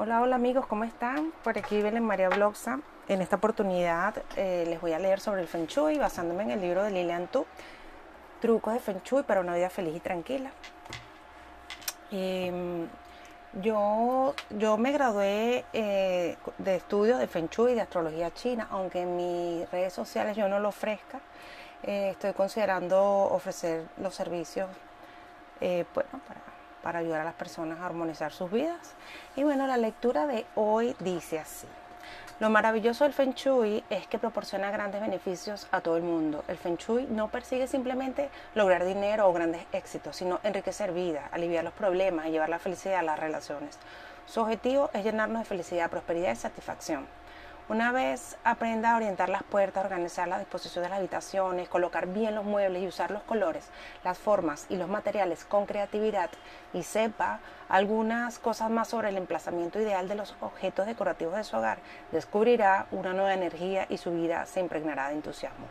Hola, hola amigos, ¿cómo están? Por aquí Belén María Bloxa. En esta oportunidad eh, les voy a leer sobre el Feng Shui basándome en el libro de Lilian Tu, Trucos de Feng Shui para una vida feliz y tranquila. Em, yo, yo me gradué eh, de estudios de Feng Shui y de astrología china, aunque en mis redes sociales yo no lo ofrezca. Eh, estoy considerando ofrecer los servicios bueno, para para ayudar a las personas a armonizar sus vidas. Y bueno, la lectura de hoy dice así. Lo maravilloso del Feng Shui es que proporciona grandes beneficios a todo el mundo. El Feng Shui no persigue simplemente lograr dinero o grandes éxitos, sino enriquecer vida, aliviar los problemas y llevar la felicidad a las relaciones. Su objetivo es llenarnos de felicidad, prosperidad y satisfacción. Una vez aprenda a orientar las puertas, organizar la disposición de las habitaciones, colocar bien los muebles y usar los colores, las formas y los materiales con creatividad y sepa algunas cosas más sobre el emplazamiento ideal de los objetos decorativos de su hogar, descubrirá una nueva energía y su vida se impregnará de entusiasmo.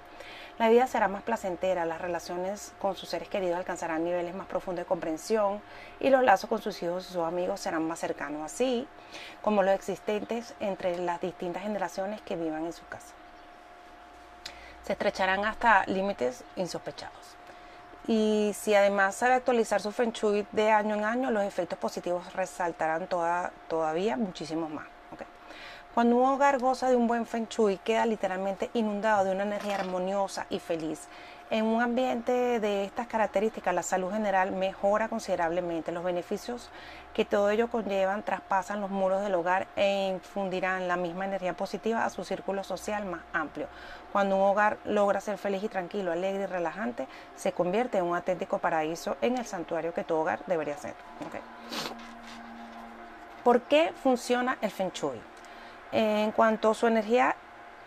La vida será más placentera, las relaciones con sus seres queridos alcanzarán niveles más profundos de comprensión y los lazos con sus hijos y sus amigos serán más cercanos, así como los existentes entre las distintas generaciones que vivan en su casa. Se estrecharán hasta límites insospechados. Y si además sabe actualizar su Feng Shui de año en año, los efectos positivos resaltarán toda, todavía muchísimos más. Cuando un hogar goza de un buen feng shui, queda literalmente inundado de una energía armoniosa y feliz. En un ambiente de estas características, la salud general mejora considerablemente. Los beneficios que todo ello conllevan traspasan los muros del hogar e infundirán la misma energía positiva a su círculo social más amplio. Cuando un hogar logra ser feliz y tranquilo, alegre y relajante, se convierte en un auténtico paraíso en el santuario que todo hogar debería ser. ¿Por qué funciona el Feng Shui? En cuanto su energía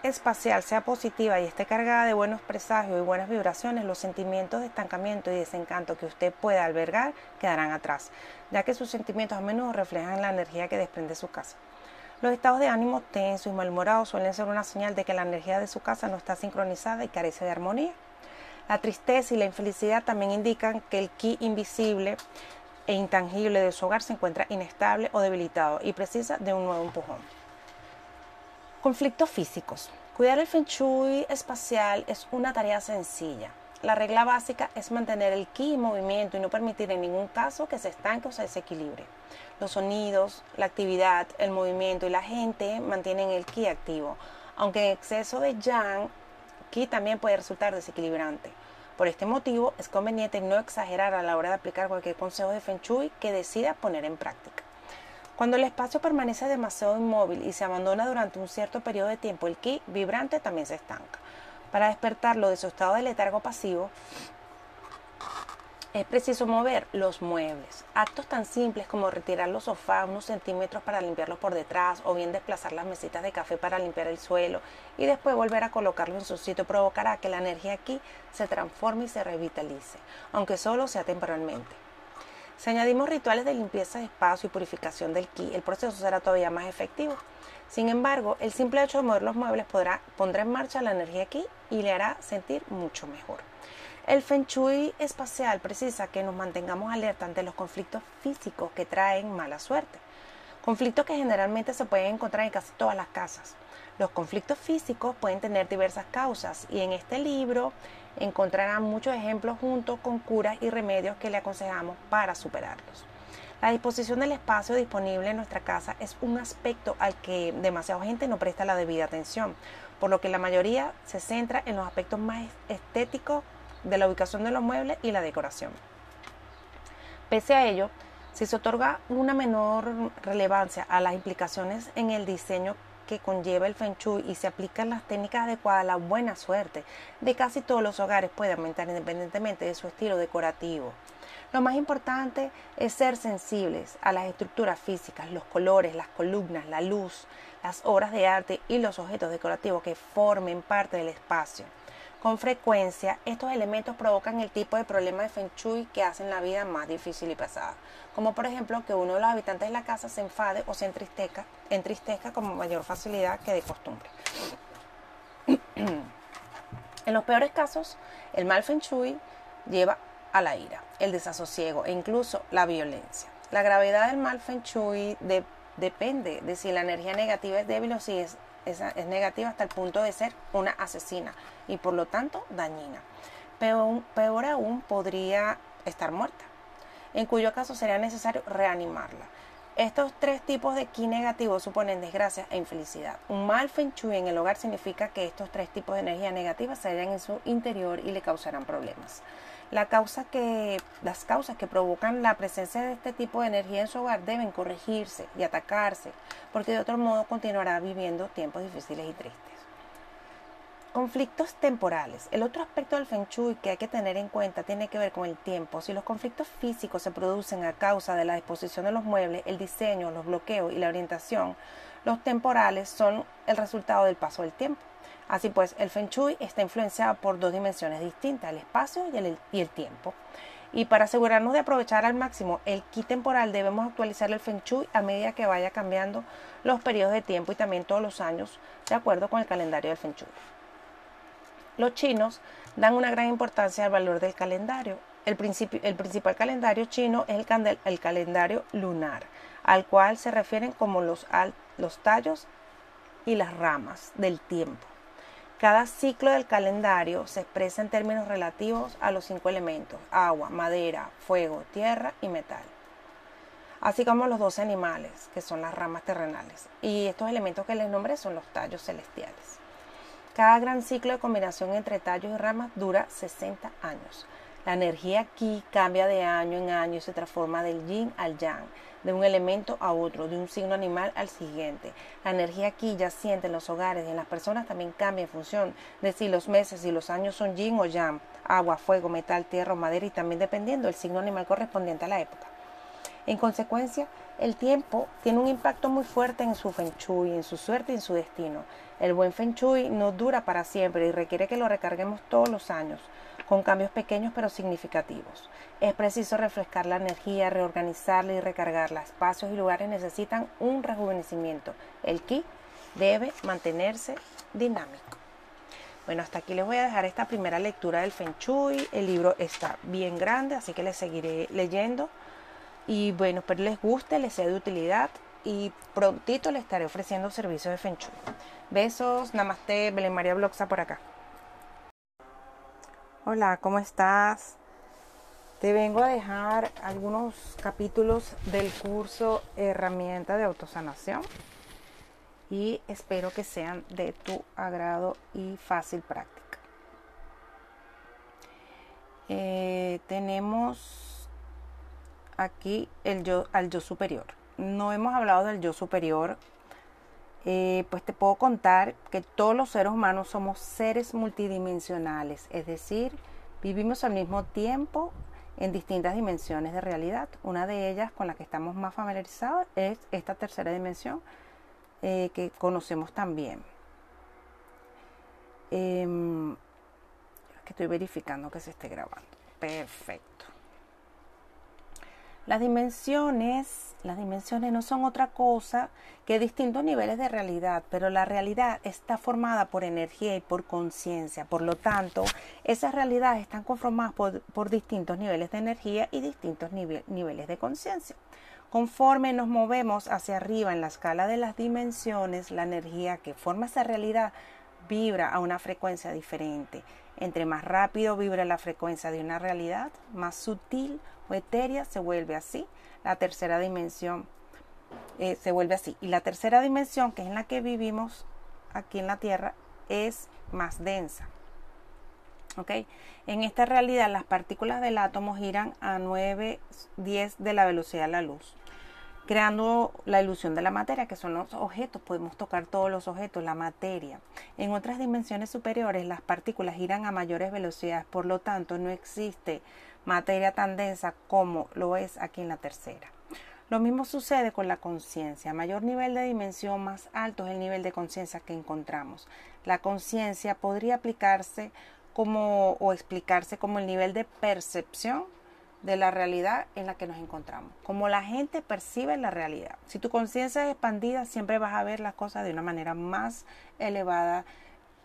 espacial sea positiva y esté cargada de buenos presagios y buenas vibraciones, los sentimientos de estancamiento y desencanto que usted pueda albergar quedarán atrás, ya que sus sentimientos a menudo reflejan la energía que desprende su casa. Los estados de ánimo tensos y malhumorados suelen ser una señal de que la energía de su casa no está sincronizada y carece de armonía. La tristeza y la infelicidad también indican que el ki invisible e intangible de su hogar se encuentra inestable o debilitado y precisa de un nuevo empujón. Conflictos físicos. Cuidar el feng shui espacial es una tarea sencilla. La regla básica es mantener el ki en movimiento y no permitir en ningún caso que se estanque o se desequilibre. Los sonidos, la actividad, el movimiento y la gente mantienen el ki activo, aunque en exceso de yang, ki también puede resultar desequilibrante. Por este motivo, es conveniente no exagerar a la hora de aplicar cualquier consejo de Feng Shui que decida poner en práctica. Cuando el espacio permanece demasiado inmóvil y se abandona durante un cierto periodo de tiempo, el ki vibrante también se estanca. Para despertarlo de su estado de letargo pasivo, es preciso mover los muebles. Actos tan simples como retirar los sofás unos centímetros para limpiarlos por detrás o bien desplazar las mesitas de café para limpiar el suelo y después volver a colocarlo en su sitio provocará que la energía aquí se transforme y se revitalice, aunque solo sea temporalmente. Si añadimos rituales de limpieza de espacio y purificación del ki, el proceso será todavía más efectivo. Sin embargo, el simple hecho de mover los muebles podrá, pondrá en marcha la energía aquí y le hará sentir mucho mejor. El Feng Shui espacial precisa que nos mantengamos alerta ante los conflictos físicos que traen mala suerte. Conflictos que generalmente se pueden encontrar en casi todas las casas. Los conflictos físicos pueden tener diversas causas y en este libro encontrarán muchos ejemplos junto con curas y remedios que le aconsejamos para superarlos. La disposición del espacio disponible en nuestra casa es un aspecto al que demasiada gente no presta la debida atención, por lo que la mayoría se centra en los aspectos más estéticos de la ubicación de los muebles y la decoración. Pese a ello, si se otorga una menor relevancia a las implicaciones en el diseño que conlleva el Feng Shui y se aplican las técnicas adecuadas, la buena suerte de casi todos los hogares puede aumentar independientemente de su estilo decorativo. Lo más importante es ser sensibles a las estructuras físicas, los colores, las columnas, la luz, las obras de arte y los objetos decorativos que formen parte del espacio. Con frecuencia, estos elementos provocan el tipo de problema de Feng Shui que hacen la vida más difícil y pesada, como por ejemplo que uno de los habitantes de la casa se enfade o se entristezca, entristezca con mayor facilidad que de costumbre. en los peores casos, el mal Feng Shui lleva a la ira, el desasosiego e incluso la violencia. La gravedad del mal Feng Shui depende de si la energía negativa es débil o si es, es negativa hasta el punto de ser una asesina y por lo tanto dañina. Peor, aún podría estar muerta, en cuyo caso sería necesario reanimarla. Estos tres tipos de ki negativos suponen desgracia e infelicidad. Un mal feng shui en el hogar significa que estos tres tipos de energía negativa se hallan en su interior y le causarán problemas. Las causas que provocan la presencia de este tipo de energía en su hogar deben corregirse y atacarse, porque de otro modo continuará viviendo tiempos difíciles y tristes. Conflictos temporales. El otro aspecto del Feng Shui que hay que tener en cuenta tiene que ver con el tiempo. Si los conflictos físicos se producen a causa de la disposición de los muebles, el diseño, los bloqueos y la orientación, los temporales son el resultado del paso del tiempo. Así pues, el Feng Shui está influenciado por dos dimensiones distintas, el espacio y el, tiempo. Y para asegurarnos de aprovechar al máximo el ki temporal, debemos actualizar el Feng Shui a medida que vaya cambiando los periodos de tiempo y también todos los años, de acuerdo con el calendario del Feng Shui. Los chinos dan una gran importancia al valor del calendario. El, el principal calendario chino es el, calendario lunar, al cual se refieren como los, los tallos y las ramas del tiempo. Cada ciclo del calendario se expresa en términos relativos a los cinco elementos, agua, madera, fuego, tierra y metal, así como los doce animales, que son las ramas terrenales. Y estos elementos que les nombré son los tallos celestiales. Cada gran ciclo de combinación entre tallos y ramas dura 60 años. La energía aquí cambia de año en año y se transforma del yin al yang, de un elemento a otro, de un signo animal al siguiente. La energía aquí yaciente en los hogares y en las personas también cambia en función de si los meses y los años son yin o yang, agua, fuego, metal, tierra o madera y también dependiendo del signo animal correspondiente a la época. En consecuencia, el tiempo tiene un impacto muy fuerte en su feng shui, en su suerte y en su destino. El buen feng shui no dura para siempre y requiere que lo recarguemos todos los años con cambios pequeños pero significativos. Es preciso refrescar la energía, reorganizarla y recargarla. Espacios y lugares necesitan un rejuvenecimiento. El ki debe mantenerse dinámico. Bueno, hasta aquí les voy a dejar esta primera lectura del Feng Shui. El libro está bien grande, así que les seguiré leyendo. Y bueno, espero les guste, les sea de utilidad y prontito les estaré ofreciendo servicios de Feng Shui. Besos, namaste, Belén María Bloxa por acá. Hola, ¿cómo estás? Te vengo a dejar algunos capítulos del curso Herramienta de Autosanación y espero que sean de tu agrado y fácil práctica. Eh, tenemos aquí el yo, al yo superior. No hemos hablado del yo superior eh, pues te puedo contar que todos los seres humanos somos seres multidimensionales, es decir, vivimos al mismo tiempo en distintas dimensiones de realidad. Una de ellas con la que estamos más familiarizados es esta tercera dimensión eh, que conocemos también. Em, que estoy verificando que se esté grabando. Perfecto. Las dimensiones, las dimensiones no son otra cosa que distintos niveles de realidad, pero la realidad está formada por energía y por conciencia. Por lo tanto, esas realidades están conformadas por, distintos niveles de energía y distintos niveles de conciencia. Conforme nos movemos hacia arriba en la escala de las dimensiones, la energía que forma esa realidad vibra a una frecuencia diferente. Entre más rápido vibra la frecuencia de una realidad, más sutil o etérea se vuelve así. La tercera dimensión eh, se vuelve así. Y la tercera dimensión, que es en la que vivimos aquí en la Tierra, es más densa. En esta realidad las partículas del átomo giran a 9, 10 de la velocidad de la luz creando la ilusión de la materia, que son los objetos, podemos tocar todos los objetos, la materia. En otras dimensiones superiores las partículas giran a mayores velocidades, por lo tanto no existe materia tan densa como lo es aquí en la tercera. Lo mismo sucede con la conciencia. Mayor nivel de dimensión, más alto es el nivel de conciencia que encontramos. La conciencia podría aplicarse como o explicarse como el nivel de percepción de la realidad en la que nos encontramos, como la gente percibe la realidad. Si tu conciencia es expandida, siempre vas a ver las cosas de una manera más elevada,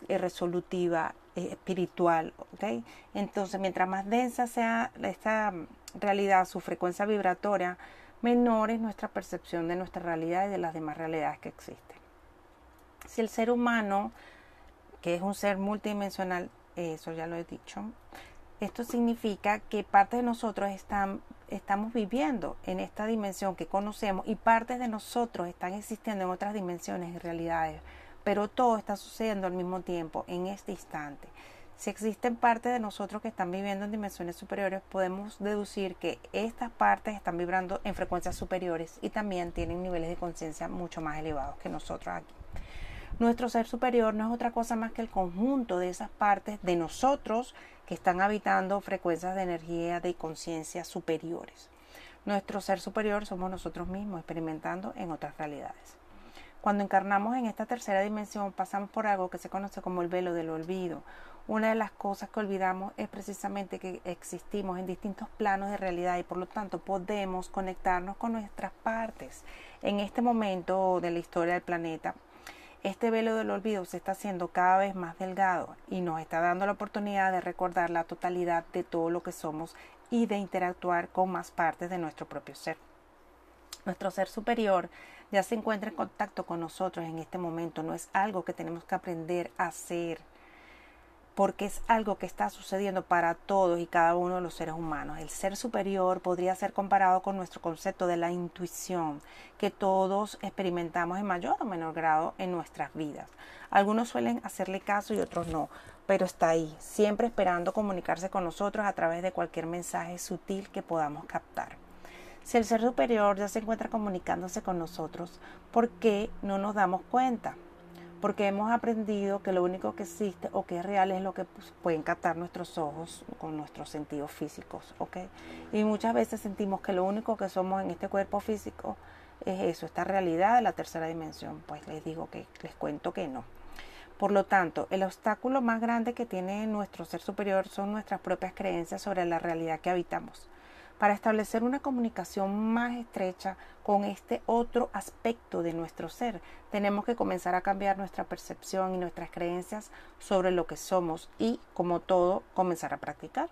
eh, resolutiva, eh, espiritual. ¿okay? Entonces, mientras más densa sea esta realidad, su frecuencia vibratoria, menor es nuestra percepción de nuestra realidad y de las demás realidades que existen. Si el ser humano, que es un ser multidimensional, eso ya lo he dicho, esto significa que parte de nosotros están, estamos viviendo en esta dimensión que conocemos y partes de nosotros están existiendo en otras dimensiones y realidades, pero todo está sucediendo al mismo tiempo, en este instante. Si existen partes de nosotros que están viviendo en dimensiones superiores, podemos deducir que estas partes están vibrando en frecuencias superiores y también tienen niveles de conciencia mucho más elevados que nosotros aquí. Nuestro ser superior no es otra cosa más que el conjunto de esas partes de nosotros que están habitando frecuencias de energía de conciencia superiores. Nuestro ser superior somos nosotros mismos experimentando en otras realidades. Cuando encarnamos en esta tercera dimensión pasamos por algo que se conoce como el velo del olvido. Una de las cosas que olvidamos es precisamente que existimos en distintos planos de realidad y por lo tanto podemos conectarnos con nuestras partes. En este momento de la historia del planeta este velo del olvido se está haciendo cada vez más delgado y nos está dando la oportunidad de recordar la totalidad de todo lo que somos y de interactuar con más partes de nuestro propio ser. Nuestro ser superior ya se encuentra en contacto con nosotros en este momento, no es algo que tenemos que aprender a hacer porque es algo que está sucediendo para todos y cada uno de los seres humanos. El ser superior podría ser comparado con nuestro concepto de la intuición, que todos experimentamos en mayor o menor grado en nuestras vidas. Algunos suelen hacerle caso y otros no, pero está ahí, siempre esperando comunicarse con nosotros a través de cualquier mensaje sutil que podamos captar. Si el ser superior ya se encuentra comunicándose con nosotros, ¿por qué no nos damos cuenta? Porque hemos aprendido que lo único que existe o que es real es lo que pues, pueden captar nuestros ojos con nuestros sentidos físicos, ¿ok? Y muchas veces sentimos que lo único que somos en este cuerpo físico es eso, esta realidad de la tercera dimensión. Pues les digo que les cuento que no. Por lo tanto, el obstáculo más grande que tiene nuestro ser superior son nuestras propias creencias sobre la realidad que habitamos para establecer una comunicación más estrecha con este otro aspecto de nuestro ser. Tenemos que comenzar a cambiar nuestra percepción y nuestras creencias sobre lo que somos y, como todo, comenzar a practicar.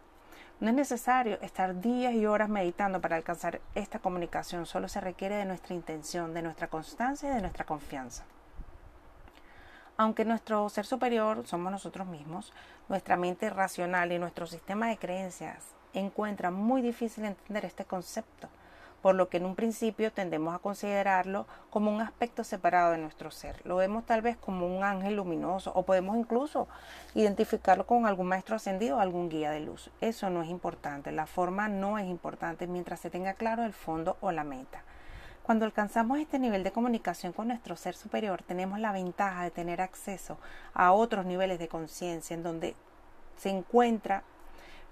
No es necesario estar días y horas meditando para alcanzar esta comunicación, solo se requiere de nuestra intención, de nuestra constancia y de nuestra confianza. Aunque nuestro ser superior somos nosotros mismos, nuestra mente racional y nuestro sistema de creencias encuentra muy difícil entender este concepto, por lo que en un principio tendemos a considerarlo como un aspecto separado de nuestro ser. Lo vemos tal vez como un ángel luminoso o podemos incluso identificarlo con algún maestro ascendido o algún guía de luz. Eso no es importante, la forma no es importante mientras se tenga claro el fondo o la meta. Cuando alcanzamos este nivel de comunicación con nuestro ser superior, tenemos la ventaja de tener acceso a otros niveles de conciencia en donde se encuentra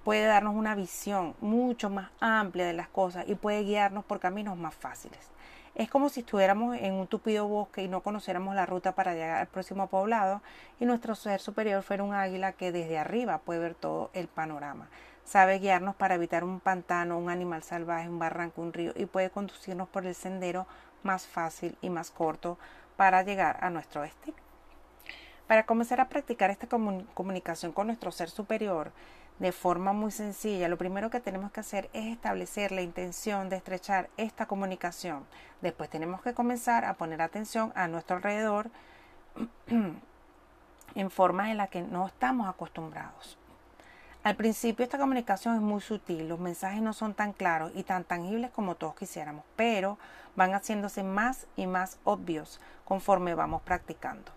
puede darnos una visión mucho más amplia de las cosas y puede guiarnos por caminos más fáciles. Es como si estuviéramos en un tupido bosque y no conociéramos la ruta para llegar al próximo poblado y nuestro ser superior fuera un águila que desde arriba puede ver todo el panorama. Sabe guiarnos para evitar un pantano, un animal salvaje, un barranco, un río y puede conducirnos por el sendero más fácil y más corto para llegar a nuestro destino. Para comenzar a practicar esta comunicación con nuestro ser superior, de forma muy sencilla, lo primero que tenemos que hacer es establecer la intención de estrechar esta comunicación. Después tenemos que comenzar a poner atención a nuestro alrededor en forma en la que no estamos acostumbrados. Al principio esta comunicación es muy sutil, los mensajes no son tan claros y tan tangibles como todos quisiéramos, pero van haciéndose más y más obvios conforme vamos practicando.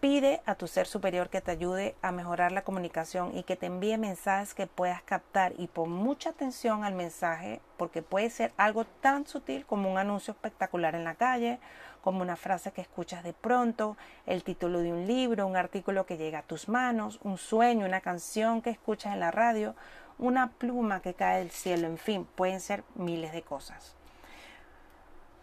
Pide a tu ser superior que te ayude a mejorar la comunicación y que te envíe mensajes que puedas captar y pon mucha atención al mensaje porque puede ser algo tan sutil como un anuncio espectacular en la calle, como una frase que escuchas de pronto, el título de un libro, un artículo que llega a tus manos, un sueño, una canción que escuchas en la radio, una pluma que cae del cielo, en fin, pueden ser miles de cosas.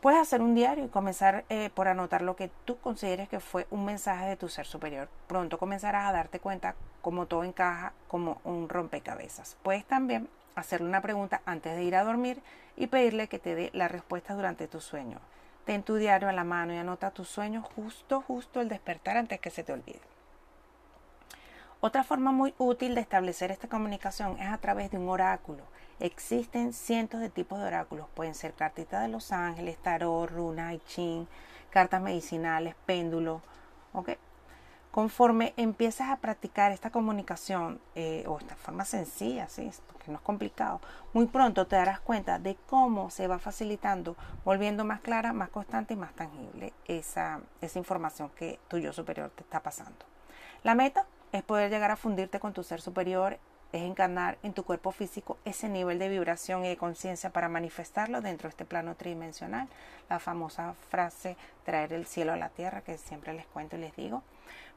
Puedes hacer un diario y comenzar eh, por anotar lo que tú consideres que fue un mensaje de tu ser superior. Pronto comenzarás a darte cuenta cómo todo encaja como un rompecabezas. Puedes también hacerle una pregunta antes de ir a dormir y pedirle que te dé la respuesta durante tu sueño. Ten tu diario a la mano y anota tus sueños justo, justo el despertar antes que se te olvide. Otra forma muy útil de establecer esta comunicación es a través de un oráculo. Existen cientos de tipos de oráculos, pueden ser cartitas de los ángeles, tarot, runa, I Ching, cartas medicinales, péndulos, ¿ok? Conforme empiezas a practicar esta comunicación eh, o esta forma sencilla, ¿sí? porque no es complicado, muy pronto te darás cuenta de cómo se va facilitando, volviendo más clara, más constante y más tangible esa, esa información que tu yo superior te está pasando. La meta es poder llegar a fundirte con tu ser superior, es encarnar en tu cuerpo físico ese nivel de vibración y de conciencia para manifestarlo dentro de este plano tridimensional. La famosa frase traer el cielo a la tierra que siempre les cuento y les digo.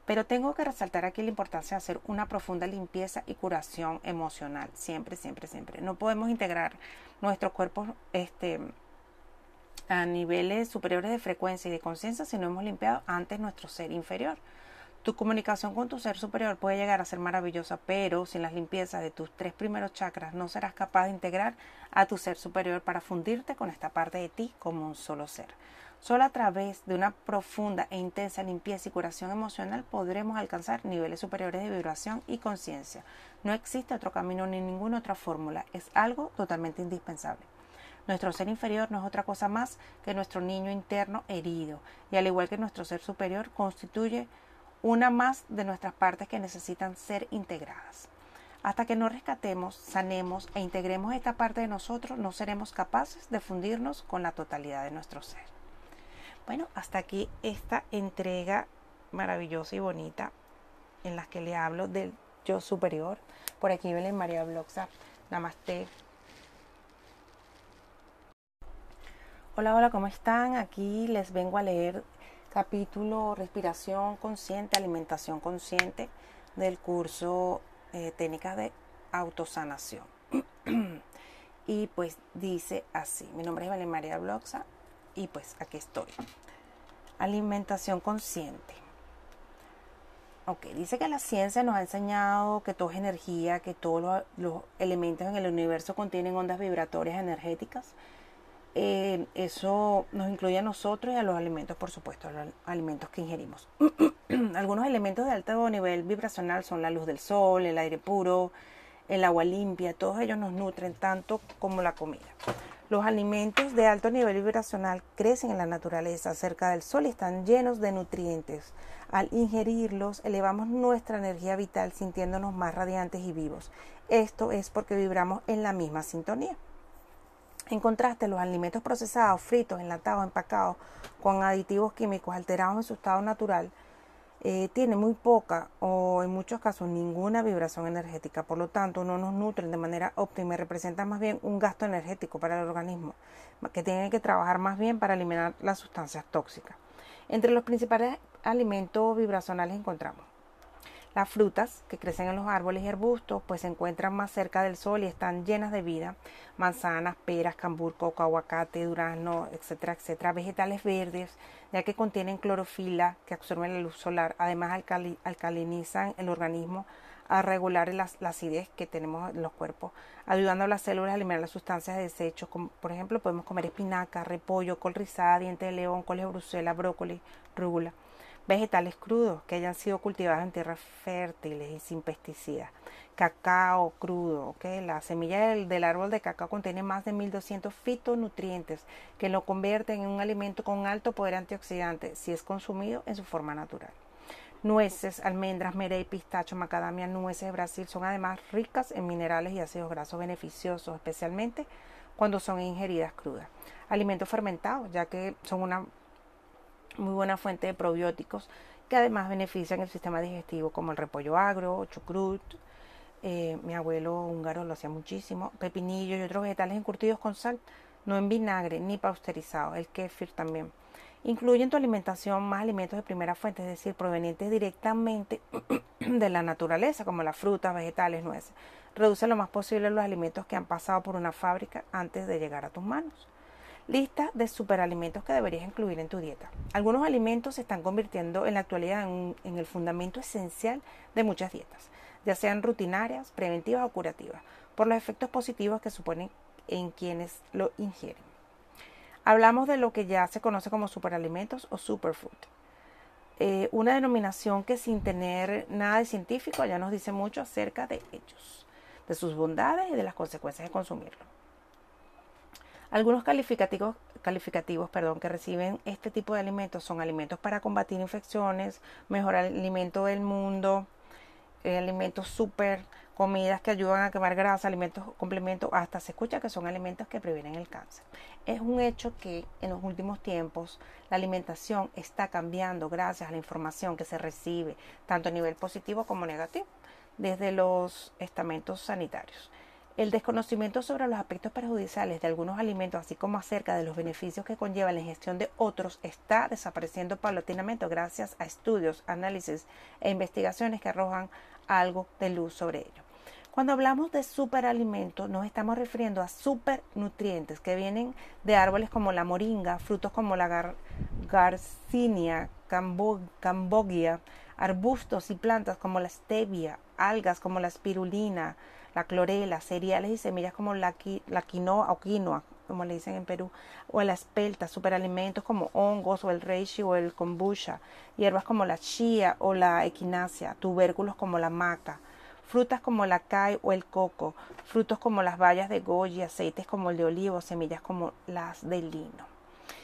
Pero tengo que resaltar aquí la importancia de hacer una profunda limpieza y curación emocional. Siempre, siempre, siempre. No podemos integrar nuestro cuerpo este, a niveles superiores de frecuencia y de conciencia si no hemos limpiado antes nuestro ser inferior. Tu comunicación con tu ser superior puede llegar a ser maravillosa, pero sin las limpiezas de tus tres primeros chakras no serás capaz de integrar a tu ser superior para fundirte con esta parte de ti como un solo ser. Solo a través de una profunda e intensa limpieza y curación emocional podremos alcanzar niveles superiores de vibración y conciencia. No existe otro camino ni ninguna otra fórmula. Es algo totalmente indispensable. Nuestro ser inferior no es otra cosa más que nuestro niño interno herido y al igual que nuestro ser superior constituye una más de nuestras partes que necesitan ser integradas. Hasta que no rescatemos, sanemos e integremos esta parte de nosotros, no seremos capaces de fundirnos con la totalidad de nuestro ser. Bueno, hasta aquí esta entrega maravillosa y bonita en la que le hablo del yo superior. Por aquí Belén María Bloxa. Namaste. Hola, hola, ¿cómo están? Aquí les vengo a leer capítulo Respiración Consciente, Alimentación Consciente del curso eh, Técnicas de Autosanación. y pues dice así, mi nombre es Belén María Bloxa y pues aquí estoy. Alimentación consciente. Ok, dice que la ciencia nos ha enseñado que todo es energía, que todos los, elementos en el universo contienen ondas vibratorias energéticas. Eh, eso nos incluye a nosotros y a los alimentos, por supuesto, a los alimentos que ingerimos. Algunos elementos de alto nivel vibracional son la luz del sol, el aire puro, el agua limpia, todos ellos nos nutren tanto como la comida. Los alimentos de alto nivel vibracional crecen en la naturaleza cerca del sol y están llenos de nutrientes. Al ingerirlos, elevamos nuestra energía vital sintiéndonos más radiantes y vivos. Esto es porque vibramos en la misma sintonía. En contraste, los alimentos procesados, fritos, enlatados, empacados, con aditivos químicos alterados en su estado natural, eh, tiene muy poca o en muchos casos ninguna vibración energética, por lo tanto no nos nutren de manera óptima y representan más bien un gasto energético para el organismo, que tiene que trabajar más bien para eliminar las sustancias tóxicas. Entre los principales alimentos vibracionales encontramos las frutas que crecen en los árboles y arbustos pues se encuentran más cerca del sol y están llenas de vida. Manzanas, peras, cambur, coco, aguacate, durazno, etcétera, etcétera. Vegetales verdes, ya que contienen clorofila que absorben la luz solar. Además alcalinizan el organismo a regular la, acidez que tenemos en los cuerpos, ayudando a las células a eliminar las sustancias de desecho. Como, por ejemplo, podemos comer espinaca, repollo, col rizada, diente de león, coles de Bruselas, brócoli, rúgula vegetales crudos que hayan sido cultivados en tierras fértiles y sin pesticidas, cacao crudo, la semilla del, árbol de cacao contiene más de 1200 fitonutrientes que lo convierten en un alimento con alto poder antioxidante si es consumido en su forma natural. Nueces, almendras, merey, pistacho, macadamia, nueces de Brasil son además ricas en minerales y ácidos grasos beneficiosos, especialmente cuando son ingeridas crudas. Alimentos fermentados, ya que son una muy buena fuente de probióticos que además benefician el sistema digestivo como el repollo agro, chucrut, eh, mi abuelo húngaro lo hacía muchísimo, pepinillo y otros vegetales encurtidos con sal, no en vinagre ni pausterizado, el kefir también. Incluye en tu alimentación más alimentos de primera fuente, es decir, provenientes directamente de la naturaleza, como las frutas, vegetales, nueces. Reduce lo más posible los alimentos que han pasado por una fábrica antes de llegar a tus manos. Lista de superalimentos que deberías incluir en tu dieta. Algunos alimentos se están convirtiendo en la actualidad en, el fundamento esencial de muchas dietas, ya sean rutinarias, preventivas o curativas, por los efectos positivos que suponen en quienes lo ingieren. Hablamos de lo que ya se conoce como superalimentos o superfood. Eh, una denominación que sin tener nada de científico ya nos dice mucho acerca de ellos. de sus bondades y de las consecuencias de consumirlo. Algunos calificativos, calificativos perdón, que reciben este tipo de alimentos son alimentos para combatir infecciones, mejor alimento del mundo, eh, alimentos súper, comidas que ayudan a quemar grasa, alimentos complementos, hasta se escucha que son alimentos que previenen el cáncer. Es un hecho que en los últimos tiempos la alimentación está cambiando gracias a la información que se recibe, tanto a nivel positivo como negativo, desde los estamentos sanitarios. El desconocimiento sobre los aspectos perjudiciales de algunos alimentos, así como acerca de los beneficios que conlleva la ingestión de otros, está desapareciendo paulatinamente gracias a estudios, análisis e investigaciones que arrojan algo de luz sobre ello. Cuando hablamos de superalimentos, nos estamos refiriendo a supernutrientes que vienen de árboles como la moringa, frutos como la garcinia, cambogia, arbustos y plantas como la stevia, algas como la espirulina, la clorela, cereales y semillas como la, quinoa o quinoa, como le dicen en Perú, o la espelta, superalimentos como hongos o el reishi o el kombucha, hierbas como la chía o la equinacia, tubérculos como la maca, frutas como la cay o el coco, frutos como las bayas de goji, aceites como el de olivo, semillas como las de lino.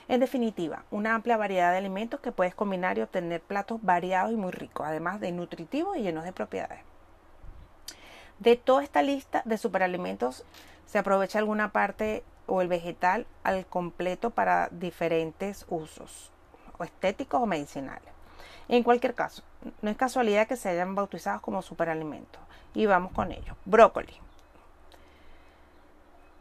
En definitiva, una amplia variedad de alimentos que puedes combinar y obtener platos variados y muy ricos, además de nutritivos y llenos de propiedades. De toda esta lista de superalimentos se aprovecha alguna parte o el vegetal al completo para diferentes usos, o estéticos o medicinales. En cualquier caso, no es casualidad que se hayan bautizados como superalimentos. Y vamos con ello. Brócoli.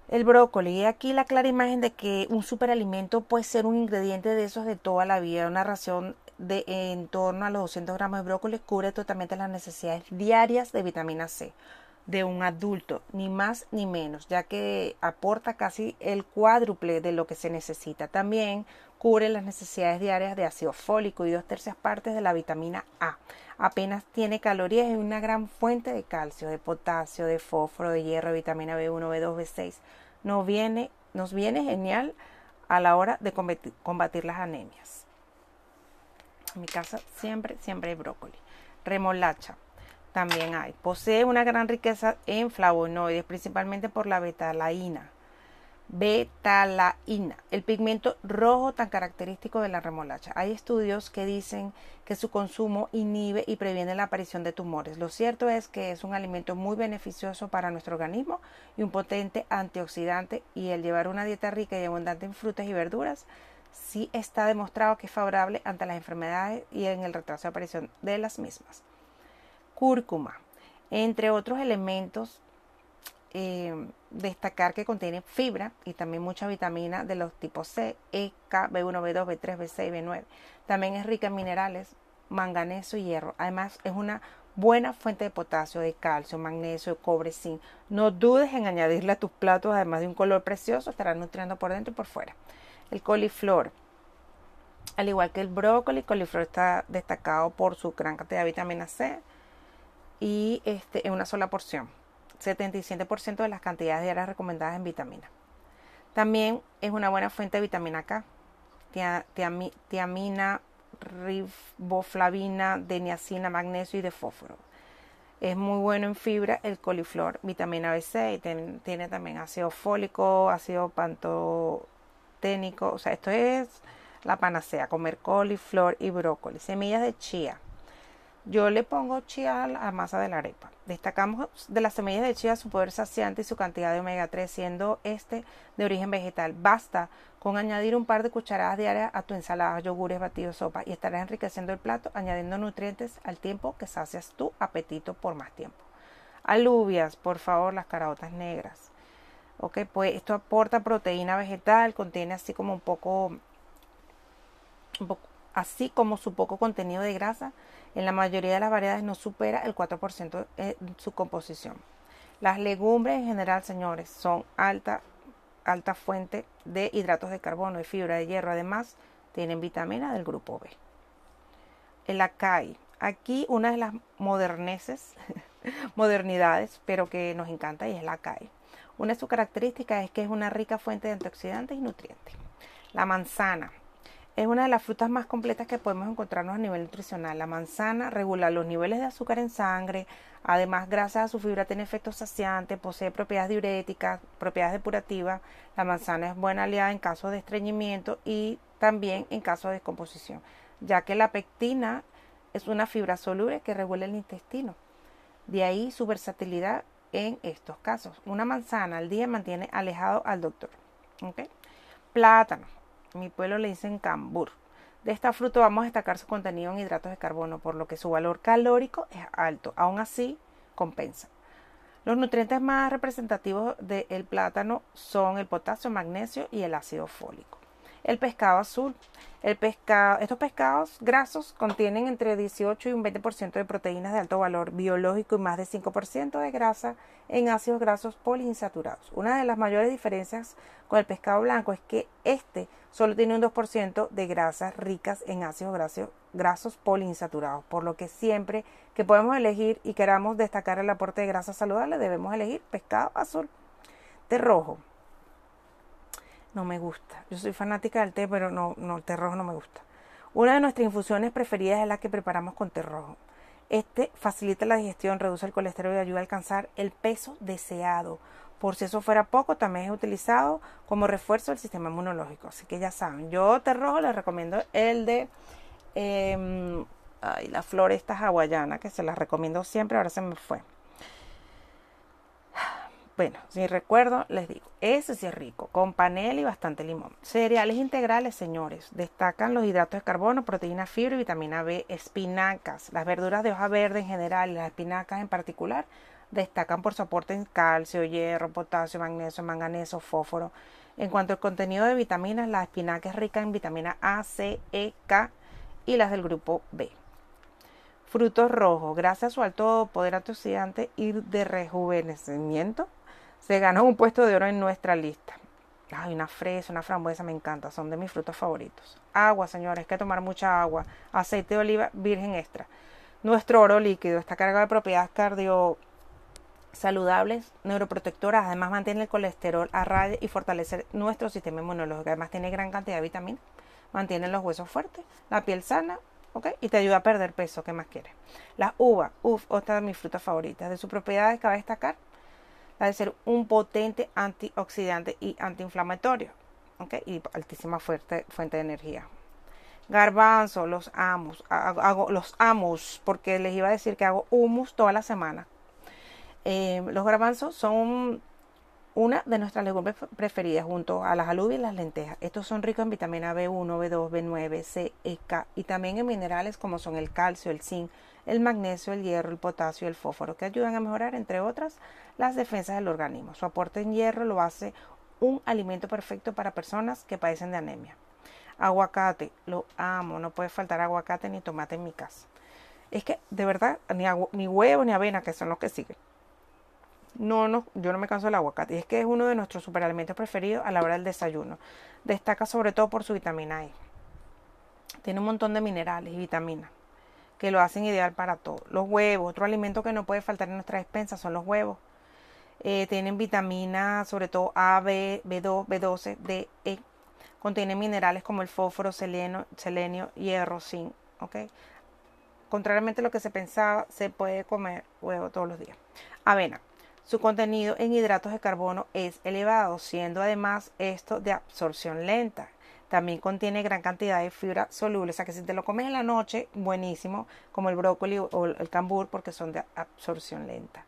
El brócoli. Aquí la clara imagen de que un superalimento puede ser un ingrediente de esos de toda la vida. Una ración de en torno a los 200 gramos de brócoli cubre totalmente las necesidades diarias de vitamina C de un adulto, ni más ni menos, ya que aporta casi el cuádruple de lo que se necesita. También cubre las necesidades diarias de ácido fólico y dos tercias partes de la vitamina A. Apenas tiene calorías y una gran fuente de calcio, de potasio, de fósforo, de hierro, de vitamina B1, B2, B6. Nos viene, nos viene genial a la hora de combatir las anemias. En mi casa siempre, siempre hay brócoli. Remolacha también hay. Posee una gran riqueza en flavonoides, principalmente por la betalaína. Betalaína, el pigmento rojo tan característico de la remolacha. Hay estudios que dicen que su consumo inhibe y previene la aparición de tumores. Lo cierto es que es un alimento muy beneficioso para nuestro organismo y un potente antioxidante y el llevar una dieta rica y abundante en frutas y verduras sí está demostrado que es favorable ante las enfermedades y en el retraso de aparición de las mismas cúrcuma, entre otros elementos. Eh, destacar que contiene fibra y también mucha vitamina de los tipos C, E, K, B1, B2, B3, B6, B9. También es rica en minerales, manganeso y hierro. Además es una buena fuente de potasio, de calcio, magnesio, cobre, zinc. No dudes en añadirle a tus platos, además de un color precioso, estará nutriendo por dentro y por fuera. El coliflor. Al igual que el brócoli, el coliflor está destacado por su gran cantidad de vitamina C, y este, en una sola porción. 77% de las cantidades diarias recomendadas en vitamina. También es una buena fuente de vitamina K, tiamina, riboflavina, de niacina, magnesio y de fósforo. Es muy bueno en fibra el coliflor, vitamina B6, tiene, tiene también ácido fólico, ácido pantoténico, o sea, esto es la panacea, comer coliflor y brócoli, semillas de chía, yo le pongo chía a la masa de la arepa. Destacamos de las semillas de chía su poder saciante y su cantidad de omega 3, siendo este de origen vegetal. Basta con añadir un par de cucharadas diarias a tu ensalada, yogures, batidos, sopa y estarás enriqueciendo el plato, añadiendo nutrientes al tiempo que sacias tu apetito por más tiempo. Alubias, por favor, las caraotas negras. Ok, pues esto aporta proteína vegetal, contiene así como un poco, un poco así como su poco contenido de grasa en la mayoría de las variedades no supera el 4% en su composición. Las legumbres en general, señores, son alta, alta fuente de hidratos de carbono y fibra de hierro. Además, tienen vitamina del grupo B. El acai. Aquí una de las moderneces, modernidades, pero que nos encanta y es la acai. Una de sus características es que es una rica fuente de antioxidantes y nutrientes. La manzana es una de las frutas más completas que podemos encontrarnos a nivel nutricional. La manzana regula los niveles de azúcar en sangre, además gracias a su fibra tiene efectos saciantes, posee propiedades diuréticas, propiedades depurativas. La manzana es buena aliada en caso de estreñimiento y también en caso de descomposición, ya que la pectina es una fibra soluble que regula el intestino. De ahí su versatilidad en estos casos. Una manzana al día mantiene alejado al doctor. Plátano mi pueblo le dicen cambur. De esta fruta vamos a destacar su contenido en hidratos de carbono, por lo que su valor calórico es alto. Aún así, compensa. Los nutrientes más representativos del plátano son el potasio, magnesio y el ácido fólico. El pescado azul. El pescado, estos pescados grasos contienen entre 18 y un 20% de proteínas de alto valor biológico y más de 5% de grasa en ácidos grasos poliinsaturados. Una de las mayores diferencias con el pescado blanco es que este solo tiene un 2% de grasas ricas en ácidos grasos, grasos poliinsaturados, por lo que siempre que podemos elegir y queramos destacar el aporte de grasa saludable debemos elegir pescado azul. De rojo no me gusta. Yo soy fanática del té, pero no, no, el té rojo no me gusta. Una de nuestras infusiones preferidas es la que preparamos con té rojo. Este facilita la digestión, reduce el colesterol y ayuda a alcanzar el peso deseado. Por si eso fuera poco, también es utilizado como refuerzo del sistema inmunológico. Así que ya saben, yo té rojo les recomiendo el de eh, ay, la flor esta hawaiana, que se las recomiendo siempre, ahora se me fue. Bueno, si recuerdo, les digo, ese sí es rico, con panela y bastante limón. Cereales integrales, señores. Destacan los hidratos de carbono, proteína, fibra y vitamina B, espinacas. Las verduras de hoja verde en general y las espinacas en particular destacan por su aporte en calcio, hierro, potasio, magnesio, manganeso, fósforo. En cuanto al contenido de vitaminas, la espinaca es rica en vitamina A, C, E, K y las del grupo B. Frutos rojos, gracias a su alto poder antioxidante y de rejuvenecimiento, se ganó un puesto de oro en nuestra lista. Ay, una fresa, una frambuesa me encanta, son de mis frutos favoritos. Agua, señores, hay que tomar mucha agua. Aceite de oliva virgen extra. Nuestro oro líquido está cargado de propiedades cardio saludables, neuroprotectoras, además mantiene el colesterol a raya y fortalece nuestro sistema inmunológico. Además tiene gran cantidad de vitaminas, mantiene los huesos fuertes, la piel sana, ¿ok? Y te ayuda a perder peso, ¿qué más quieres? La uva, uff, otra de mis frutas favoritas. De sus propiedades cabe destacar de ser un potente antioxidante y antiinflamatorio. ¿okay? Y altísima fuerte, fuente de energía. Garbanzo, los amos, hago, los amos, porque les iba a decir que hago humus toda la semana. Eh, los garbanzos son una de nuestras legumbres preferidas junto a las alubias y las lentejas. Estos son ricos en vitamina B1, B2, B9, C, E, K y también en minerales como son el calcio, el zinc, el magnesio, el hierro, el potasio y el fósforo, que ayudan a mejorar, entre otras, las defensas del organismo. Su aporte en hierro lo hace un alimento perfecto para personas que padecen de anemia. Aguacate, lo amo, no puede faltar aguacate ni tomate en mi casa. Es que, de verdad, ni, huevo ni avena, que son los que siguen. No, no, yo no me canso del aguacate. Y es que es uno de nuestros superalimentos preferidos a la hora del desayuno. Destaca sobre todo por su vitamina E. Tiene un montón de minerales y vitaminas que lo hacen ideal para todo. Los huevos, otro alimento que no puede faltar en nuestra despensa son los huevos. Eh, tienen vitaminas, sobre todo A, B, B2, B12, D, E. Contienen minerales como el fósforo, selenio, hierro, zinc. ¿okay? Contrariamente a lo que se pensaba, se puede comer huevo todos los días. Avena. Su contenido en hidratos de carbono es elevado, siendo además esto de absorción lenta. También contiene gran cantidad de fibra soluble, o sea que si te lo comes en la noche, buenísimo, como el brócoli o el cambur, porque son de absorción lenta.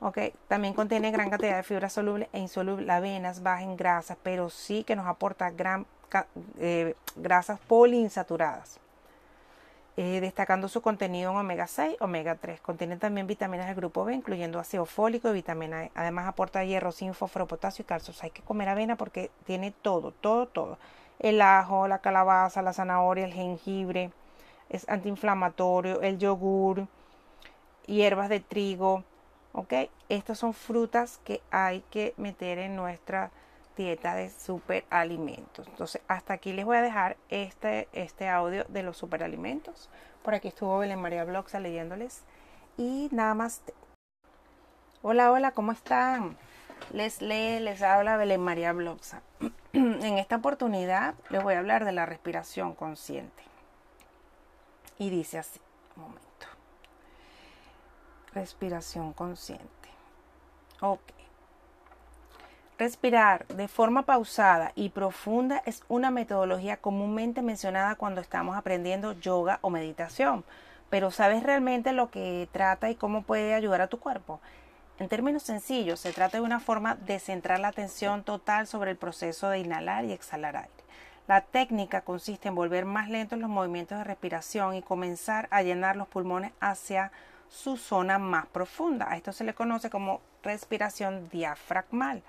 Okay. También contiene gran cantidad de fibra soluble e insoluble. La avena es baja en grasas, pero sí que nos aporta gran, eh, grasas poliinsaturadas. Eh, destacando su contenido en omega 6, omega 3. Contiene también vitaminas del grupo B, incluyendo ácido fólico y vitamina E. Además aporta hierro, zinc, fósforo, potasio y calcio. hay que comer avena porque tiene todo, todo, todo el ajo, la calabaza, la zanahoria, el jengibre, es antiinflamatorio, el yogur, hierbas de trigo, ¿ok? Estas son frutas que hay que meter en nuestra dieta de superalimentos. Entonces, hasta aquí les voy a dejar este, este audio de los superalimentos. Por aquí estuvo Belén María Bloxa leyéndoles. Y nada más. Hola, hola, ¿cómo están? Les lee, les habla Belén María Bloxa. en esta oportunidad les voy a hablar de la respiración consciente. Y dice así, momento. Respiración consciente. Ok. Respirar de forma pausada y profunda es una metodología comúnmente mencionada cuando estamos aprendiendo yoga o meditación. Pero ¿sabes realmente lo que trata y cómo puede ayudar a tu cuerpo? En términos sencillos, se trata de una forma de centrar la atención total sobre el proceso de inhalar y exhalar aire. La técnica consiste en volver más lentos los movimientos de respiración y comenzar a llenar los pulmones hacia su zona más profunda. A esto se le conoce como respiración diafragmal.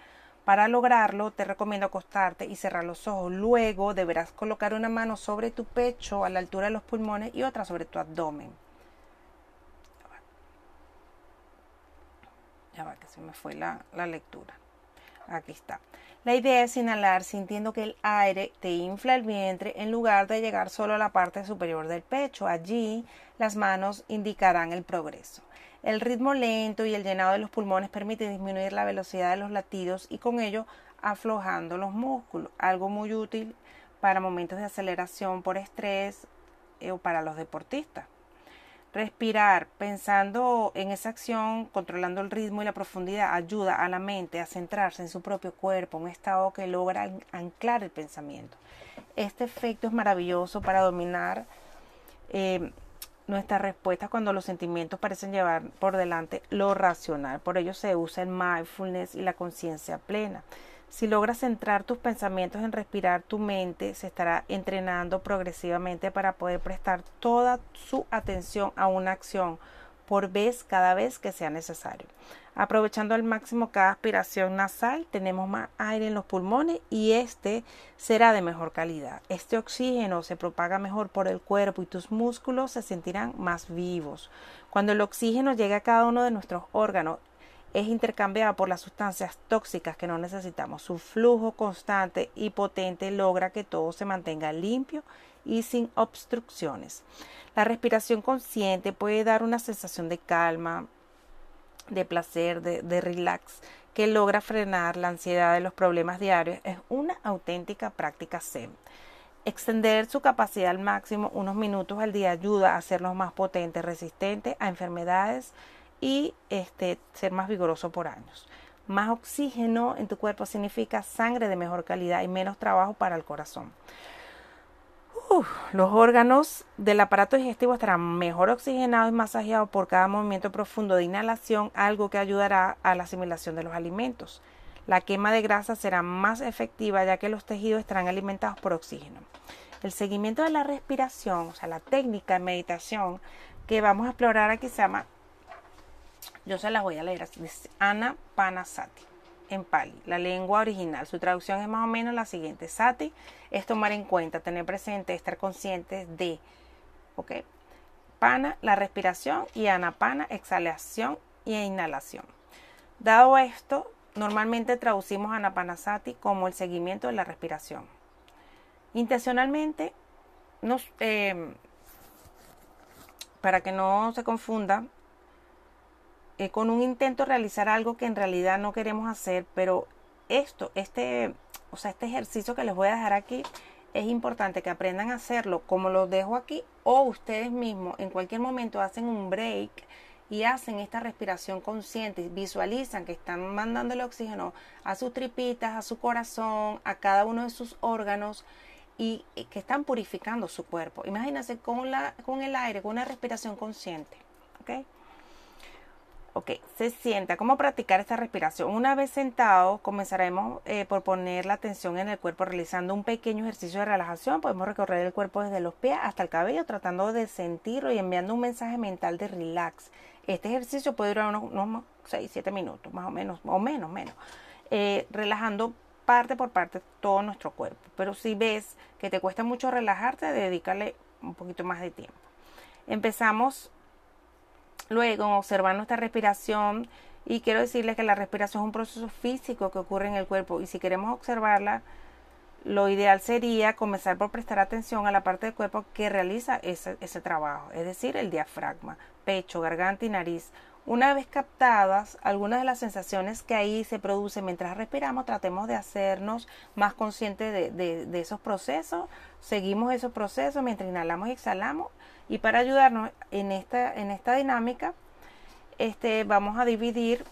Para lograrlo, te recomiendo acostarte y cerrar los ojos. Luego deberás colocar una mano sobre tu pecho a la altura de los pulmones y otra sobre tu abdomen. Ya va, que se me fue la, la lectura. Aquí está. La idea es inhalar sintiendo que el aire te infla el vientre en lugar de llegar solo a la parte superior del pecho. Allí las manos indicarán el progreso. El ritmo lento y el llenado de los pulmones permite disminuir la velocidad de los latidos y con ello aflojando los músculos, algo muy útil para momentos de aceleración por estrés eh, o para los deportistas. Respirar pensando en esa acción, controlando el ritmo y la profundidad, ayuda a la mente a centrarse en su propio cuerpo, un estado que logra anclar el pensamiento. Este efecto es maravilloso para dominar eh, nuestras respuestas cuando los sentimientos parecen llevar por delante lo racional. Por ello se usa el mindfulness y la conciencia plena. Si logras centrar tus pensamientos en respirar, tu mente se estará entrenando progresivamente para poder prestar toda su atención a una acción por vez cada vez que sea necesario. Aprovechando al máximo cada aspiración nasal, tenemos más aire en los pulmones y este será de mejor calidad. Este oxígeno se propaga mejor por el cuerpo y tus músculos se sentirán más vivos. Cuando el oxígeno llega a cada uno de nuestros órganos, es intercambiado por las sustancias tóxicas que no necesitamos. Su flujo constante y potente logra que todo se mantenga limpio y sin obstrucciones. La respiración consciente puede dar una sensación de calma, de placer, de, relax, que logra frenar la ansiedad de los problemas diarios, es una auténtica práctica Zen. Extender su capacidad al máximo unos minutos al día ayuda a hacerlos más potentes, resistentes a enfermedades y este, ser más vigoroso por años. Más oxígeno en tu cuerpo significa sangre de mejor calidad y menos trabajo para el corazón los órganos del aparato digestivo estarán mejor oxigenados y masajeados por cada movimiento profundo de inhalación, algo que ayudará a la asimilación de los alimentos. La quema de grasa será más efectiva ya que los tejidos estarán alimentados por oxígeno. El seguimiento de la respiración, o sea, la técnica de meditación que vamos a explorar aquí se llama, yo se las voy a leer así, Ana Panasati en Pali, la lengua original. Su traducción es más o menos la siguiente. Sati es tomar en cuenta, tener presente, estar consciente de, ¿ok? Pana, la respiración y anapana, exhalación y inhalación. Dado esto, normalmente traducimos anapanasati como el seguimiento de la respiración. Intencionalmente, eh, para que no se confunda, eh, con un intento realizar algo que en realidad no queremos hacer, pero esto, este, o sea, este ejercicio que les voy a dejar aquí, es importante que aprendan a hacerlo como lo dejo aquí o ustedes mismos en cualquier momento hacen un break y hacen esta respiración consciente, visualizan que están mandando el oxígeno a sus tripitas, a su corazón, a cada uno de sus órganos y, que están purificando su cuerpo. Imagínense con, la, con el aire, con una respiración consciente. ¿okay? Ok, se sienta. ¿Cómo practicar esta respiración? Una vez sentado, comenzaremos eh, por poner la atención en el cuerpo realizando un pequeño ejercicio de relajación. Podemos recorrer el cuerpo desde los pies hasta el cabello tratando de sentirlo y enviando un mensaje mental de relax. Este ejercicio puede durar unos, 6, 7 minutos, más o menos, o menos, menos. Eh, relajando parte por parte todo nuestro cuerpo. Pero si ves que te cuesta mucho relajarte, dedícale un poquito más de tiempo. Empezamos Luego, observar nuestra respiración y quiero decirles que la respiración es un proceso físico que ocurre en el cuerpo y si queremos observarla, lo ideal sería comenzar por prestar atención a la parte del cuerpo que realiza ese, ese trabajo, es decir, el diafragma, pecho, garganta y nariz. Una vez captadas algunas de las sensaciones que ahí se producen mientras respiramos, tratemos de hacernos más conscientes de, esos procesos. Seguimos esos procesos mientras inhalamos y exhalamos. Y para ayudarnos en esta, en esta dinámica, este, vamos a dividir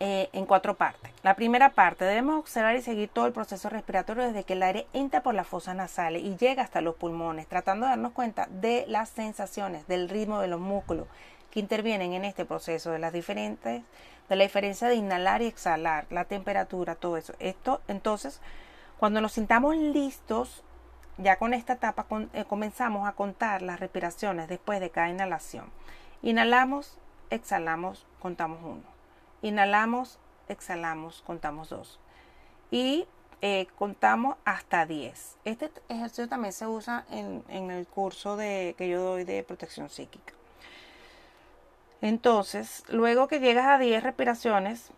eh, en cuatro partes. La primera parte, debemos observar y seguir todo el proceso respiratorio desde que el aire entra por las fosas nasales y llega hasta los pulmones, tratando de darnos cuenta de las sensaciones, del ritmo de los músculos que intervienen en este proceso, de las diferentes, de la diferencia de inhalar y exhalar, la temperatura, todo eso. Esto, entonces, cuando nos sintamos listos, ya con esta etapa eh, comenzamos a contar las respiraciones después de cada inhalación. Inhalamos, exhalamos, contamos uno. Inhalamos, exhalamos, contamos dos. Y eh, contamos hasta 10. Este ejercicio también se usa en, el curso de, que yo doy de protección psíquica. Entonces, luego que llegas a 10 respiraciones,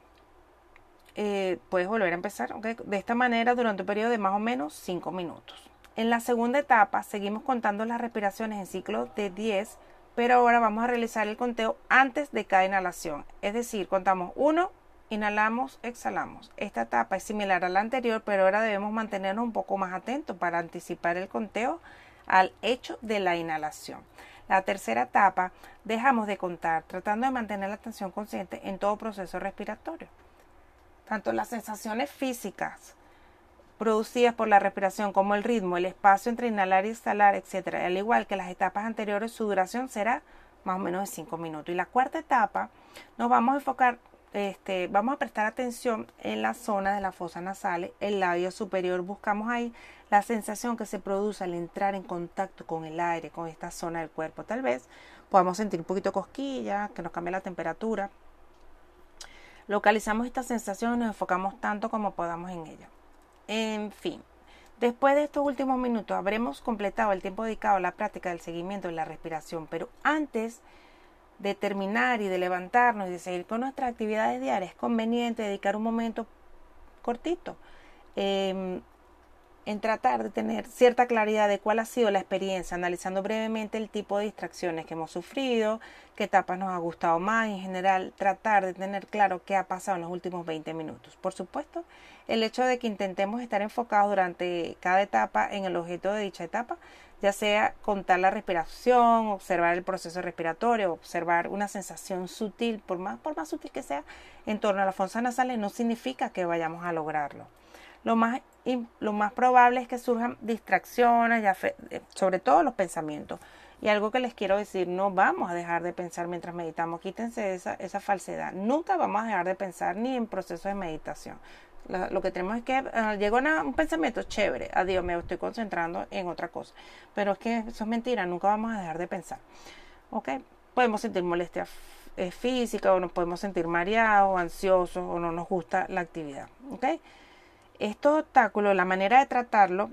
eh, puedes volver a empezar de esta manera durante un periodo de más o menos 5 minutos. En la segunda etapa seguimos contando las respiraciones en ciclo de 10, pero ahora vamos a realizar el conteo antes de cada inhalación. Es decir, contamos 1, inhalamos, exhalamos. Esta etapa es similar a la anterior, pero ahora debemos mantenernos un poco más atentos para anticipar el conteo al hecho de la inhalación. La tercera etapa, dejamos de contar, tratando de mantener la atención consciente en todo proceso respiratorio. Tanto las sensaciones físicas producidas por la respiración como el ritmo, el espacio entre inhalar y exhalar, etc. Al igual que las etapas anteriores, su duración será más o menos de 5 minutos. Y la cuarta etapa, nos vamos a enfocar este, vamos a prestar atención en la zona de la fosa nasal, el labio superior. Buscamos ahí la sensación que se produce al entrar en contacto con el aire, con esta zona del cuerpo. Tal vez podamos sentir un poquito cosquilla, que nos cambie la temperatura. Localizamos esta sensación y nos enfocamos tanto como podamos en ella. En fin, después de estos últimos minutos habremos completado el tiempo dedicado a la práctica del seguimiento de la respiración, pero antes de terminar y de levantarnos y de seguir con nuestras actividades diarias, es conveniente dedicar un momento cortito. Em, en tratar de tener cierta claridad de cuál ha sido la experiencia, analizando brevemente el tipo de distracciones que hemos sufrido, qué etapas nos ha gustado más en general tratar de tener claro qué ha pasado en los últimos 20 minutos. Por supuesto, el hecho de que intentemos estar enfocados durante cada etapa en el objeto de dicha etapa ya sea contar la respiración, observar el proceso respiratorio, observar una sensación sutil, por más, por más sutil que sea, en torno a la fosa nasales, no significa que vayamos a lograrlo. Lo más, lo más probable es que surjan distracciones, eh, sobre todo los pensamientos. Y algo que les quiero decir, no vamos a dejar de pensar mientras meditamos, quítense esa, esa falsedad. Nunca vamos a dejar de pensar ni en proceso de meditación lo que tenemos es que uh, un pensamiento chévere, adiós, me estoy concentrando en otra cosa. Pero es que eso es mentira, nunca vamos a dejar de pensar. ¿Ok? Podemos sentir molestia eh, física o nos podemos sentir mareados, ansiosos o no nos gusta la actividad. ¿Ok? Estos obstáculos, la manera de tratarlo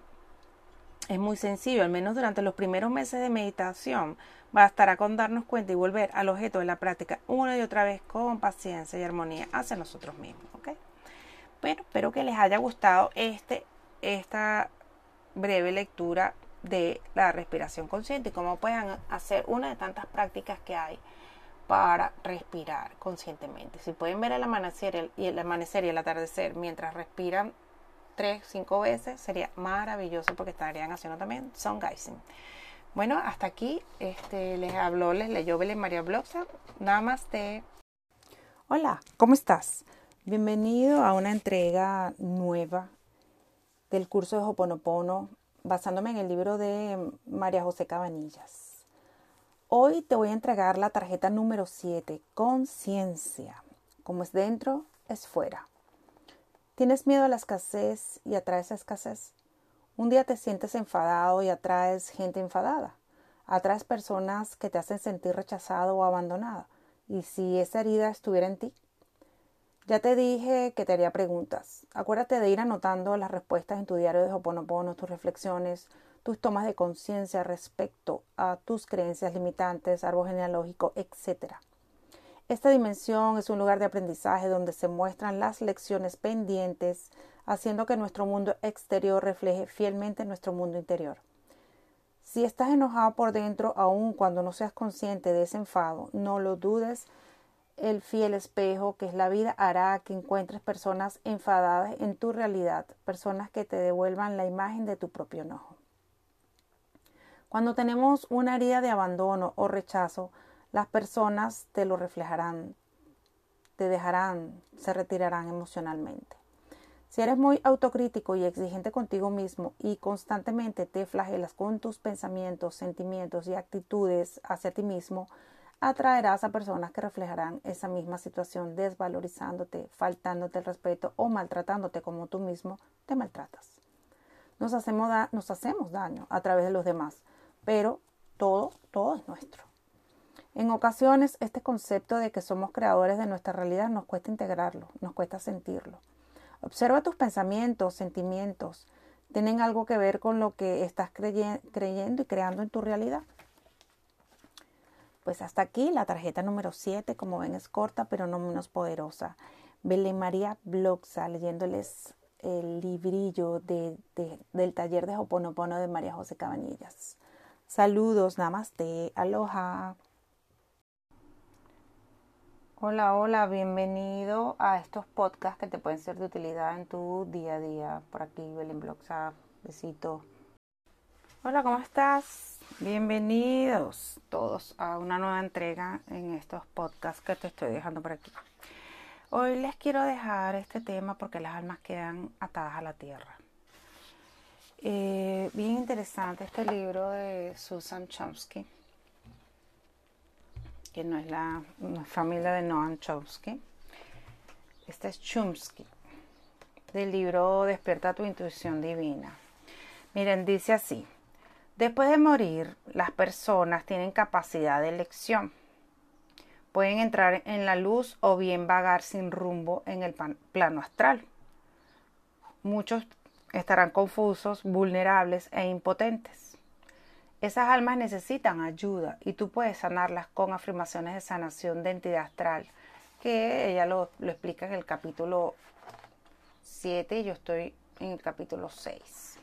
es muy sencillo, al menos durante los primeros meses de meditación. Bastará con darnos cuenta y volver al objeto de la práctica una y otra vez con paciencia y armonía hacia nosotros mismos. ¿ok? Bueno, espero que les haya gustado este, esta breve lectura de la respiración consciente y cómo puedan hacer una de tantas prácticas que hay para respirar conscientemente. Si pueden ver el amanecer y el amanecer y el atardecer mientras respiran tres, cinco veces, sería maravilloso porque estarían haciendo también sun gazing. Bueno, hasta aquí este, les habló, les leyó Belén María Bloxa. Namaste. Hola, ¿cómo estás? Bienvenido a una entrega nueva del curso de Hoponopono basándome en el libro de María José Cabanillas. Hoy te voy a entregar la tarjeta número 7, conciencia. Como es dentro, es fuera. ¿Tienes miedo a la escasez y atraes escasez? Un día te sientes enfadado y atraes gente enfadada. Atraes personas que te hacen sentir rechazado o abandonado. ¿Y si esa herida estuviera en ti? Ya te dije que te haría preguntas. Acuérdate de ir anotando las respuestas en tu diario de Hoponopono, tus reflexiones, tus tomas de conciencia respecto a tus creencias limitantes, árbol genealógico, etc. Esta dimensión es un lugar de aprendizaje donde se muestran las lecciones pendientes, haciendo que nuestro mundo exterior refleje fielmente nuestro mundo interior. Si estás enojado por dentro, aun cuando no seas consciente de ese enfado, no lo dudes. El fiel espejo que es la vida hará que encuentres personas enfadadas en tu realidad, personas que te devuelvan la imagen de tu propio enojo. Cuando tenemos una herida de abandono o rechazo, las personas te lo reflejarán, te dejarán, se retirarán emocionalmente. Si eres muy autocrítico y exigente contigo mismo y constantemente te flagelas con tus pensamientos, sentimientos y actitudes hacia ti mismo, atraerás a personas que reflejarán esa misma situación desvalorizándote, faltándote el respeto o maltratándote como tú mismo te maltratas. Nos hacemos, nos hacemos daño a través de los demás, pero todo, todo es nuestro. En ocasiones este concepto de que somos creadores de nuestra realidad nos cuesta integrarlo, nos cuesta sentirlo. Observa tus pensamientos, sentimientos. ¿Tienen algo que ver con lo que estás creyendo y creando en tu realidad? Pues hasta aquí la tarjeta número 7, como ven es corta pero no menos poderosa. Belén María Bloxa leyéndoles el librillo del taller de Hoponopono de María José Cabanillas. Saludos, namaste, aloha. Hola, hola, bienvenido a estos podcasts que te pueden ser de utilidad en tu día a día. Por aquí, Belén Bloxa, besito. Hola, ¿cómo estás? Bienvenidos todos a una nueva entrega en estos podcasts que te estoy dejando por aquí. Hoy les quiero dejar este tema porque las almas quedan atadas a la tierra. Eh, bien interesante este libro de Susan Chomsky que no es la familia de Noam Chomsky. Este es Chomsky, del libro Despierta tu intuición divina. Miren, dice así, después de morir, las personas tienen capacidad de elección. Pueden entrar en la luz o bien vagar sin rumbo en el plano astral. Muchos estarán confusos, vulnerables e impotentes. Esas almas necesitan ayuda y tú puedes sanarlas con afirmaciones de sanación de entidad astral, que ella lo, explica en el capítulo 7 y yo estoy en el capítulo 6.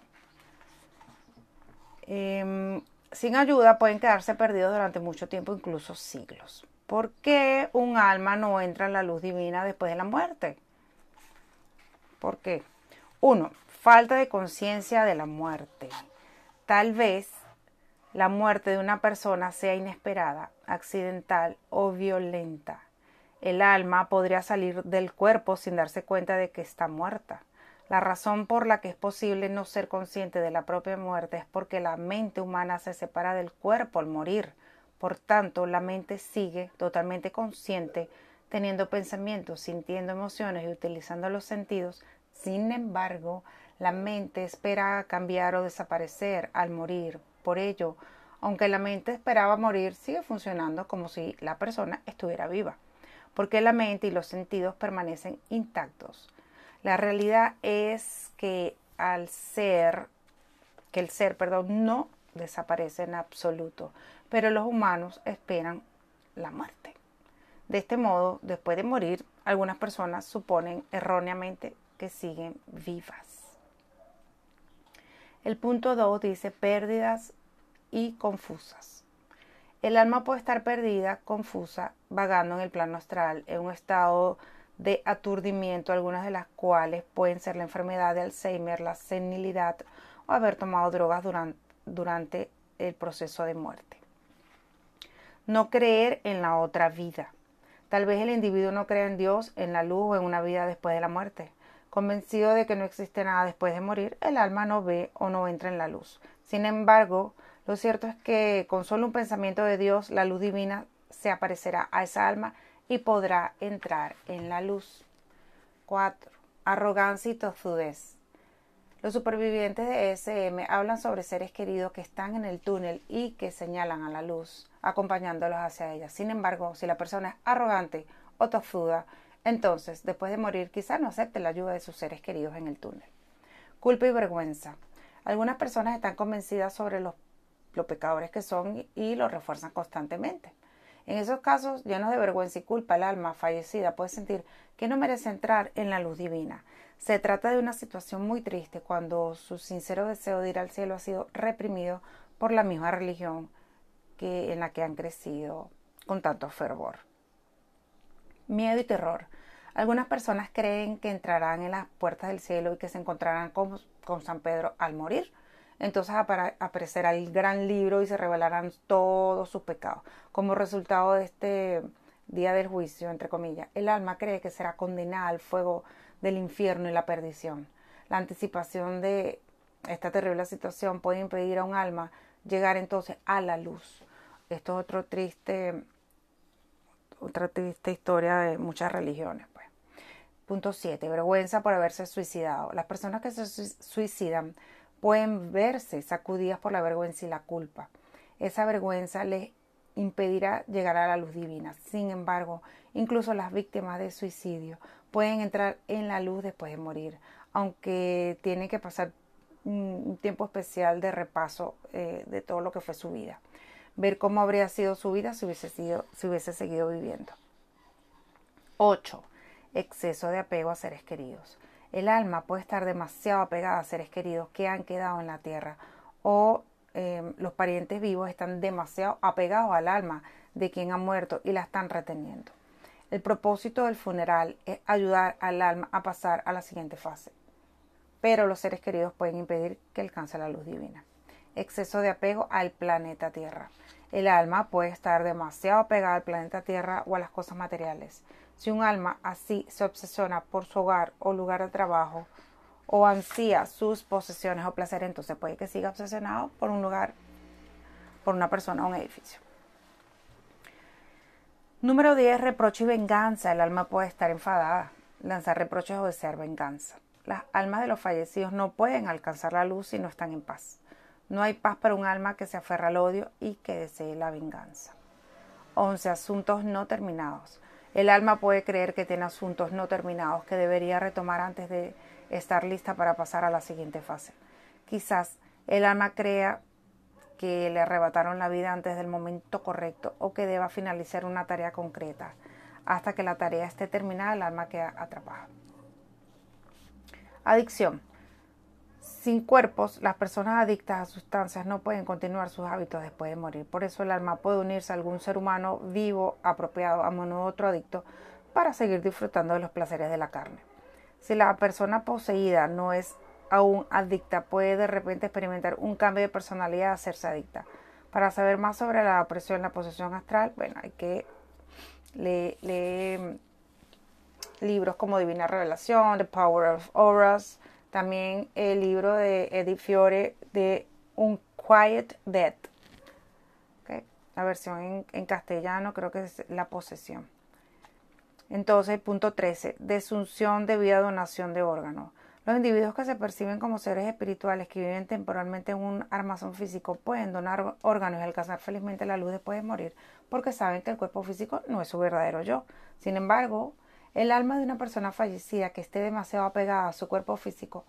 Em, sin ayuda pueden quedarse perdidos durante mucho tiempo, incluso siglos. ¿Por qué un alma no entra en la luz divina después de la muerte? ¿Por qué? Uno, falta de conciencia de la muerte. Tal vez la muerte de una persona sea inesperada, accidental o violenta. El alma podría salir del cuerpo sin darse cuenta de que está muerta. La razón por la que es posible no ser consciente de la propia muerte es porque la mente humana se separa del cuerpo al morir. Por tanto, la mente sigue totalmente consciente, teniendo pensamientos, sintiendo emociones y utilizando los sentidos. Sin embargo, la mente espera cambiar o desaparecer al morir, por ello, aunque la mente esperaba morir, sigue funcionando como si la persona estuviera viva, porque la mente y los sentidos permanecen intactos. La realidad es que al ser, que el ser, perdón, no desaparece en absoluto, pero los humanos esperan la muerte. De este modo, después de morir, algunas personas suponen erróneamente que siguen vivas. El punto 2 dice pérdidas y confusas. El alma puede estar perdida, confusa, vagando en el plano astral, en un estado de aturdimiento, algunas de las cuales pueden ser la enfermedad de Alzheimer, la senilidad o haber tomado drogas durante, el proceso de muerte. No creer en la otra vida. Tal vez el individuo no crea en Dios, en la luz o en una vida después de la muerte. Convencido de que no existe nada después de morir, el alma no ve o no entra en la luz. Sin embargo, lo cierto es que con solo un pensamiento de Dios, la luz divina se aparecerá a esa alma y podrá entrar en la luz. 4. Arrogancia y tozudez. Los supervivientes de SM hablan sobre seres queridos que están en el túnel y que señalan a la luz, acompañándolos hacia ella. Sin embargo, si la persona es arrogante o tozuda, entonces, después de morir, quizá no acepte la ayuda de sus seres queridos en el túnel. Culpa y vergüenza. Algunas personas están convencidas sobre los pecadores que son y lo refuerzan constantemente. En esos casos, llenos de vergüenza y culpa, el alma fallecida puede sentir que no merece entrar en la luz divina. Se trata de una situación muy triste cuando su sincero deseo de ir al cielo ha sido reprimido por la misma religión que en la que han crecido con tanto fervor. Miedo y terror. Algunas personas creen que entrarán en las puertas del cielo y que se encontrarán con, con San Pedro al morir. Entonces aparecerá el gran libro y se revelarán todos sus pecados. Como resultado de este día del juicio, entre comillas, el alma cree que será condenada al fuego del infierno y la perdición. La anticipación de esta terrible situación puede impedir a un alma llegar entonces a la luz. Esto es otro triste, otra triste historia de muchas religiones. Pues. Punto 7. Vergüenza por haberse suicidado. Las personas que se suicidan pueden verse sacudidas por la vergüenza y la culpa. Esa vergüenza les impedirá llegar a la luz divina. Sin embargo, incluso las víctimas de suicidio pueden entrar en la luz después de morir, aunque tienen que pasar un tiempo especial de repaso eh, de todo lo que fue su vida. Ver cómo habría sido su vida si hubiese, sido, si hubiese seguido viviendo. 8. Exceso de apego a seres queridos. El alma puede estar demasiado apegada a seres queridos que han quedado en la tierra o em, los parientes vivos están demasiado apegados al alma de quien ha muerto y la están reteniendo. El propósito del funeral es ayudar al alma a pasar a la siguiente fase, pero los seres queridos pueden impedir que alcance la luz divina. Exceso de apego al planeta Tierra. El alma puede estar demasiado apegada al planeta Tierra o a las cosas materiales. Si un alma así se obsesiona por su hogar o lugar de trabajo o ansía sus posesiones o placeres, entonces puede que siga obsesionado por un lugar, por una persona o un edificio. Número 10. Reproche y venganza. El alma puede estar enfadada, lanzar reproches o desear venganza. Las almas de los fallecidos no pueden alcanzar la luz si no están en paz. No hay paz para un alma que se aferra al odio y que desee la venganza. 11. Asuntos no terminados. El alma puede creer que tiene asuntos no terminados que debería retomar antes de estar lista para pasar a la siguiente fase. Quizás el alma crea que le arrebataron la vida antes del momento correcto o que deba finalizar una tarea concreta. Hasta que la tarea esté terminada, el alma queda atrapada. Adicción. Sin cuerpos, las personas adictas a sustancias no pueden continuar sus hábitos después de morir. Por eso el alma puede unirse a algún ser humano vivo, apropiado, a menudo otro adicto, para seguir disfrutando de los placeres de la carne. Si la persona poseída no es aún adicta puede de repente experimentar un cambio de personalidad a hacerse adicta. Para saber más sobre la opresión, la posesión astral, bueno, hay que leer, libros como Divina Revelación, The Power of Auras, también el libro de Edith Fiore de Un Quiet Death. La versión en, castellano creo que es La posesión. Entonces, punto 13, desunción debida donación de órganos. Los individuos que se perciben como seres espirituales que viven temporalmente en un armazón físico pueden donar órganos y alcanzar felizmente la luz después de morir porque saben que el cuerpo físico no es su verdadero yo. Sin embargo, el alma de una persona fallecida que esté demasiado apegada a su cuerpo físico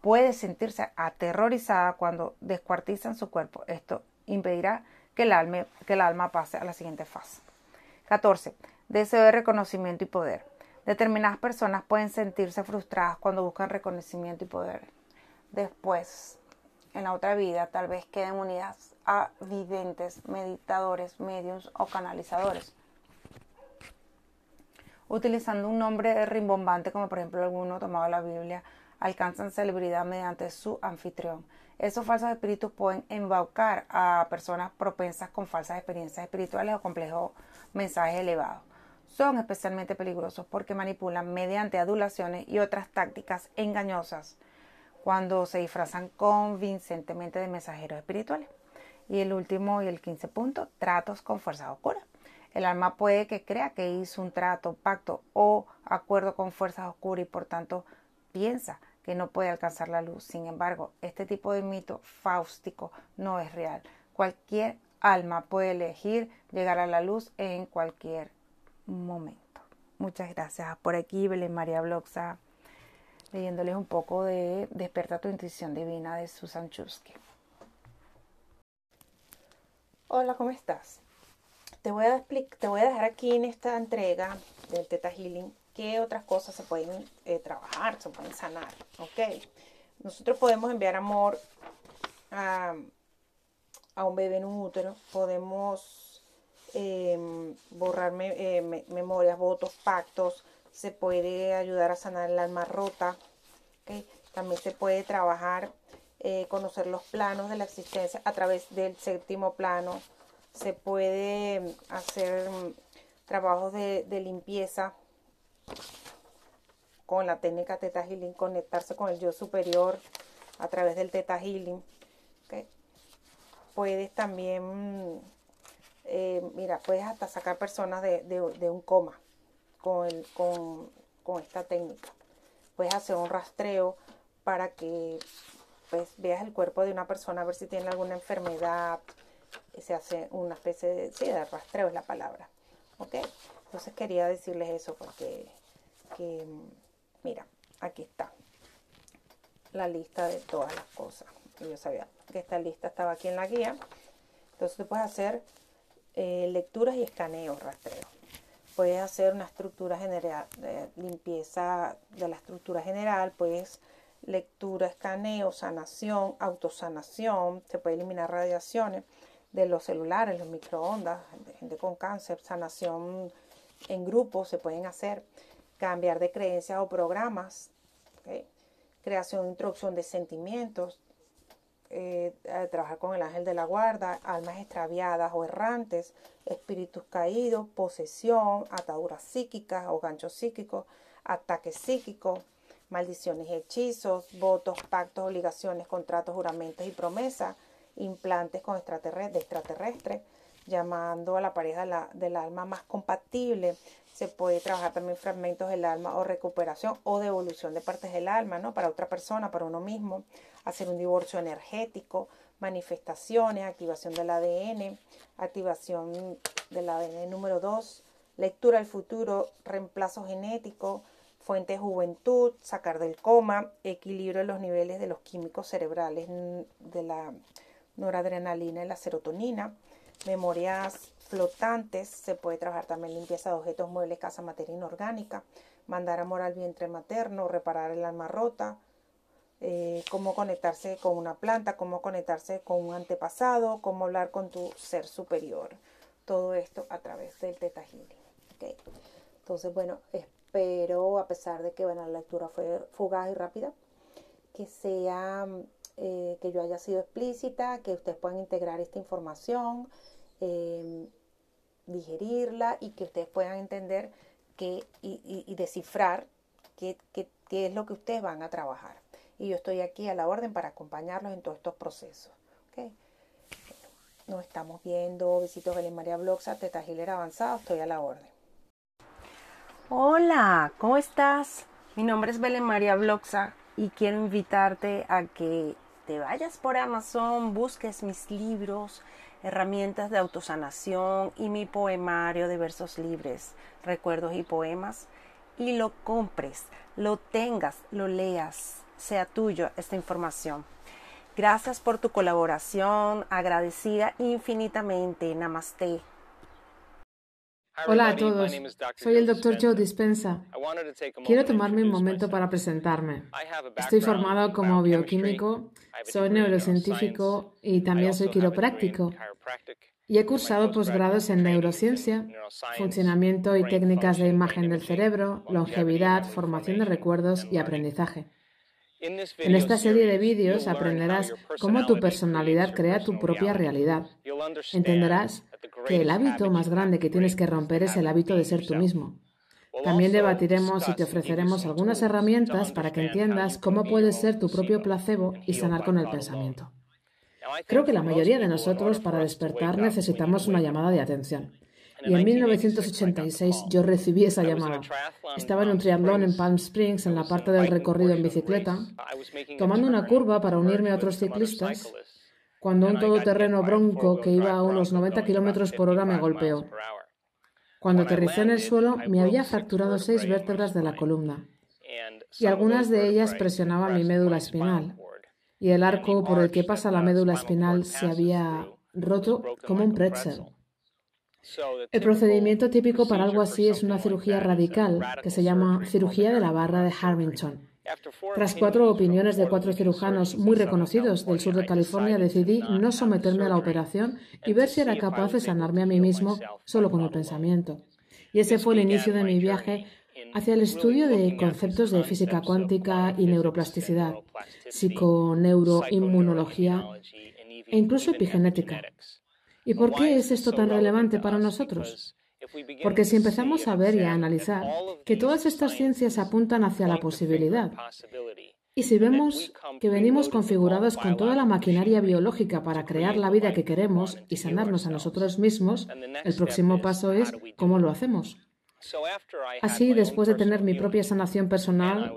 puede sentirse aterrorizada cuando descuartizan su cuerpo. Esto impedirá que el alma, que el alma pase a la siguiente fase. 14. Deseo de reconocimiento y poder. Determinadas personas pueden sentirse frustradas cuando buscan reconocimiento y poder. Después, en la otra vida, tal vez queden unidas a videntes, meditadores, medios o canalizadores. Utilizando un nombre rimbombante, como por ejemplo alguno tomado de la Biblia, alcanzan celebridad mediante su anfitrión. Esos falsos espíritus pueden embaucar a personas propensas con falsas experiencias espirituales o complejos mensajes elevados son especialmente peligrosos porque manipulan mediante adulaciones y otras tácticas engañosas cuando se disfrazan convincentemente de mensajeros espirituales. Y el último y el quince punto, tratos con fuerzas oscuras. El alma puede que crea que hizo un trato, pacto o acuerdo con fuerzas oscuras y por tanto piensa que no puede alcanzar la luz. Sin embargo, este tipo de mito fáustico no es real. Cualquier alma puede elegir llegar a la luz en cualquier momento. Muchas gracias. Por aquí Belén María Bloxa leyéndoles un poco de Desperta tu intuición divina de Susan Chusky. Hola, ¿cómo estás? Te voy, a te voy a dejar aquí en esta entrega del Teta Healing qué otras cosas se pueden eh, trabajar, se pueden sanar, ¿ok? Nosotros podemos enviar amor a, a un bebé en un útero, podemos em, borrar eh, memorias, votos, pactos, se puede ayudar a sanar el alma rota, también se puede trabajar, eh, conocer los planos de la existencia a través del séptimo plano, se puede hacer em, trabajos de, limpieza con la técnica Teta Healing, conectarse con el yo superior a través del Teta Healing. Puedes también, eh, mira, puedes hasta sacar personas de, un coma con, con, esta técnica. Puedes hacer un rastreo para que pues, veas el cuerpo de una persona, a ver si tiene alguna enfermedad. Se hace una especie de, rastreo es la palabra. ¿Ok? Entonces quería decirles eso porque, que, mira, aquí está la lista de todas las cosas. yo sabía que esta lista estaba aquí en la guía. Entonces tú puedes hacer eh, lecturas y escaneos, rastreo. Puedes hacer una estructura general, de limpieza de la estructura general, puedes lectura, escaneo, sanación, autosanación, se puede eliminar radiaciones de los celulares, los microondas, gente con cáncer, sanación en grupo se pueden hacer, cambiar de creencias o programas, creación e introducción de sentimientos, eh, trabajar con el ángel de la guarda, almas extraviadas o errantes, espíritus caídos, posesión, ataduras psíquicas o ganchos psíquicos, ataques psíquicos, maldiciones y hechizos, votos, pactos, obligaciones, contratos, juramentos y promesas, implantes con extraterrestres, extraterrestre, llamando a la pareja del alma más compatible. Se puede trabajar también fragmentos del alma o recuperación o devolución de partes del alma, ¿no? Para otra persona, para uno mismo. Hacer un divorcio energético, manifestaciones, activación del ADN, activación del ADN número 2, lectura del futuro, reemplazo genético, fuente de juventud, sacar del coma, equilibrio de los niveles de los químicos cerebrales de la noradrenalina y la serotonina, memorias flotantes, se puede trabajar también limpieza de objetos, muebles, casa, materia inorgánica, mandar amor al vientre materno, reparar el alma rota, eh, cómo conectarse con una planta, cómo conectarse con un antepasado, cómo hablar con tu ser superior. Todo esto a través del Teta Healing. Entonces, bueno, espero, a pesar de que bueno, la lectura fue fugaz y rápida, que sea eh, que yo haya sido explícita, que ustedes puedan integrar esta información, em, digerirla y que ustedes puedan entender que, y, descifrar qué, es lo que ustedes van a trabajar. Y yo estoy aquí a la orden para acompañarlos en todos estos procesos. Nos estamos viendo. Besitos de María Bloxa, Teta Giler Avanzado. Estoy a la orden. Hola, ¿cómo estás? Mi nombre es Belén María Bloxa y quiero invitarte a que te vayas por Amazon, busques mis libros, herramientas de autosanación y mi poemario de versos libres, recuerdos y poemas, y lo compres, lo tengas, lo leas, sea tuyo esta información. Gracias por tu colaboración, agradecida infinitamente. Namaste. Hola a todos, soy el Dr. Joe Dispensa. Quiero tomarme un momento para presentarme. Estoy formado como bioquímico, soy neurocientífico y también soy quiropráctico. Y he cursado posgrados en neurociencia, funcionamiento y técnicas de imagen del cerebro, longevidad, formación de recuerdos y aprendizaje. En esta serie de vídeos aprenderás cómo tu personalidad crea tu propia realidad. Entenderás que el hábito más grande que tienes que romper es el hábito de ser tú mismo. También debatiremos y te ofreceremos algunas herramientas para que entiendas cómo puedes ser tu propio placebo y sanar con el pensamiento. Creo que la mayoría de nosotros para despertar necesitamos una llamada de atención. Y en 1986 yo recibí esa llamada. Estaba en un triatlón en Palm Springs, en la parte del recorrido en bicicleta, tomando una curva para unirme a otros ciclistas, cuando un todoterreno bronco que iba a unos 90 kilómetros por hora me golpeó. Cuando aterricé en el suelo, me había fracturado seis vértebras de la columna y algunas de ellas presionaban mi médula espinal. Y el arco por el que pasa la médula espinal se había roto como un pretzel. El procedimiento típico para algo así es una cirugía radical que se llama cirugía de la barra de Harrington Tras cuatro opiniones de cuatro cirujanos muy reconocidos del sur de California, decidí no someterme a la operación y ver si era capaz de sanarme a mí mismo solo con el pensamiento. Y ese fue el inicio de mi viaje hacia el estudio de conceptos de física cuántica y neuroplasticidad, psiconeuroinmunología e incluso epigenética. ¿Y por qué es esto tan relevante para nosotros? Porque si empezamos a ver y a analizar que todas estas ciencias apuntan hacia la posibilidad, y si vemos que venimos configurados con toda la maquinaria biológica para crear la vida que queremos y sanarnos a nosotros mismos, el próximo paso es cómo lo hacemos. Así, después de tener mi propia sanación personal,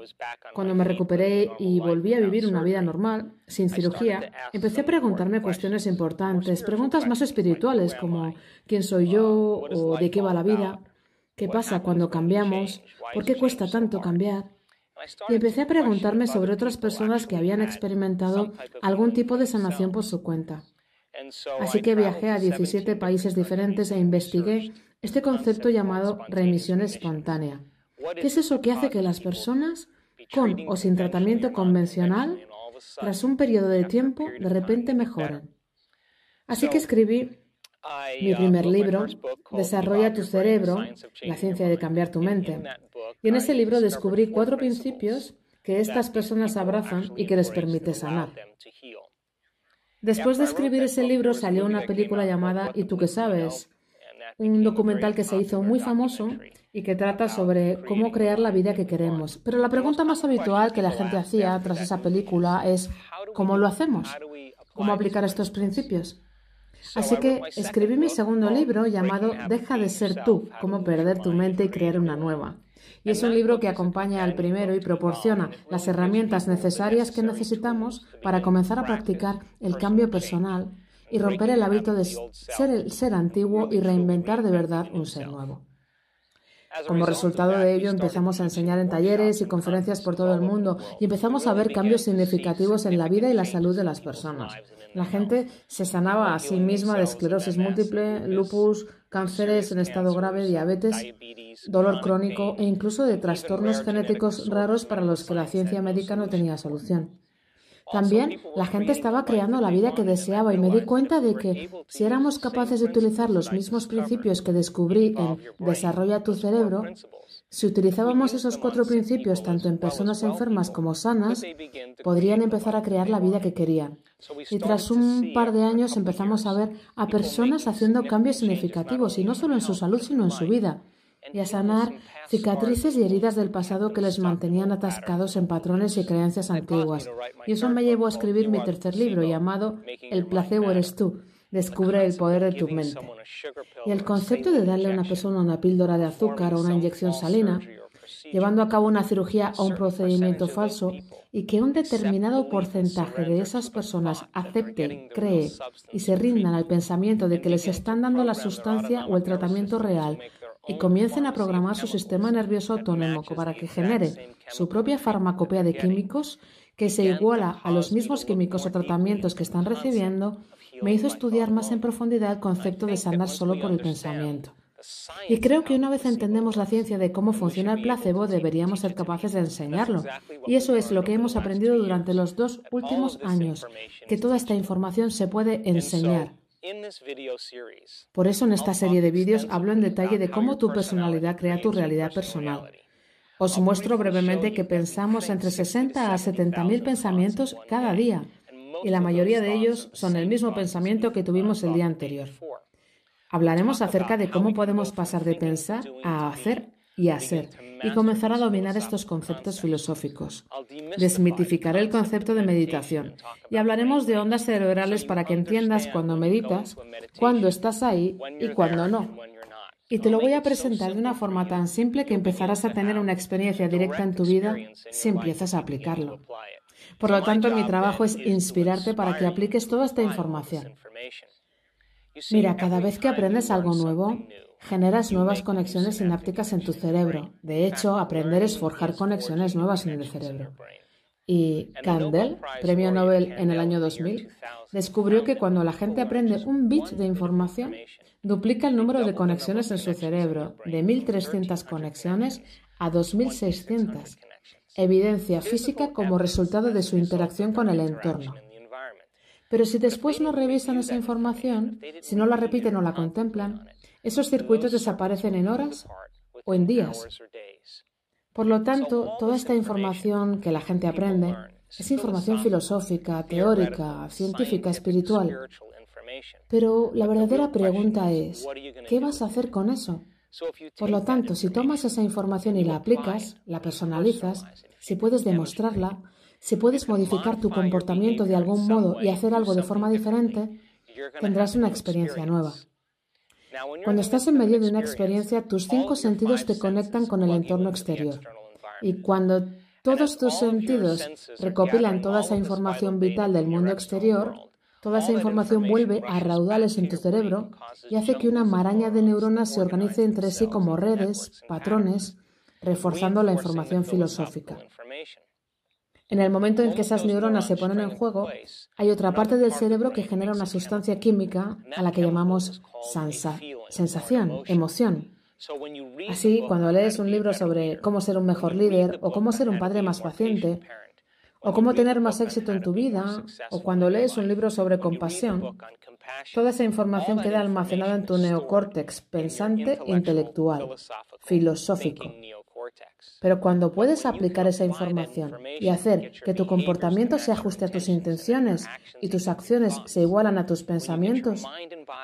cuando me recuperé y volví a vivir una vida normal, sin cirugía, empecé a preguntarme cuestiones importantes, preguntas más espirituales como ¿quién soy yo? o ¿de qué va la vida? ¿Qué pasa cuando cambiamos? ¿Por qué cuesta tanto cambiar? Y empecé a preguntarme sobre otras personas que habían experimentado algún tipo de sanación por su cuenta. Así que viajé a 17 países diferentes e investigué este concepto llamado remisión espontánea. ¿Qué es eso que hace que las personas, con o sin tratamiento convencional, tras un periodo de tiempo, de repente mejoren? Así que escribí mi primer libro, Desarrolla tu cerebro, la ciencia de cambiar tu mente. Y en ese libro descubrí cuatro principios que estas personas abrazan y que les permite sanar. Después de escribir ese libro salió una película llamada ¿Y tú qué sabes? Un documental que se hizo muy famoso y que trata sobre cómo crear la vida que queremos. Pero la pregunta más habitual que la gente hacía tras esa película es ¿cómo lo hacemos? ¿Cómo aplicar estos principios? Así que escribí mi segundo libro llamado Deja de ser tú, cómo perder tu mente y crear una nueva. Y es un libro que acompaña al primero y proporciona las herramientas necesarias que necesitamos para comenzar a practicar el cambio personal y romper el hábito de ser el ser antiguo y reinventar de verdad un ser nuevo. Como resultado de ello, empezamos a enseñar en talleres y conferencias por todo el mundo y empezamos a ver cambios significativos en la vida y la salud de las personas. La gente se sanaba a sí misma de esclerosis múltiple, lupus, cánceres en estado grave, diabetes, dolor crónico e incluso de trastornos genéticos raros para los que la ciencia médica no tenía solución. También la gente estaba creando la vida que deseaba y me di cuenta de que si éramos capaces de utilizar los mismos principios que descubrí en Desarrolla tu cerebro, si utilizábamos esos cuatro principios tanto en personas enfermas como sanas, podrían empezar a crear la vida que querían. Y tras un par de años empezamos a ver a personas haciendo cambios significativos, y no solo en su salud, sino en su vida y a sanar cicatrices y heridas del pasado que les mantenían atascados en patrones y creencias antiguas. Y eso me llevó a escribir mi tercer libro llamado El placebo eres tú. Descubre el poder de tu mente. Y el concepto de darle a una persona una píldora de azúcar o una inyección salina, llevando a cabo una cirugía o un procedimiento falso, y que un determinado porcentaje de esas personas acepte, cree y se rindan al pensamiento de que les están dando la sustancia o el tratamiento real y comiencen a programar su sistema nervioso autónomo para que genere su propia farmacopea de químicos que se iguala a los mismos químicos o tratamientos que están recibiendo, me hizo estudiar más en profundidad el concepto de sanar solo por el pensamiento. Y creo que una vez entendemos la ciencia de cómo funciona el placebo, deberíamos ser capaces de enseñarlo. Y eso es lo que hemos aprendido durante los dos últimos años, que toda esta información se puede enseñar, por eso en esta serie de vídeos hablo en detalle de cómo tu personalidad crea tu realidad personal. Os muestro brevemente que pensamos entre 60 a 70 mil pensamientos cada día y la mayoría de ellos son el mismo pensamiento que tuvimos el día anterior. Hablaremos acerca de cómo podemos pasar de pensar a hacer y a ser, y comenzar a dominar estos conceptos filosóficos. Desmitificaré el concepto de meditación y hablaremos de ondas cerebrales para que entiendas cuando meditas, cuándo estás ahí y cuándo no. Y te lo voy a presentar de una forma tan simple que empezarás a tener una experiencia directa en tu vida si empiezas a aplicarlo. Por lo tanto, mi trabajo es inspirarte para que apliques toda esta información. Mira, cada vez que aprendes algo nuevo, generas nuevas conexiones sinápticas en tu cerebro. De hecho, aprender es forjar conexiones nuevas en el cerebro. Y Candel, premio Nobel en el año 2000, descubrió que cuando la gente aprende un bit de información, duplica el número de conexiones en su cerebro, de 1.300 conexiones a 2.600. evidencia física como resultado de su interacción con el entorno. Pero si después no revisan esa información, si no la repiten o la contemplan, esos circuitos desaparecen en horas o en días. Por lo tanto, toda esta información que la gente aprende es información filosófica, teórica, científica, espiritual. Pero la verdadera pregunta es, ¿qué vas a hacer con eso? Por lo tanto, si tomas esa información y la aplicas, la personalizas, si puedes demostrarla, si puedes modificar tu comportamiento de algún modo y hacer algo de forma diferente, tendrás una experiencia nueva. Cuando estás en medio de una experiencia, tus cinco sentidos te conectan con el entorno exterior. Y cuando todos tus sentidos recopilan toda esa información vital del mundo exterior, toda esa información vuelve a raudales en tu cerebro y hace que una maraña de neuronas se organice entre sí como redes, patrones, reforzando la información filosófica. En el momento en que esas neuronas se ponen en juego, hay otra parte del cerebro que genera una sustancia química a la que llamamos sensación, emoción. Así, cuando lees un libro sobre cómo ser un mejor líder o cómo ser un padre más paciente, o cómo tener más éxito en tu vida, o cuando lees un libro sobre compasión, toda esa información queda almacenada en tu neocórtex pensante intelectual, filosófico. Pero cuando puedes aplicar esa información y hacer que tu comportamiento se ajuste a tus intenciones y tus acciones se igualan a tus pensamientos,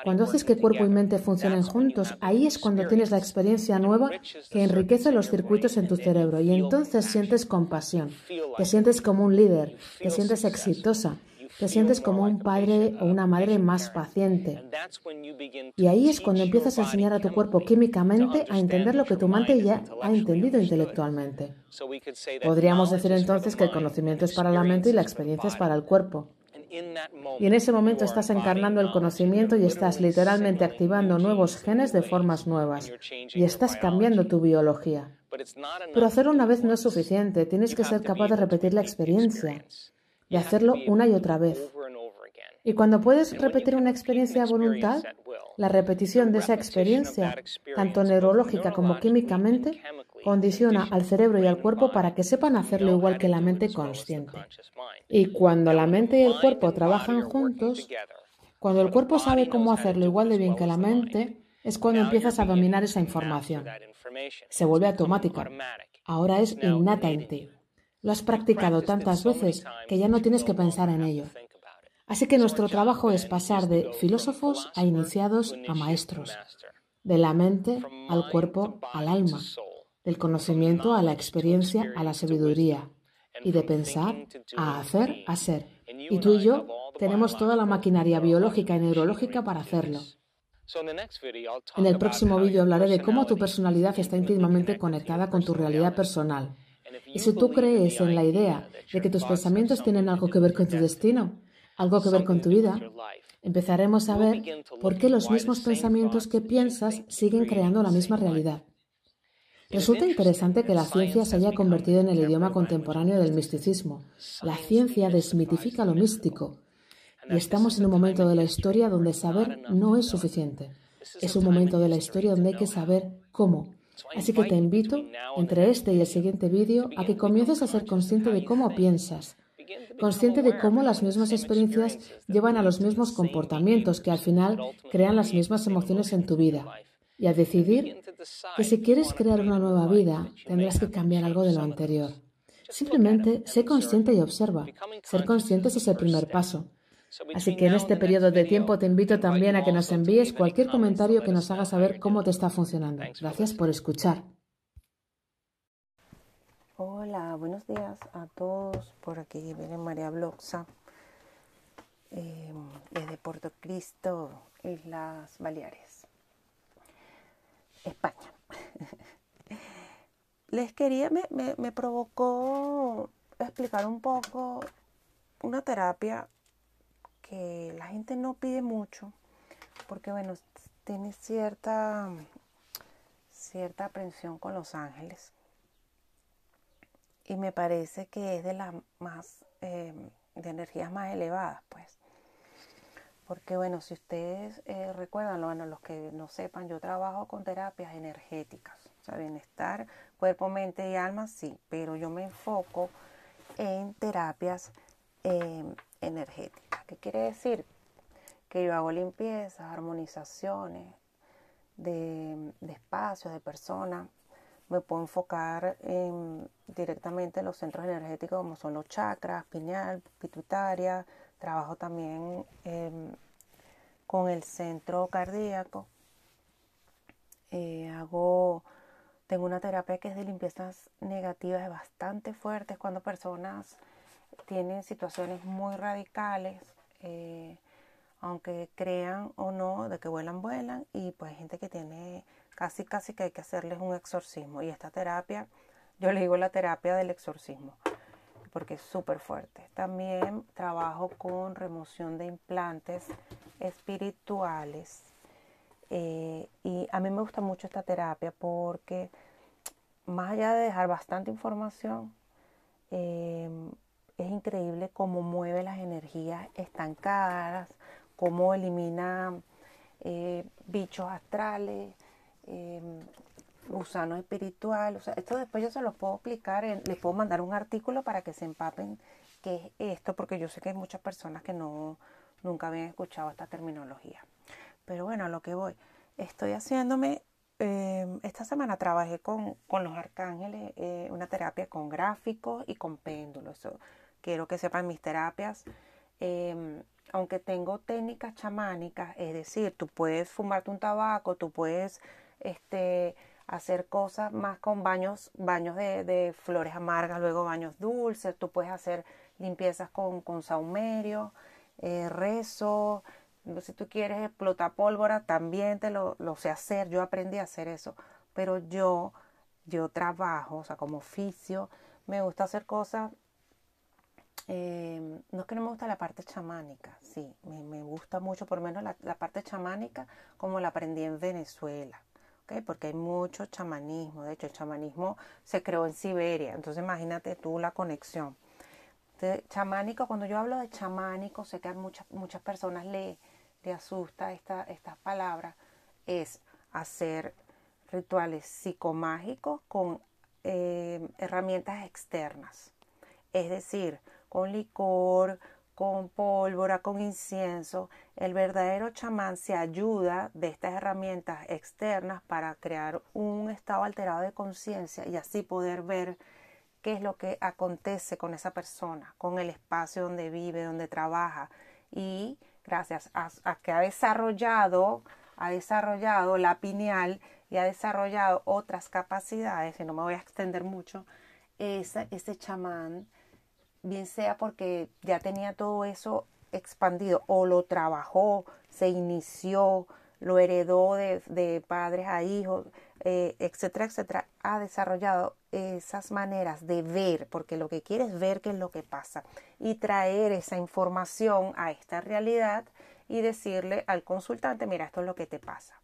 cuando haces que cuerpo y mente funcionen juntos, ahí es cuando tienes la experiencia nueva que enriquece los circuitos en tu cerebro. Y entonces sientes compasión, te sientes como un líder, te sientes exitosa, te sientes como un padre o una madre más paciente. Y ahí es cuando empiezas a enseñar a tu cuerpo químicamente a entender lo que tu mente ya ha entendido intelectualmente. Podríamos decir entonces que el conocimiento es para la mente y la experiencia es para el cuerpo. Y en ese momento estás encarnando el conocimiento y estás literalmente activando nuevos genes de formas nuevas. Y estás cambiando tu biología. Pero hacerlo una vez no es suficiente, tienes que ser capaz de repetir la experiencia y hacerlo una y otra vez. Y cuando puedes repetir una experiencia a voluntad, la repetición de esa experiencia, tanto neurológica como químicamente, condiciona al cerebro y al cuerpo para que sepan hacerlo igual que la mente consciente. Y cuando la mente y el cuerpo trabajan juntos, cuando el cuerpo sabe cómo hacerlo igual de bien que la mente, es cuando empiezas a dominar esa información. Se vuelve automática. Ahora es innata en ti. Lo has practicado tantas veces que ya no tienes que pensar en ello. Así que nuestro trabajo es pasar de filósofos a iniciados a maestros, de la mente al cuerpo al alma, del conocimiento a la experiencia a la sabiduría, y de pensar a hacer a ser. Y tú y yo tenemos toda la maquinaria biológica y neurológica para hacerlo. En el próximo vídeo hablaré de cómo tu personalidad está íntimamente conectada con tu realidad personal y si tú crees en la idea de que tus pensamientos tienen algo que ver con tu destino, algo que ver con tu vida, empezaremos a ver por qué los mismos pensamientos que piensas siguen creando la misma realidad. Resulta interesante que la ciencia se haya convertido en el idioma contemporáneo del misticismo. La ciencia desmitifica lo místico. Y estamos en un momento de la historia donde saber no es suficiente. Es un momento de la historia donde hay que saber cómo, Así que te invito, entre este y el siguiente vídeo, a que comiences a ser consciente de cómo piensas, consciente de cómo las mismas experiencias llevan a los mismos comportamientos que al final crean las mismas emociones en tu vida, y a decidir que si quieres crear una nueva vida, tendrás que cambiar algo de lo anterior. Simplemente sé consciente y observa. Ser consciente es el primer paso. Así que en este periodo de tiempo te invito también a que nos envíes cualquier comentario que nos haga saber cómo te está funcionando. Gracias por escuchar. Hola, buenos días a todos. Por aquí viene María Bloxa, eh, desde Puerto Cristo, Islas Baleares, España. Les quería, me, me provocó explicar un poco una terapia que la gente no pide mucho, porque bueno, tiene cierta, cierta aprensión con los ángeles. Y me parece que es de las más, em, de energías más elevadas, pues. Porque bueno, si ustedes eh, recuerdan, bueno, los que no sepan, yo trabajo con terapias energéticas. O sea, bienestar, cuerpo, mente y alma, sí, pero yo me enfoco en terapias em, energéticas. ¿Qué quiere decir? Que yo hago limpiezas, armonizaciones de, espacios, de personas. Me puedo enfocar en, directamente en los centros energéticos como son los chakras, pineal, pituitaria. Trabajo también em, con el centro cardíaco. Eh, hago, tengo una terapia que es de limpiezas negativas bastante fuertes cuando personas tienen situaciones muy radicales, eh, aunque crean o no de que vuelan, vuelan, y pues gente que tiene casi, casi que hay que hacerles un exorcismo. Y esta terapia, yo le digo la terapia del exorcismo, porque es súper fuerte. También trabajo con remoción de implantes espirituales. Eh, y a mí me gusta mucho esta terapia porque más allá de dejar bastante información, eh, es increíble cómo mueve las energías estancadas, cómo elimina eh, bichos astrales, gusanos espirituales. Esto después yo se los puedo explicar, les puedo mandar un artículo para que se empapen qué es esto, porque yo sé que hay muchas personas que no, nunca habían escuchado esta terminología. Pero bueno, a lo que voy, estoy haciéndome, em, esta semana trabajé con, los arcángeles, eh, una terapia con gráficos y con péndulos. Eso, quiero que sepan mis terapias. Em, aunque tengo técnicas chamánicas, es decir, tú puedes fumarte un tabaco, tú puedes este, hacer cosas más con baños, baños de, flores amargas, luego baños dulces, tú puedes hacer limpiezas con, con saumerio, eh, rezo, si tú quieres explotar pólvora, también te lo, sé hacer, yo aprendí a hacer eso, pero yo, yo trabajo, o sea, como oficio, me gusta hacer cosas, eh, no es que no me gusta la parte chamánica, sí, me, gusta mucho, por lo menos la, parte chamánica como la aprendí en Venezuela, ¿okay? porque hay mucho chamanismo, de hecho el chamanismo se creó en Siberia, entonces imagínate tú la conexión chamánico, cuando yo hablo de chamánico, sé que a muchas, muchas personas le, le asusta esta, estas palabras, es hacer rituales psicomágicos con eh, herramientas externas. Es decir, con licor, con pólvora, con incienso. El verdadero chamán se ayuda de estas herramientas externas para crear un estado alterado de conciencia y así poder ver qué es lo que acontece con esa persona, con el espacio donde vive, donde trabaja. Y gracias a, que ha desarrollado, ha desarrollado la pineal y ha desarrollado otras capacidades, y no me voy a extender mucho, ese chamán, bien sea porque ya tenía todo eso expandido o lo trabajó, se inició, lo heredó de, de padres a hijos, eh, etcétera, etcétera, ha desarrollado esas maneras de ver, porque lo que quiere es ver qué es lo que pasa y traer esa información a esta realidad y decirle al consultante, mira, esto es lo que te pasa.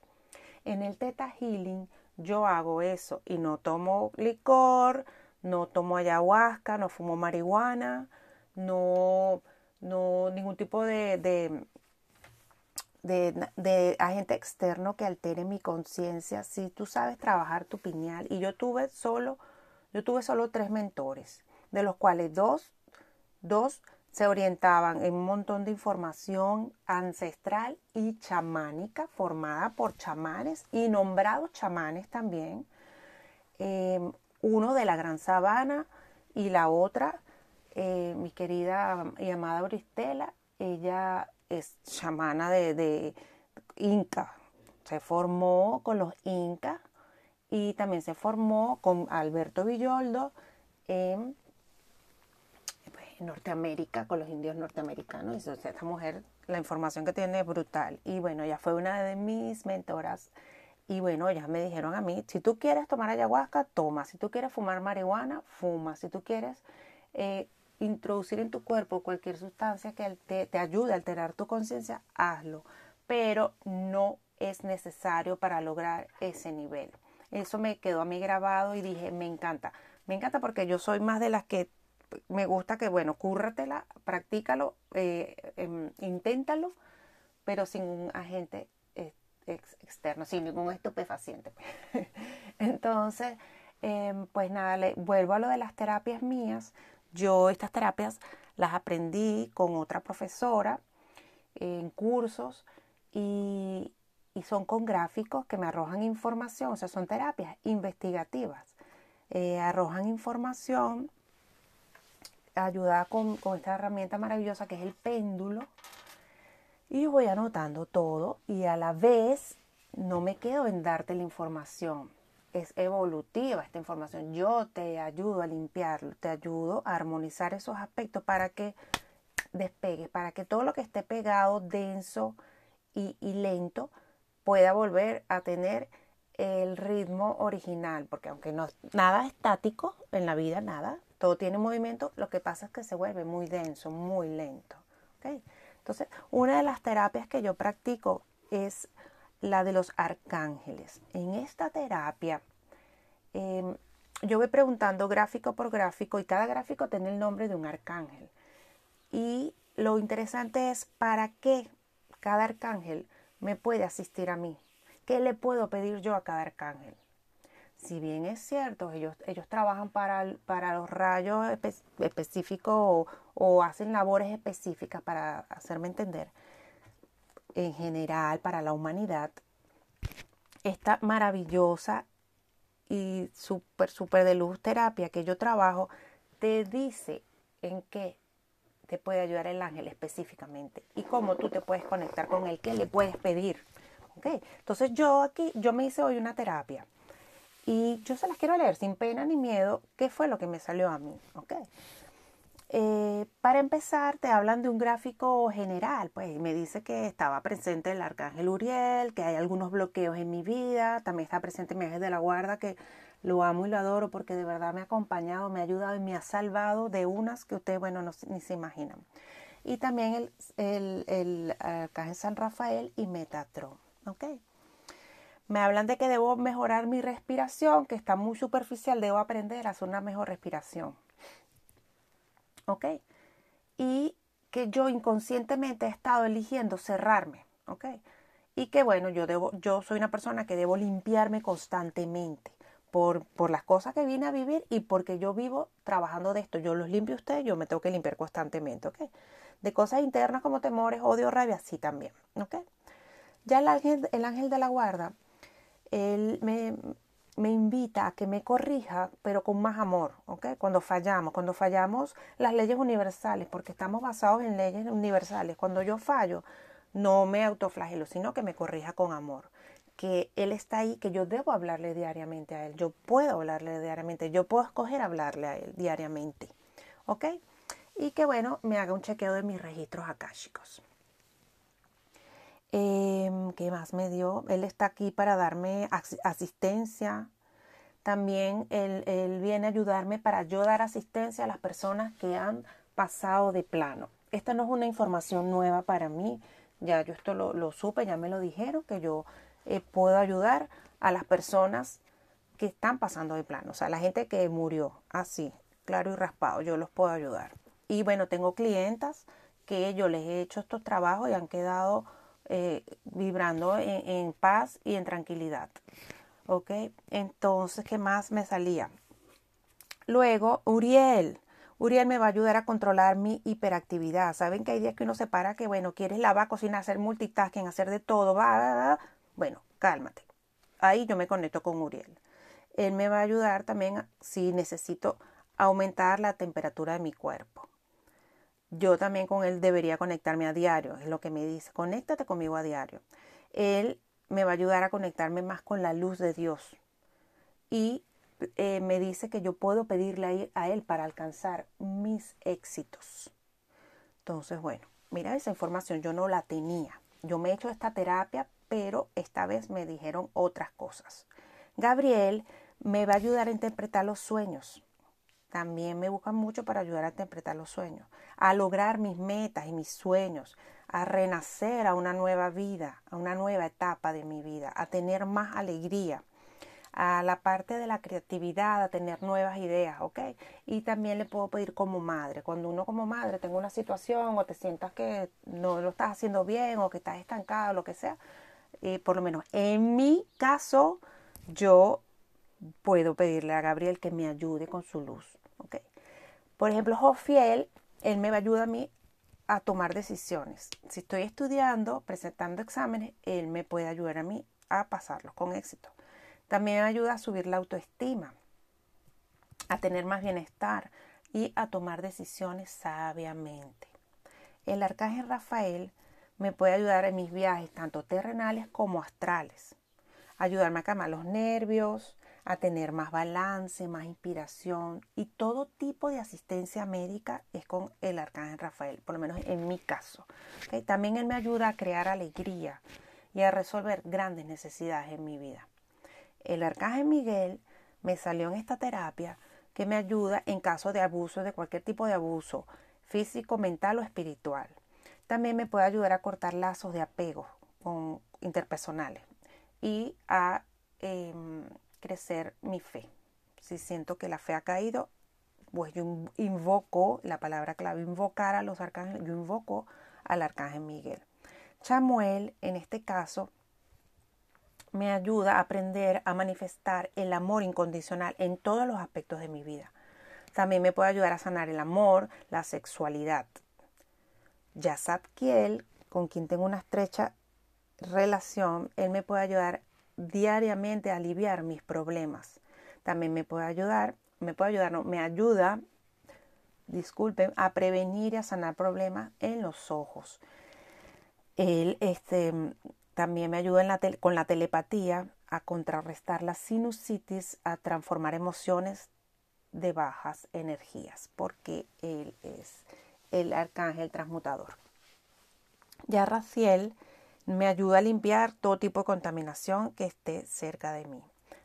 En el Theta Healing yo hago eso y no tomo licor, no tomo ayahuasca, no fumo marihuana, no, no ningún tipo de, de, agente externo que altere mi conciencia, si tú sabes trabajar tu piñal, y yo tuve solo, yo tuve solo tres mentores, de los cuales dos, dos se orientaban en un montón de información ancestral y chamánica formada por chamanes y nombrados chamanes también. Em, uno de la Gran Sabana y la otra, eh, mi querida y amada Bristela, ella es chamana de, Inca. Se formó con los Incas y también se formó con Alberto Villoldo en, pues, Norteamérica, con los indios norteamericanos. Y esta mujer, la información que tiene es brutal. Y bueno, ella fue una de mis mentoras. Y bueno, ellas me dijeron a mí, si tú quieres tomar ayahuasca, toma. Si tú quieres fumar marihuana, fuma. Si tú quieres eh, introducir en tu cuerpo cualquier sustancia que te, ayude a alterar tu conciencia, hazlo. Pero no es necesario para lograr ese nivel. Eso me quedó a mí grabado y dije, me encanta. Me encanta porque yo soy más de las que me gusta que, bueno, cúrratela, practícalo, eh, em, inténtalo, pero sin un agente externo, sin ningún estupefaciente. Entonces, em, pues nada, le, vuelvo a lo de las terapias mías. Yo estas terapias las aprendí con otra profesora en cursos y, son con gráficos que me arrojan información, o sea, son terapias investigativas. Eh, arrojan información ayudada con esta herramienta maravillosa que es el péndulo y voy anotando todo y a la vez no me quedo en darte la información. Es evolutiva esta información. Yo te ayudo a limpiarlo, te ayudo a armonizar esos aspectos para que despegues, para que todo lo que esté pegado, denso y, y lento pueda volver a tener el ritmo original, porque aunque no nada estático en la vida, nada, todo tiene movimiento, lo que pasa es que se vuelve muy denso, muy lento. Entonces, una de las terapias que yo practico es la de los arcángeles. En esta terapia, em, yo voy preguntando gráfico por gráfico y cada gráfico tiene el nombre de un arcángel. Y lo interesante es para qué cada arcángel me puede asistir a mí. ¿Qué le puedo pedir yo a cada arcángel? Si bien es cierto, ellos, ellos trabajan para, para los rayos específicos o, hacen labores específicas para hacerme entender, en general para la humanidad, esta maravillosa y súper, súper de luz terapia que yo trabajo, te dice en qué te puede ayudar el ángel específicamente y cómo tú te puedes conectar con él, qué le puedes pedir. ¿Okay? Entonces yo aquí, yo me hice hoy una terapia y yo se las quiero leer sin pena ni miedo, qué fue lo que me salió a mí. ¿Okay? Eh, para empezar, te hablan de un gráfico general, pues me dice que estaba presente el arcángel Uriel, que hay algunos bloqueos en mi vida, también está presente mi ángel de la guarda, que lo amo y lo adoro porque de verdad me ha acompañado, me ha ayudado y me ha salvado de unas que ustedes, bueno, no, ni se imaginan. Y también el, el, el arcángel San Rafael y Metatron. Me hablan de que debo mejorar mi respiración, que está muy superficial, debo aprender a hacer una mejor respiración. ¿Ok? Y que yo inconscientemente he estado eligiendo cerrarme, ¿ok? Y que bueno, yo debo, yo soy una persona que debo limpiarme constantemente por, por las cosas que vine a vivir y porque yo vivo trabajando de esto. Yo los limpio a ustedes, yo me tengo que limpiar constantemente, ¿ok? De cosas internas como temores, odio, rabia, sí también, ¿ok? Ya el ángel, el ángel de la guarda, él me, me invita a que me corrija, pero con más amor, ¿ok? Cuando fallamos, cuando fallamos las leyes universales, porque estamos basados en leyes universales. Cuando yo fallo, no me autoflagelo, sino que me corrija con amor. Que Él está ahí, que yo debo hablarle diariamente a Él. Yo puedo hablarle diariamente, yo puedo escoger hablarle a Él diariamente, ¿ok? Y que bueno, me haga un chequeo de mis registros akáshicos. Eh, ¿Qué más me dio? Él está aquí para darme asistencia. También él, viene a ayudarme para yo dar asistencia a las personas que han pasado de plano. Esta no es una información nueva para mí. Ya yo esto lo, supe, ya me lo dijeron, que yo eh, puedo ayudar a las personas que están pasando de plano. O sea, la gente que murió así, claro y raspado, yo los puedo ayudar. Y bueno, tengo clientas que yo les he hecho estos trabajos y han quedado eh, vibrando en, paz y en tranquilidad. ¿Ok? Entonces, ¿qué más me salía? Luego, Uriel. Uriel me va a ayudar a controlar mi hiperactividad. Saben que hay días que uno se para que, bueno, quieres lavar, cocinar, hacer multitasking, hacer de todo. Va, Bueno, cálmate. Ahí yo me conecto con Uriel. Él me va a ayudar también si necesito aumentar la temperatura de mi cuerpo yo también con él debería conectarme a diario, es lo que me dice, conéctate conmigo a diario. Él me va a ayudar a conectarme más con la luz de Dios y eh, me dice que yo puedo pedirle a él para alcanzar mis éxitos. Entonces, bueno, mira esa información, yo no la tenía. Yo me he hecho esta terapia, pero esta vez me dijeron otras cosas. Gabriel me va a ayudar a interpretar los sueños también me buscan mucho para ayudar a interpretar los sueños, a lograr mis metas y mis sueños, a renacer a una nueva vida, a una nueva etapa de mi vida, a tener más alegría, a la parte de la creatividad, a tener nuevas ideas, ¿ok? Y también le puedo pedir como madre, cuando uno como madre tenga una situación o te sientas que no lo estás haciendo bien o que estás estancado, lo que sea, eh, por lo menos en mi caso, yo puedo pedirle a Gabriel que me ayude con su luz. Por ejemplo, Jofiel, él me va a ayudar a mí a tomar decisiones. Si estoy estudiando, presentando exámenes, él me puede ayudar a mí a pasarlos con éxito. También me ayuda a subir la autoestima, a tener más bienestar y a tomar decisiones sabiamente. El arcángel Rafael me puede ayudar en mis viajes, tanto terrenales como astrales. Ayudarme a calmar los nervios, a tener más balance, más inspiración y todo tipo de asistencia médica es con el arcángel Rafael, por lo menos en mi caso. También él me ayuda a crear alegría y a resolver grandes necesidades en mi vida. El arcángel Miguel me salió en esta terapia que me ayuda en caso de abuso, de cualquier tipo de abuso, físico, mental o espiritual. También me puede ayudar a cortar lazos de apego con, interpersonales y a em, crecer mi fe. Si siento que la fe ha caído, pues yo invoco, la palabra clave, invocar a los arcángeles, yo invoco al arcángel Miguel. Chamuel, en este caso, me ayuda a aprender a manifestar el amor incondicional en todos los aspectos de mi vida. También me puede ayudar a sanar el amor, la sexualidad. Yasat Kiel, con quien tengo una estrecha relación, él me puede ayudar diariamente aliviar mis problemas. También me puede ayudar, me puede ayudar, no, me ayuda, disculpen, a prevenir y a sanar problemas en los ojos. Él este, también me ayuda con la telepatía a contrarrestar la sinusitis, a transformar emociones de bajas energías, porque él es el arcángel transmutador. Ya Raciel me ayuda a limpiar todo tipo de contaminación que esté cerca de mí.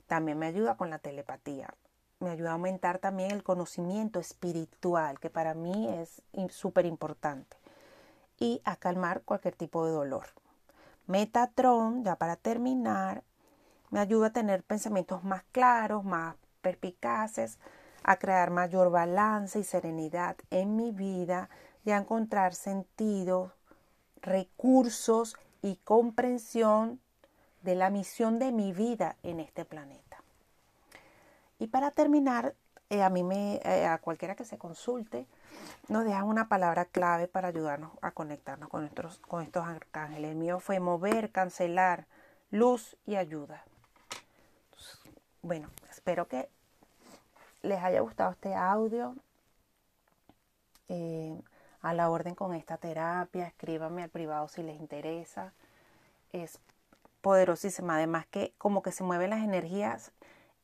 También me ayuda con la telepatía. Me ayuda a aumentar también el conocimiento espiritual, que para mí es súper importante. Y a calmar cualquier tipo de dolor. Metatron, ya para terminar, me ayuda a tener pensamientos más claros, más perspicaces, a crear mayor balance y serenidad en mi vida y a encontrar sentido, recursos y comprensión de la misión de mi vida en este planeta. Y para terminar, eh, a mí me, eh, a cualquiera que se consulte, nos dejan una palabra clave para ayudarnos a conectarnos con, nuestros, con estos arcángeles. El mío fue mover, cancelar, luz y ayuda. Bueno, espero que les haya gustado este audio. Eh, a la orden con esta terapia, escríbanme al privado si les interesa. Es poderosísima, además que como que se mueven las energías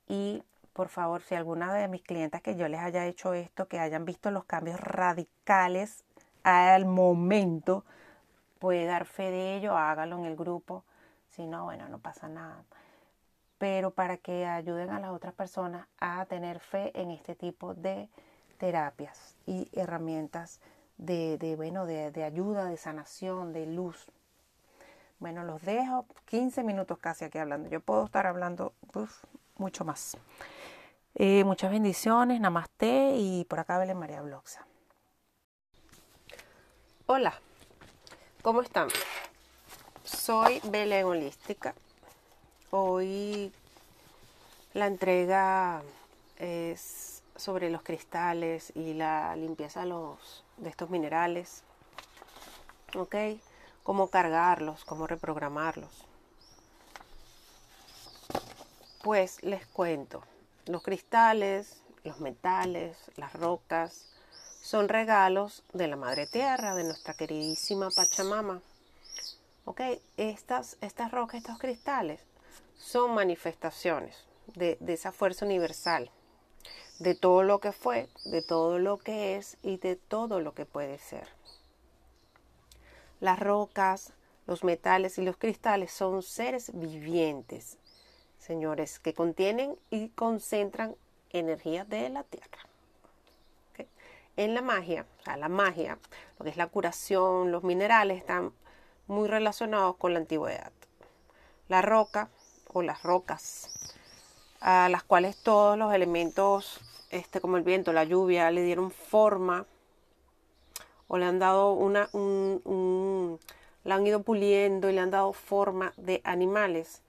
y por favor, si alguna de mis clientes que yo les haya hecho esto, que hayan visto los cambios radicales al momento, puede dar fe de ello, hágalo en el grupo. Si no, bueno, no pasa nada. Pero para que ayuden a las otras personas a tener fe en este tipo de terapias y herramientas de, bueno, de, ayuda, de sanación, de luz. Bueno, los dejo 15 minutos casi aquí hablando. Yo puedo estar hablando mucho más. Eh, muchas bendiciones, namaste y por acá Belén María Bloxa. Hola, ¿cómo están? Soy Belén Holística. Hoy la entrega es sobre los cristales y la limpieza de los de estos minerales. ¿Ok? Cómo cargarlos, cómo reprogramarlos. Pues les cuento, los cristales, los metales, las rocas, son regalos de la Madre Tierra, de nuestra queridísima Pachamama. ¿Ok? Estas, estas rocas, estos cristales, son manifestaciones de, de esa fuerza universal de todo lo que fue, de todo lo que es y de todo lo que puede ser. Las rocas, los metales y los cristales son seres vivientes, señores, que contienen y concentran energía de la tierra. En la magia, o sea, la magia, lo que es la curación, los minerales están muy relacionados con la antigüedad. La roca o las rocas, a las cuales todos los elementos este, como el viento, la lluvia, le dieron forma o le han dado una, un, la han ido puliendo y le han dado forma de animales,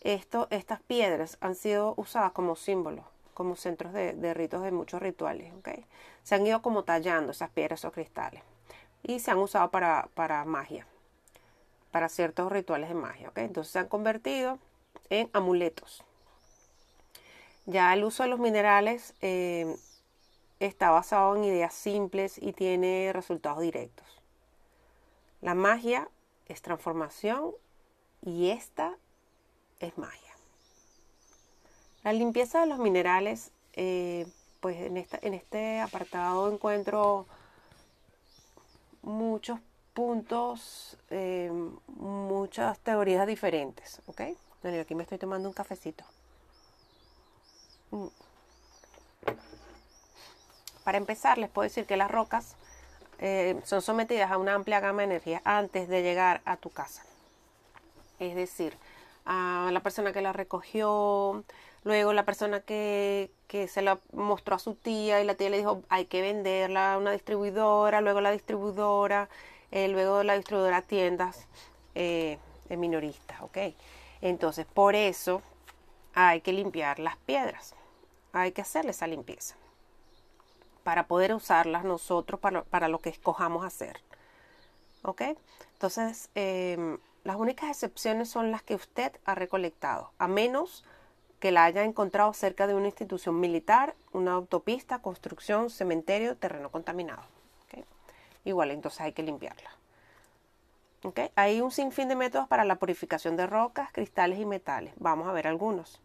esto, estas piedras han sido usadas como símbolos, como centros de, ritos de muchos rituales. Se han ido como tallando esas piedras o cristales y se han usado para, para magia, para ciertos rituales de magia. Entonces se han convertido en amuletos. Ya el uso de los minerales eh, está basado en ideas simples y tiene resultados directos. La magia es transformación y esta es magia. La limpieza de los minerales, eh, pues en, en este apartado encuentro muchos puntos, eh, muchas teorías diferentes, ¿ok? Aquí me estoy tomando un cafecito. Para empezar, les puedo decir que las rocas eh, son sometidas a una amplia gama de energía antes de llegar a tu casa. Es decir, a la persona que la recogió, luego la persona que, se la mostró a su tía y la tía le dijo hay que venderla a una distribuidora, luego la distribuidora, eh, luego la distribuidora a tiendas eh, minoristas, ¿ok? Entonces, por eso hay que limpiar las piedras, hay que hacerle esa limpieza para poder usarlas nosotros para, para lo que escojamos hacer, ¿ok? Entonces, eh, las únicas excepciones son las que usted ha recolectado, a menos que la haya encontrado cerca de una institución militar, una autopista, construcción, cementerio, terreno contaminado. Igual, entonces hay que limpiarla. Hay un sinfín de métodos para la purificación de rocas, cristales y metales. Vamos a ver algunos.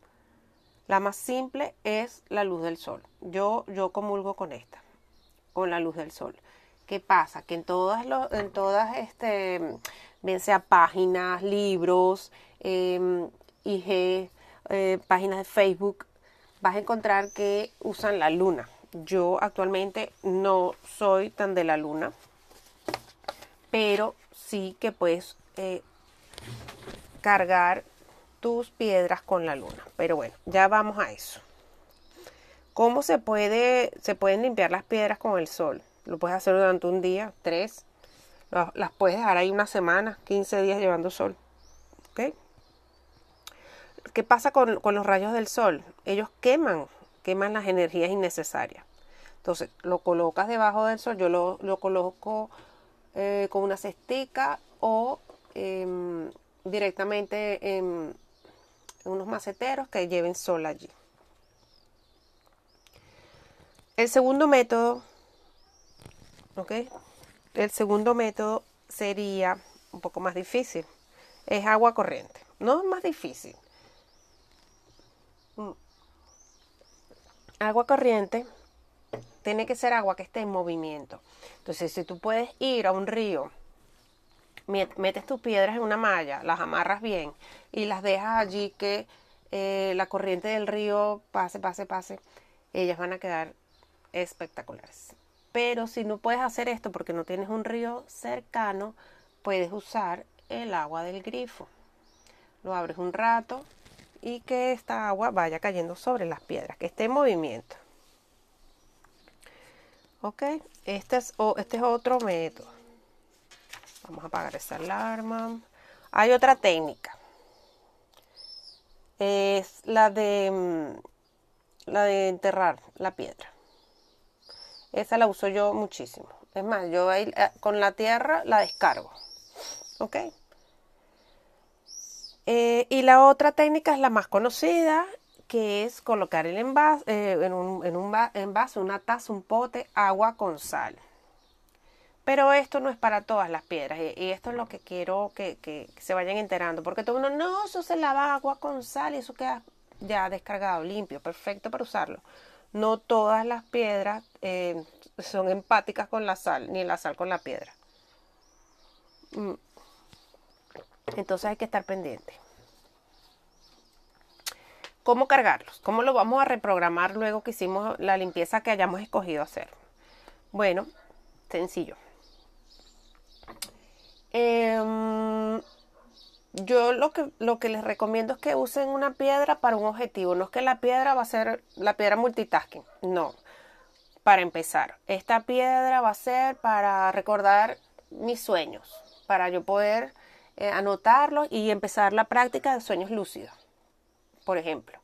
La más simple es la luz del sol. Yo, yo comulgo con esta, con la luz del sol. ¿Qué pasa? Que en todas, los, en todas este, bien sea páginas, libros, em, IG, eh, páginas de Facebook, vas a encontrar que usan la luna. Yo actualmente no soy tan de la luna, pero sí que puedes eh, cargar tus piedras con la luna. Pero bueno, ya vamos a eso. ¿Cómo se puede, se pueden limpiar las piedras con el sol? Lo puedes hacer durante un día, tres, las puedes dejar ahí una semana, 15 días llevando sol. ¿Ok? ¿Qué pasa con, los rayos del sol? Ellos queman, queman las energías innecesarias. Entonces, lo colocas debajo del sol. Yo lo, coloco eh, con una cestica o em, directamente en, en unos maceteros que lleven sol allí. El segundo método, ¿ok? El segundo método sería un poco más difícil. Es agua corriente. No es más difícil. Mm. Agua corriente tiene que ser agua que esté en movimiento. Entonces, si tú puedes ir a un río, metes tus piedras en una malla, las amarras bien y las dejas allí que eh, la corriente del río pase, pase, pase, ellas van a quedar espectaculares. Pero si no puedes hacer esto porque no tienes un río cercano, puedes usar el agua del grifo. Lo abres un rato y que esta agua vaya cayendo sobre las piedras, que esté en movimiento. Ok, este es, este es otro método. Vamos a apagar esa alarma. Hay otra técnica. Es la de, mm, la de enterrar la piedra. Esa la uso yo muchísimo. Es más, yo ahí, eh, con la tierra la descargo. ¿Ok? Eh, y la otra técnica es la más conocida, que es colocar el envase, eh, en, un, en un envase, una taza, un pote, agua con sal. Pero esto no es para todas las piedras y, esto es lo que quiero que, se vayan enterando, porque todo mundo, no, eso se lava agua con sal y eso queda ya descargado, limpio, perfecto para usarlo no todas las piedras eh, son empáticas con la sal, ni la sal con la piedra. Mm. Entonces hay que estar pendiente. ¿Cómo cargarlos? ¿Cómo lo vamos a reprogramar luego que hicimos la limpieza que hayamos escogido hacer? Bueno, sencillo. Eh, yo lo que, lo que les recomiendo es que usen una piedra para un objetivo. No es que la piedra va a ser la piedra multitasking. No. Para empezar, esta piedra va a ser para recordar mis sueños. para yo poder eh, anotarlo y empezar la práctica de sueños lúcidos, por ejemplo.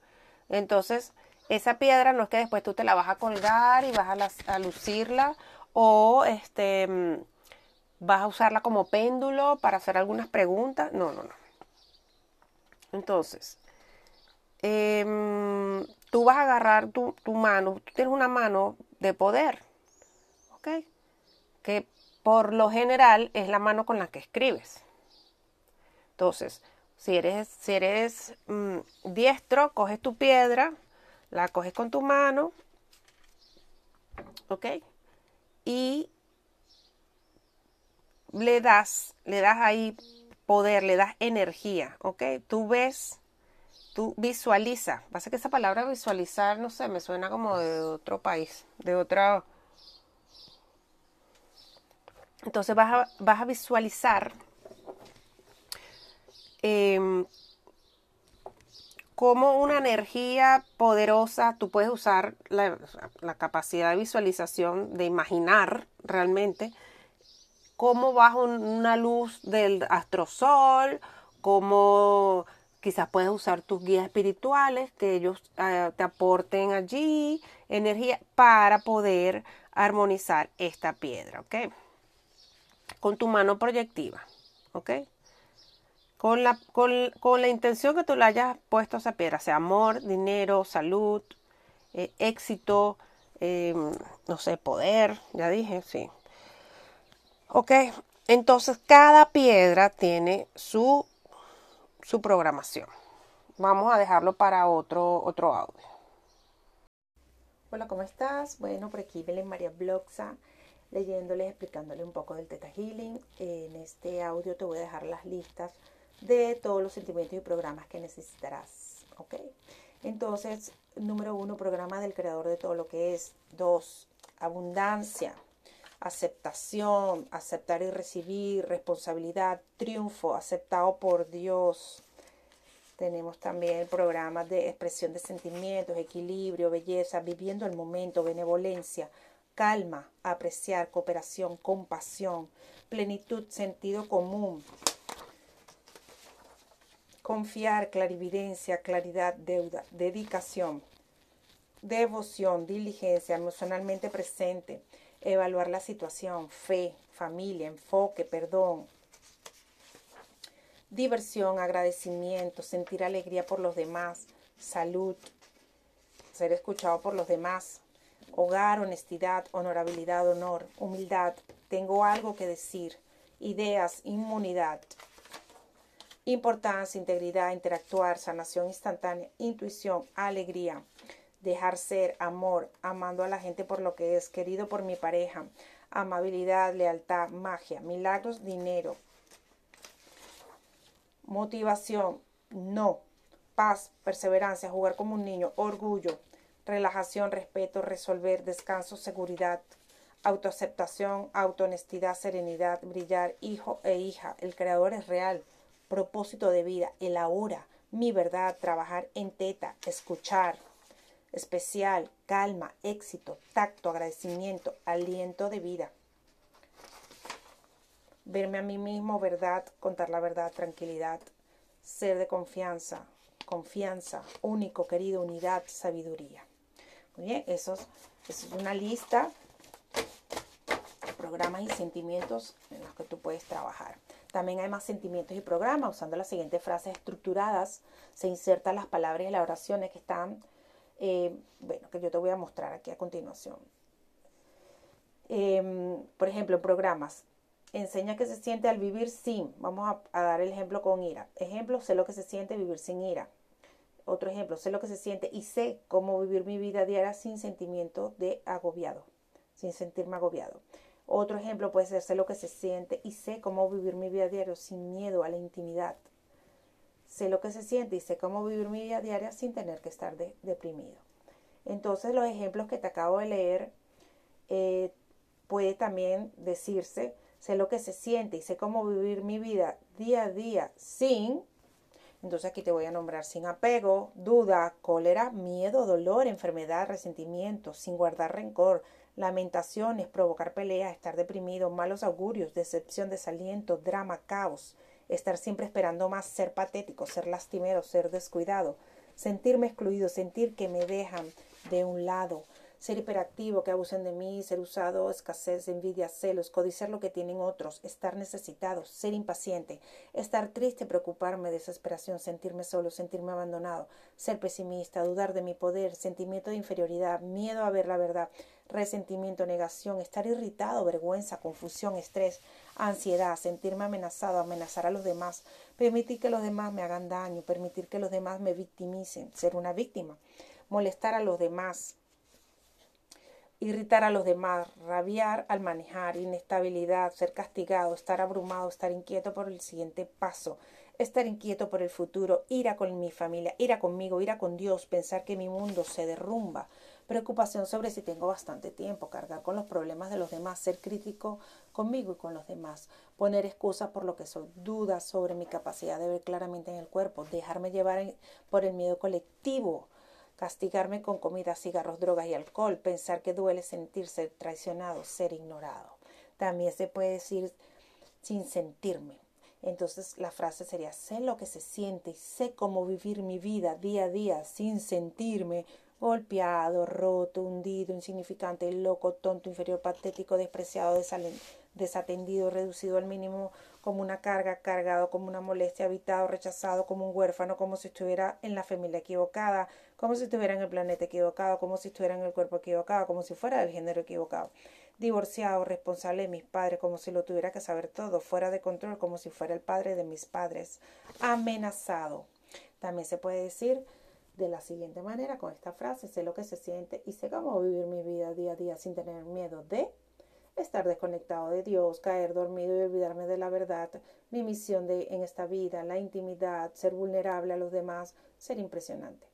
Entonces, esa piedra no es que después tú te la vas a colgar y vas a, lucirla o este, mm, vas a usarla como péndulo para hacer algunas preguntas. No, no, no. Entonces, em, tú vas a agarrar tu, tu, mano, tú tienes una mano de poder, ¿ok? Que por lo general es la mano con la que escribes. Entonces, si eres, si eres mm, diestro, coges tu piedra, la coges con tu mano, ¿ok? Y le das, le das ahí poder, le das energía, ¿ok? Tú ves, tú visualiza. Pasa que esa palabra visualizar, no sé, me suena como de otro país, de otra... Entonces vas a, vas a visualizar eh, como una energía poderosa, tú puedes usar la, capacidad de visualización, de imaginar realmente cómo bajo una luz del astrosol, cómo quizás puedes usar tus guías espirituales, que ellos eh, te aporten allí energía para poder armonizar esta piedra, ¿ok? Con tu mano proyectiva, ¿ok? con la, con, la intención que tú le hayas puesto esa piedra, sea amor, dinero, salud, eh, éxito, em, no sé, poder, ya dije, sí. Ok, entonces cada piedra tiene su, su programación. Vamos a dejarlo para otro, otro audio. Hola, ¿cómo estás? Bueno, por aquí Belén María Bloxa, leyéndoles, explicándole un poco del Teta Healing. En este audio te voy a dejar las listas de todos los sentimientos y programas que necesitarás. ¿Ok? Entonces, número uno, programa del creador de todo lo que es. Dos, abundancia, aceptación, aceptar y recibir, responsabilidad, triunfo, aceptado por Dios. Tenemos también programas de expresión de sentimientos, equilibrio, belleza, viviendo el momento, benevolencia, calma, apreciar, cooperación, compasión, plenitud, sentido común, confiar, clarividencia, claridad, deuda, dedicación, devoción, diligencia, emocionalmente presente, evaluar la situación, fe, familia, enfoque, perdón, diversión, agradecimiento, sentir alegría por los demás, salud, ser escuchado por los demás, hogar, honestidad, honorabilidad, honor, humildad, tengo algo que decir, ideas, inmunidad, Importancia, integridad, interactuar, sanación instantánea, intuición, alegría, dejar ser, amor, amando a la gente por lo que es, querido por mi pareja, amabilidad, lealtad, magia, milagros, dinero, motivación, no, paz, perseverancia, jugar como un niño, orgullo, relajación, respeto, resolver, descanso, seguridad, autoaceptación, autohonestidad, serenidad, brillar, hijo e hija, el creador es real propósito de vida, el ahora, mi verdad, trabajar en teta, escuchar, especial, calma, éxito, tacto, agradecimiento, aliento de vida. Verme a mí mismo, verdad, contar la verdad, tranquilidad, ser de confianza, confianza, único, querido, unidad, sabiduría. Muy bien, eso es, una lista de programas y sentimientos en los que tú puedes trabajar. También hay más sentimientos y programas. Usando las siguientes frases estructuradas, se insertan las palabras y las oraciones que están, eh, bueno, que yo te voy a mostrar aquí a continuación. Em, por ejemplo, programas. Enseña que se siente al vivir sin. Vamos a, a dar el ejemplo con ira. Ejemplo, sé lo que se siente vivir sin ira. Otro ejemplo, sé lo que se siente y sé cómo vivir mi vida diaria sin sentimiento de agobiado, sin sentirme agobiado. Otro ejemplo puede ser sé lo que se siente y sé cómo vivir mi vida diaria sin miedo a la intimidad. Sé lo que se siente y sé cómo vivir mi vida diaria sin tener que estar deprimido. Entonces los ejemplos que te acabo de leer eh, puede también decirse sé lo que se siente y sé cómo vivir mi vida día a día sin entonces aquí te voy a nombrar sin apego, duda, cólera, miedo, dolor, enfermedad, resentimiento, sin guardar rencor, lamentaciones, provocar peleas, estar deprimido, malos augurios, decepción, desaliento, drama, caos, estar siempre esperando más, ser patético, ser lastimero, ser descuidado, sentirme excluido, sentir que me dejan de un lado, ser hiperactivo, que abusen de mí, ser usado, escasez, envidia, celos, codiciar lo que tienen otros, estar necesitado, ser impaciente, estar triste, preocuparme, desesperación, sentirme solo, sentirme abandonado, ser pesimista, dudar de mi poder, sentimiento de inferioridad, miedo a ver la verdad, resentimiento, negación, estar irritado, vergüenza, confusión, estrés, ansiedad, sentirme amenazado, amenazar a los demás, permitir que los demás me hagan daño, permitir que los demás me victimicen, ser una víctima, molestar a los demás, irritar a los demás, rabiar al manejar, inestabilidad, ser castigado, estar abrumado, estar inquieto por el siguiente paso, estar inquieto por el futuro, ira con mi familia, ira conmigo, ira con Dios, pensar que mi mundo se derrumba, preocupación sobre si tengo bastante tiempo, cargar con los problemas de los demás, ser crítico conmigo y con los demás, poner excusas por lo que soy, dudas sobre mi capacidad de ver claramente en el cuerpo, dejarme llevar por el miedo colectivo, castigarme con comida, cigarros, drogas y alcohol, pensar que duele sentirse traicionado, ser ignorado. También se puede decir sin sentirme. Entonces la frase sería, sé lo que se siente y sé cómo vivir mi vida día a día sin sentirme golpeado, roto, hundido, insignificante, loco, tonto, inferior, patético, despreciado, desatendido, reducido al mínimo como una carga, cargado como una molestia, habitado, rechazado como un huérfano, como si estuviera en la familia equivocada, como si estuviera en el planeta equivocado, como si estuviera en el cuerpo equivocado, como si fuera del género equivocado, divorciado, responsable de mis padres, como si lo tuviera que saber todo, fuera de control, como si fuera el padre de mis padres, amenazado. También se puede decir de la siguiente manera con esta frase, sé lo que se siente y sé cómo vivir mi vida día a día sin tener miedo de estar desconectado de Dios, caer dormido y olvidarme de la verdad, mi misión de, en esta vida, la intimidad, ser vulnerable a los demás, ser impresionante.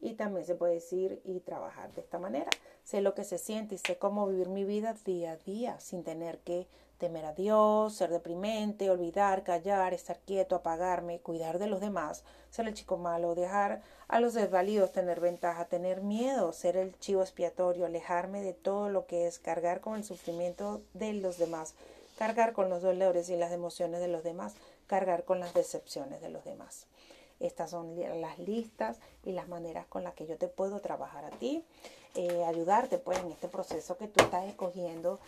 Y también se puede decir y trabajar de esta manera. Sé lo que se siente y sé cómo vivir mi vida día a día sin tener que temer a Dios, ser deprimente, olvidar, callar, estar quieto, apagarme, cuidar de los demás, ser el chico malo, dejar a los desvalidos tener ventaja, tener miedo, ser el chivo expiatorio, alejarme de todo lo que es cargar con el sufrimiento de los demás, cargar con los dolores y las emociones de los demás, cargar con las decepciones de los demás. Estas son las listas y las maneras con las que yo te puedo trabajar a ti, eh, ayudarte pues en este proceso que tú estás escogiendo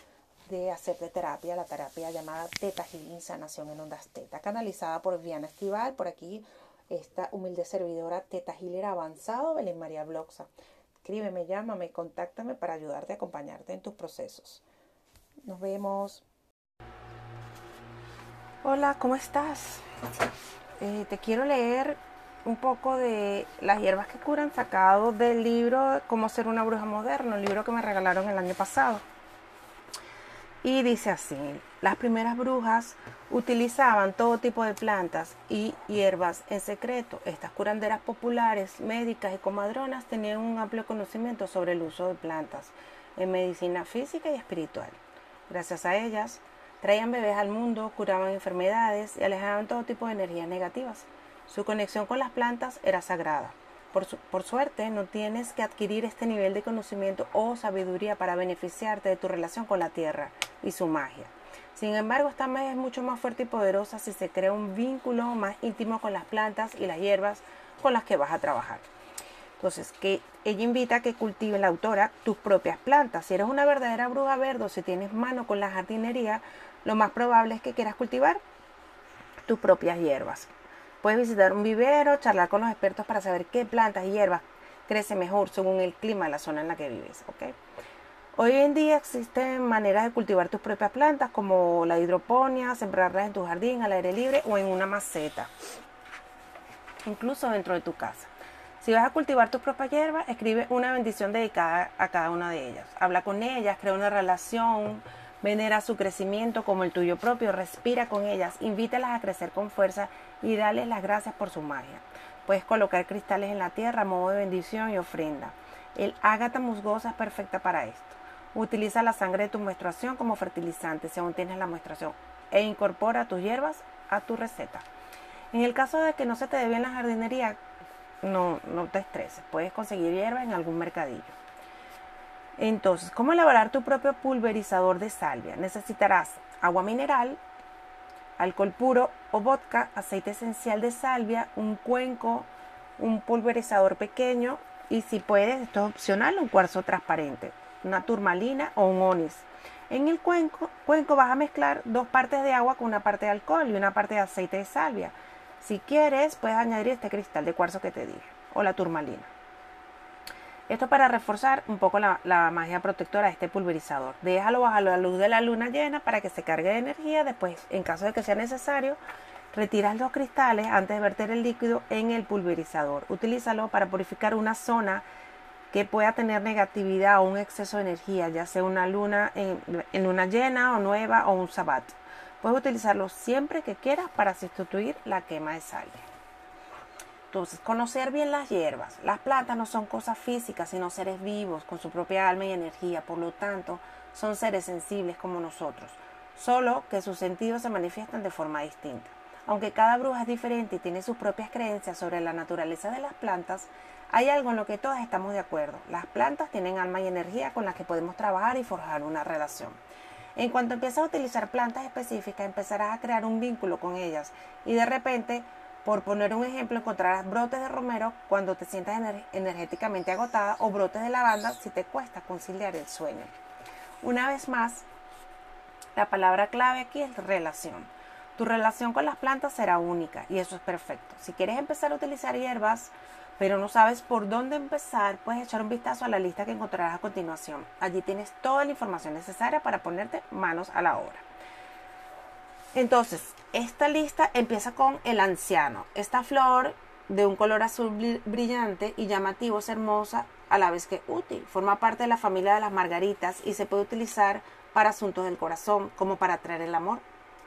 de hacer de terapia, la terapia llamada Teta Healing Sanación en Ondas Teta, canalizada por Viana Estival, por aquí esta humilde servidora Teta Healer Avanzado, Belén María Bloxa. Escríbeme, llámame, contáctame para ayudarte acompañarte en tus procesos. Nos vemos. Hola, ¿cómo estás? Eh, te quiero leer un poco de las hierbas que curan sacado del libro Cómo ser una bruja moderna, un libro que me regalaron el año pasado. Y dice así, las primeras brujas utilizaban todo tipo de plantas y hierbas en secreto. Estas curanderas populares, médicas y comadronas tenían un amplio conocimiento sobre el uso de plantas en medicina física y espiritual. Gracias a ellas, traían bebés al mundo, curaban enfermedades y alejaban todo tipo de energías negativas. Su conexión con las plantas era sagrada. Por, suerte, no tienes que adquirir este nivel de conocimiento o sabiduría para beneficiarte de tu relación con la tierra y su magia. Sin embargo, esta magia es mucho más fuerte y poderosa si se crea un vínculo más íntimo con las plantas y las hierbas con las que vas a trabajar. Entonces, que ella invita a que cultive la autora tus propias plantas. Si eres una verdadera bruja verde o si tienes mano con la jardinería, lo más probable es que quieras cultivar tus propias hierbas. Puedes visitar un vivero, charlar con los expertos para saber qué plantas y hierbas crecen mejor según el clima de la zona en la que vives. Hoy en día existen maneras de cultivar tus propias plantas como la hidroponía, sembrarlas en tu jardín al aire libre o en una maceta, incluso dentro de tu casa. Si vas a cultivar tus propias hierbas, escribe una bendición dedicada a cada una de ellas. Habla con ellas, crea una relación Venera su crecimiento como el tuyo propio, respira con ellas, invítalas a crecer con fuerza y dale las gracias por su magia. Puedes colocar cristales en la tierra modo de bendición y ofrenda. El ágata musgosa es perfecta para esto. Utiliza la sangre de tu menstruación como fertilizante si aún tienes la menstruación e incorpora tus hierbas a tu receta. En el caso de que no se te dé bien la jardinería, no, no te estreses. Puedes conseguir hierbas en algún mercadillo. Entonces, ¿cómo elaborar tu propio pulverizador de salvia? Necesitarás agua mineral, alcohol puro o vodka, aceite esencial de salvia, un cuenco, un pulverizador pequeño y si puedes, esto es opcional, un cuarzo transparente, una turmalina o un onis. En el cuenco, vas a mezclar dos partes de agua con una parte de alcohol y una parte de aceite de salvia. Si quieres, puedes añadir este cristal de cuarzo que te dije o la turmalina. Esto para reforzar un poco la, magia protectora de este pulverizador. Déjalo bajo la luz de la luna llena para que se cargue de energía. Después, en caso de que sea necesario, retiras los cristales antes de verter el líquido en el pulverizador. Utilízalo para purificar una zona que pueda tener negatividad o un exceso de energía, ya sea una luna en, en luna llena o nueva o un sabbat. Puedes utilizarlo siempre que quieras para sustituir la quema de salvia. Entonces, conocer bien las hierbas. Las plantas no son cosas físicas, sino seres vivos con su propia alma y energía. Por lo tanto, son seres sensibles como nosotros, solo que sus sentidos se manifiestan de forma distinta. Aunque cada bruja es diferente y tiene sus propias creencias sobre la naturaleza de las plantas, hay algo en lo que todas estamos de acuerdo. Las plantas tienen alma y energía con las que podemos trabajar y forjar una relación. En cuanto empiezas a utilizar plantas específicas, empezarás a crear un vínculo con ellas y de repente por poner un ejemplo, encontrarás brotes de romero cuando te sientas energéticamente agotada o brotes de lavanda si te cuesta conciliar el sueño. Una vez más, la palabra clave aquí es relación. Tu relación con las plantas será única y eso es perfecto. Si quieres empezar a utilizar hierbas, pero no sabes por dónde empezar, puedes echar un vistazo a la lista que encontrarás a continuación. Allí tienes toda la información necesaria para ponerte manos a la obra. Entonces, esta lista empieza con el anciano. Esta flor de un color azul brillante y llamativo es hermosa a la vez que útil. Forma parte de la familia de las margaritas y se puede utilizar para asuntos del corazón, como para atraer el amor.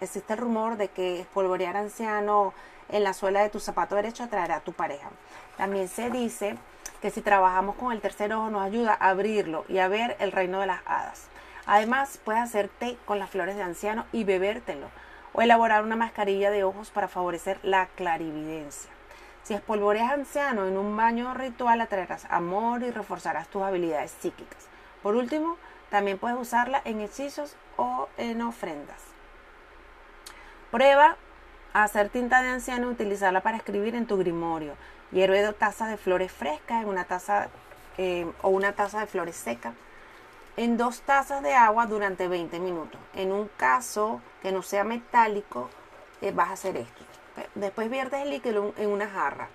Existe el rumor de que espolvorear anciano en la suela de tu zapato derecho atraerá a tu pareja. También se dice que si trabajamos con el tercer ojo nos ayuda a abrirlo y a ver el reino de las hadas. Además, puedes hacer té con las flores de anciano y bebértelo o elaborar una mascarilla de ojos para favorecer la clarividencia. Si espolvoreas anciano en un baño ritual atraerás amor y reforzarás tus habilidades psíquicas. Por último, también puedes usarla en hechizos o en ofrendas. Prueba hacer tinta de anciano y utilizarla para escribir en tu grimorio. Hierve dos tazas de flores frescas en una taza eh, o una taza de flores secas en dos tazas de agua durante 20 minutos. En un caso que no sea metálico, eh, vas a hacer esto. Después viertes el líquido en una jarra.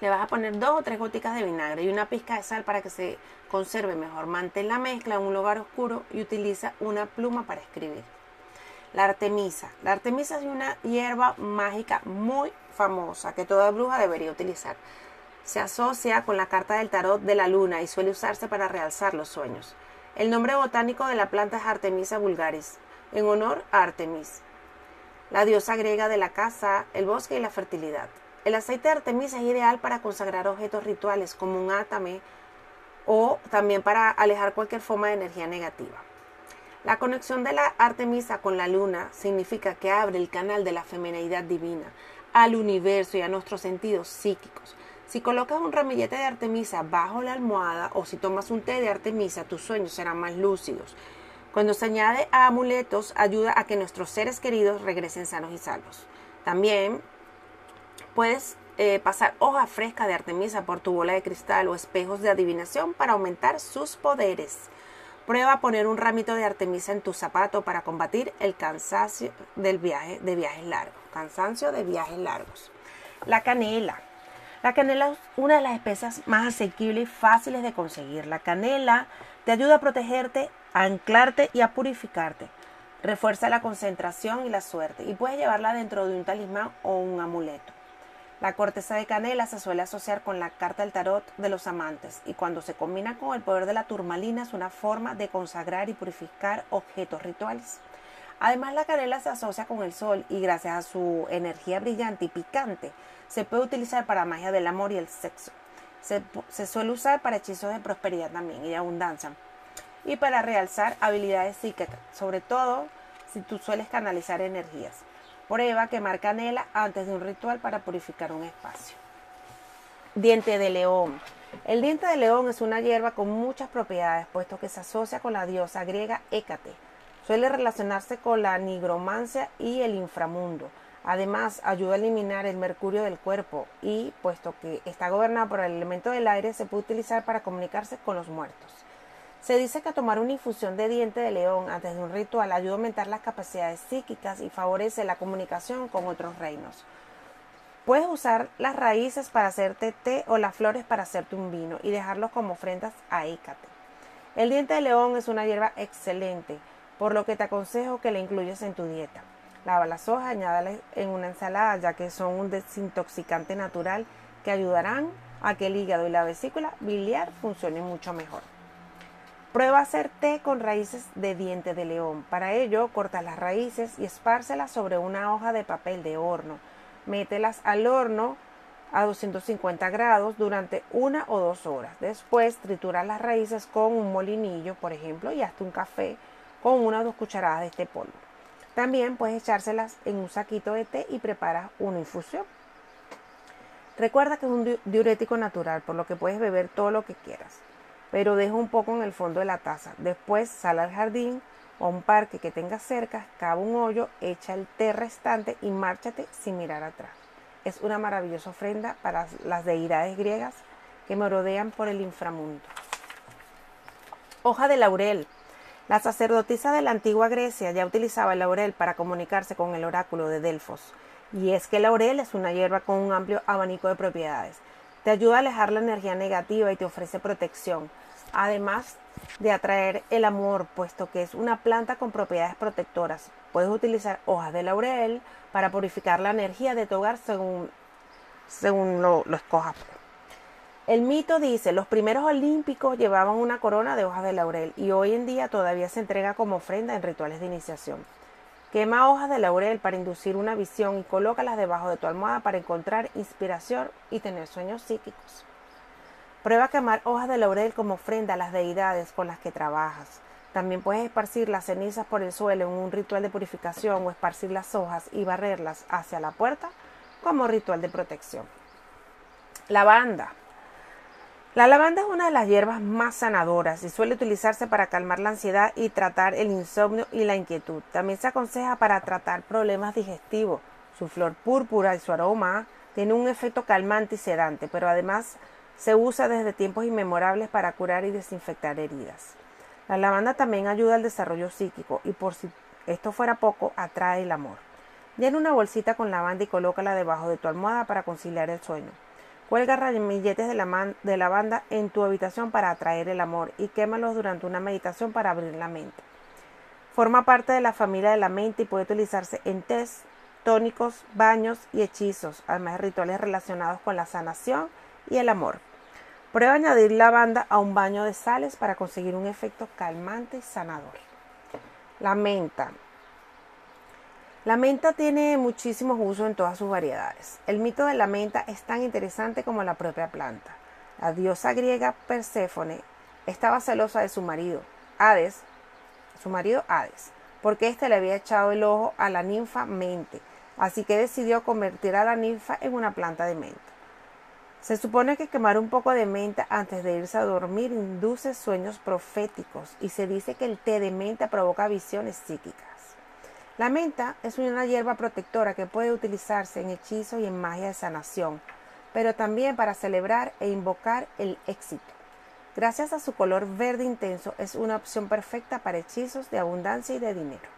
Le vas a poner dos o tres goticas de vinagre y una pizca de sal para que se conserve mejor. Mantén la mezcla en un lugar oscuro y utiliza una pluma para escribir. La artemisa. La artemisa es una hierba mágica muy famosa que toda bruja debería utilizar. Se asocia con la carta del tarot de la luna y suele usarse para realzar los sueños. El nombre botánico de la planta es Artemisa vulgaris, en honor a Artemis, la diosa griega de la casa, el bosque y la fertilidad. El aceite de Artemisa es ideal para consagrar objetos rituales como un átame o también para alejar cualquier forma de energía negativa. La conexión de la Artemisa con la luna significa que abre el canal de la feminidad divina al universo y a nuestros sentidos psíquicos. Si colocas un ramillete de Artemisa bajo la almohada o si tomas un té de Artemisa, tus sueños serán más lúcidos. Cuando se añade a amuletos, ayuda a que nuestros seres queridos regresen sanos y salvos. También puedes eh, pasar hoja fresca de Artemisa por tu bola de cristal o espejos de adivinación para aumentar sus poderes. Prueba poner un ramito de Artemisa en tu zapato para combatir el cansancio del viaje de viajes largos. Cansancio de viajes largos. La canela. La canela es una de las especias más asequibles y fáciles de conseguir. La canela te ayuda a protegerte, a anclarte y a purificarte. Refuerza la concentración y la suerte y puedes llevarla dentro de un talismán o un amuleto. La corteza de canela se suele asociar con la carta del tarot de los amantes y cuando se combina con el poder de la turmalina es una forma de consagrar y purificar objetos rituales. Además la canela se asocia con el sol y gracias a su energía brillante y picante se puede utilizar para magia del amor y el sexo. Se, suele usar para hechizos de prosperidad también y de abundancia. Y para realzar habilidades psíquicas, sobre todo si tú sueles canalizar energías. Prueba quemar canela antes de un ritual para purificar un espacio. Diente de león. El diente de león es una hierba con muchas propiedades, puesto que se asocia con la diosa griega Hécate. Suele relacionarse con la nigromancia y el inframundo. Además, ayuda a eliminar el mercurio del cuerpo y, puesto que está gobernado por el elemento del aire, se puede utilizar para comunicarse con los muertos. Se dice que tomar una infusión de diente de león antes de un ritual ayuda a aumentar las capacidades psíquicas y favorece la comunicación con otros reinos. Puedes usar las raíces para hacerte té o las flores para hacerte un vino y dejarlos como ofrendas a Ícate. El diente de león es una hierba excelente, por lo que te aconsejo que la incluyas en tu dieta. Lava las hojas, añádalas en una ensalada, ya que son un desintoxicante natural que ayudarán a que el hígado y la vesícula biliar funcionen mucho mejor. Prueba hacer té con raíces de diente de león. Para ello, corta las raíces y espárcelas sobre una hoja de papel de horno mételas al horno a 250 grados durante una o dos horas. Después tritura las raíces con un molinillo, por ejemplo, y hazte un café con una o dos cucharadas de este polvo. También puedes echárselas en un saquito de té y preparas una infusión. Recuerda que es un diurético natural, por lo que puedes beber todo lo que quieras, pero deja un poco en el fondo de la taza. Después sal al jardín, o a un parque que tengas cerca, cava un hoyo, echa el té restante y márchate sin mirar atrás. Es una maravillosa ofrenda para las deidades griegas que merodean por el inframundo. Hoja de laurel. La sacerdotisa de la antigua Grecia ya utilizaba el laurel para comunicarse con el oráculo de Delfos. Y es que el laurel es una hierba con un amplio abanico de propiedades. Te ayuda a alejar la energía negativa y te ofrece protección. Además, de atraer el amor, puesto que es una planta con propiedades protectoras. Puedes utilizar hojas de laurel para purificar la energía de tu hogar según, según lo, lo escojas. El mito dice, los primeros olímpicos llevaban una corona de hojas de laurel y hoy en día todavía se entrega como ofrenda en rituales de iniciación. Quema hojas de laurel para inducir una visión y colócalas debajo de tu almohada para encontrar inspiración y tener sueños psíquicos. Prueba a quemar hojas de laurel como ofrenda a las deidades con las que trabajas. También puedes esparcir las cenizas por el suelo en un ritual de purificación o esparcir las hojas y barrerlas hacia la puerta como ritual de protección. Lavanda. La lavanda es una de las hierbas más sanadoras y suele utilizarse para calmar la ansiedad y tratar el insomnio y la inquietud. También se aconseja para tratar problemas digestivos. Su flor púrpura y su aroma tienen un efecto calmante y sedante, pero además se usa desde tiempos inmemorables para curar y desinfectar heridas. La lavanda también ayuda al desarrollo psíquico y por si esto fuera poco, atrae el amor. Llena una bolsita con lavanda y colócala debajo de tu almohada para conciliar el sueño. Cuelga ramilletes de, la de lavanda en tu habitación para atraer el amor y quémalos durante una meditación para abrir la mente. Forma parte de la familia de la mente y puede utilizarse en test, tónicos, baños y hechizos, además de rituales relacionados con la sanación y el amor. Prueba añadir lavanda a un baño de sales para conseguir un efecto calmante y sanador. La menta. La menta tiene muchísimos usos en todas sus variedades. El mito de la menta es tan interesante como la propia planta. La diosa griega Perséfone estaba celosa de su marido, Hades, su marido Hades, porque éste le había echado el ojo a la ninfa Mente, así que decidió convertir a la ninfa en una planta de menta. Se supone que quemar un poco de menta antes de irse a dormir induce sueños proféticos y se dice que el té de menta provoca visiones psíquicas. La menta es una hierba protectora que puede utilizarse en hechizos y en magia de sanación, pero también para celebrar e invocar el éxito. Gracias a su color verde intenso es una opción perfecta para hechizos de abundancia y de dinero.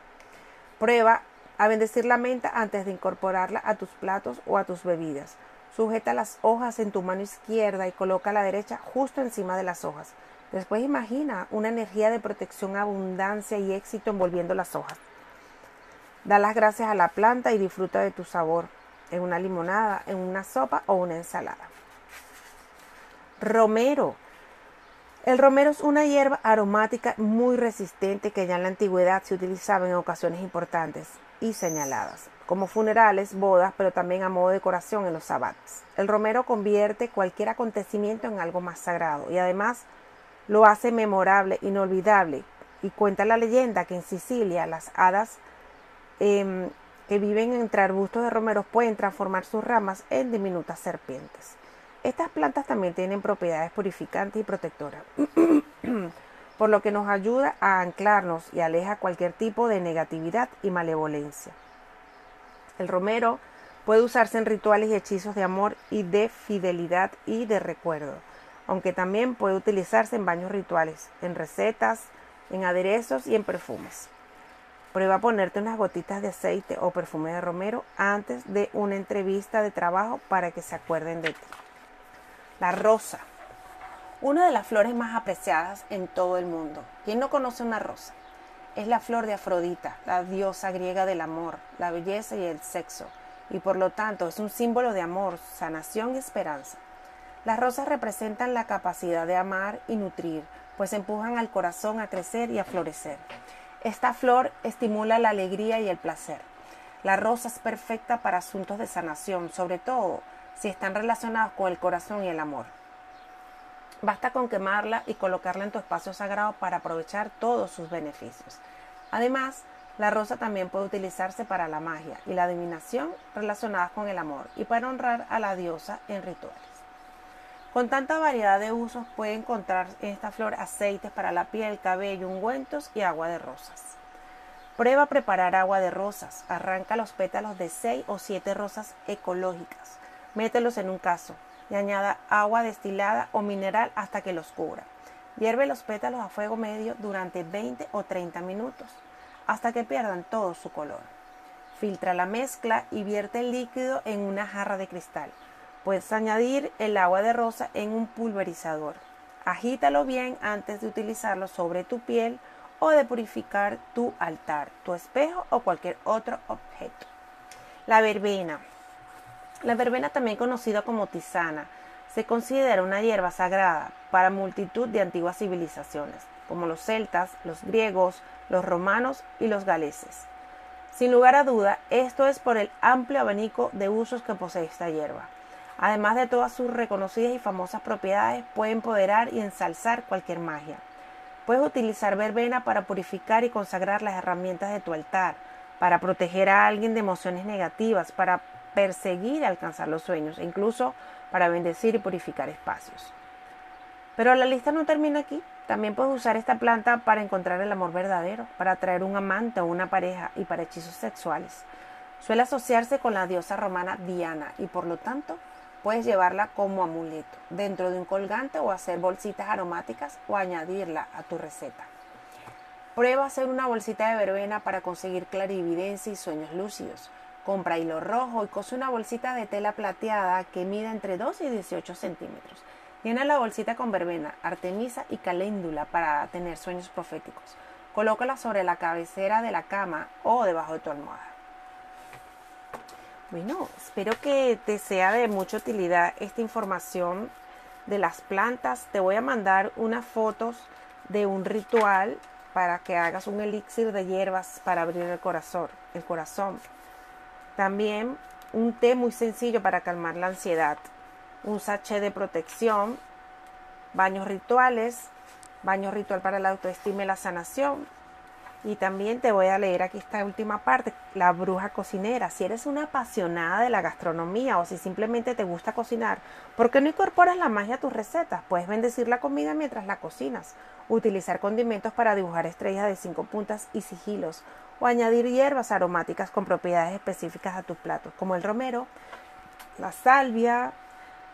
Prueba a bendecir la menta antes de incorporarla a tus platos o a tus bebidas Sujeta las hojas en tu mano izquierda y coloca la derecha justo encima de las hojas. Después imagina una energía de protección, abundancia y éxito envolviendo las hojas. Da las gracias a la planta y disfruta de tu sabor en una limonada, en una sopa o una ensalada. Romero. El romero es una hierba aromática muy resistente que ya en la antigüedad se utilizaba en ocasiones importantes y señaladas como funerales, bodas, pero también a modo de decoración en los sabbats. El romero convierte cualquier acontecimiento en algo más sagrado y además lo hace memorable, inolvidable. Y cuenta la leyenda que en Sicilia las hadas em, que viven entre arbustos de romeros pueden transformar sus ramas en diminutas serpientes. Estas plantas también tienen propiedades purificantes y protectoras, por lo que nos ayuda a anclarnos y aleja cualquier tipo de negatividad y malevolencia. El romero puede usarse en rituales y hechizos de amor y de fidelidad y de recuerdo, aunque también puede utilizarse en baños rituales, en recetas, en aderezos y en perfumes. Prueba a ponerte unas gotitas de aceite o perfume de romero antes de una entrevista de trabajo para que se acuerden de ti. La rosa, una de las flores más apreciadas en todo el mundo. ¿Quién no conoce una rosa? Es la flor de Afrodita, la diosa griega del amor, la belleza y el sexo, y por lo tanto es un símbolo de amor, sanación y esperanza. Las rosas representan la capacidad de amar y nutrir, pues empujan al corazón a crecer y a florecer. Esta flor estimula la alegría y el placer. La rosa es perfecta para asuntos de sanación, sobre todo si están relacionados con el corazón y el amor. Basta con quemarla y colocarla en tu espacio sagrado para aprovechar todos sus beneficios. Además, la rosa también puede utilizarse para la magia y la adivinación relacionadas con el amor y para honrar a la diosa en rituales. Con tanta variedad de usos puede encontrar en esta flor aceites para la piel, cabello, ungüentos y agua de rosas. Prueba a preparar agua de rosas. Arranca los pétalos de 6 o 7 rosas ecológicas. Mételos en un caso y añada agua destilada o mineral hasta que los cubra. Hierve los pétalos a fuego medio durante 20 o 30 minutos hasta que pierdan todo su color. Filtra la mezcla y vierte el líquido en una jarra de cristal. Puedes añadir el agua de rosa en un pulverizador. Agítalo bien antes de utilizarlo sobre tu piel o de purificar tu altar, tu espejo o cualquier otro objeto. La verbena. La verbena, también conocida como tisana, se considera una hierba sagrada para multitud de antiguas civilizaciones, como los celtas, los griegos, los romanos y los galeses. Sin lugar a duda, esto es por el amplio abanico de usos que posee esta hierba. Además de todas sus reconocidas y famosas propiedades, puede empoderar y ensalzar cualquier magia. Puedes utilizar verbena para purificar y consagrar las herramientas de tu altar, para proteger a alguien de emociones negativas, para perseguir y alcanzar los sueños, e incluso para bendecir y purificar espacios. Pero la lista no termina aquí. También puedes usar esta planta para encontrar el amor verdadero, para atraer un amante o una pareja y para hechizos sexuales. Suele asociarse con la diosa romana Diana y por lo tanto Puedes llevarla como amuleto, dentro de un colgante o hacer bolsitas aromáticas o añadirla a tu receta. Prueba hacer una bolsita de verbena para conseguir clarividencia y sueños lúcidos. Compra hilo rojo y cose una bolsita de tela plateada que mida entre 2 y 18 centímetros. Llena la bolsita con verbena, artemisa y caléndula para tener sueños proféticos. Colócala sobre la cabecera de la cama o debajo de tu almohada. Bueno, espero que te sea de mucha utilidad esta información de las plantas. Te voy a mandar unas fotos de un ritual para que hagas un elixir de hierbas para abrir el corazón, el corazón. También un té muy sencillo para calmar la ansiedad, un sachet de protección, baños rituales, baño ritual para la autoestima y la sanación, y también te voy a leer aquí esta última parte, la bruja cocinera. Si eres una apasionada de la gastronomía o si simplemente te gusta cocinar, ¿por qué no incorporas la magia a tus recetas? Puedes bendecir la comida mientras la cocinas, utilizar condimentos para dibujar estrellas de cinco puntas y sigilos, o añadir hierbas aromáticas con propiedades específicas a tus platos, como el romero, la salvia,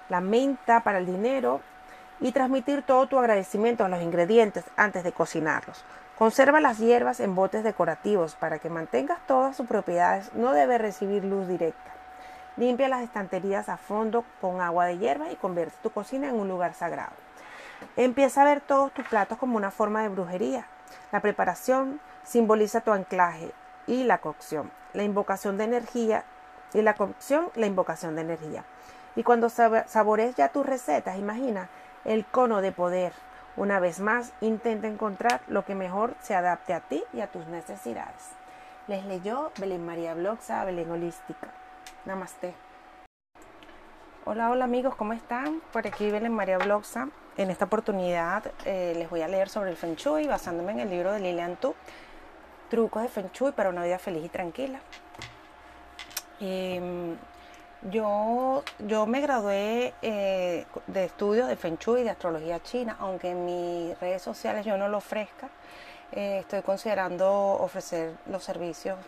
la menta para el dinero, y transmitir todo tu agradecimiento a los ingredientes antes de cocinarlos. Conserva las hierbas en botes decorativos para que mantengas todas sus propiedades. No debe recibir luz directa. Limpia las estanterías a fondo con agua de hierba y convierte tu cocina en un lugar sagrado. Empieza a ver todos tus platos como una forma de brujería. La preparación simboliza tu anclaje y la cocción. La invocación de energía y la cocción, la invocación de energía. Y cuando saborees ya tus recetas, imagina el cono de poder una vez más, intenta encontrar lo que mejor se adapte a ti y a tus necesidades. Les leyó Belén María Bloxa, Belén Holística. Namaste. Hola, hola amigos, ¿cómo están? Por aquí Belén María Bloxa. En esta oportunidad eh, les voy a leer sobre el Feng Shui basándome en el libro de Lilian Tu, Trucos de Feng Shui para una vida feliz y tranquila. Em, Yo, yo me gradué eh, de estudios de Feng Shui y de astrología china, aunque en mis redes sociales yo no lo ofrezca. Eh, estoy considerando ofrecer los servicios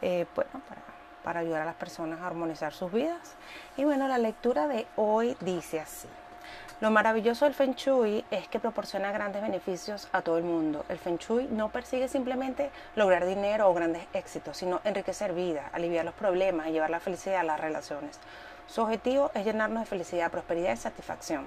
eh, bueno, para, para ayudar a las personas a armonizar sus vidas. Y bueno, la lectura de hoy dice así. Lo maravilloso del Feng Shui es que proporciona grandes beneficios a todo el mundo. El Feng Shui no persigue simplemente lograr dinero o grandes éxitos, sino enriquecer vida, aliviar los problemas y llevar la felicidad a las relaciones. Su objetivo es llenarnos de felicidad, prosperidad y satisfacción.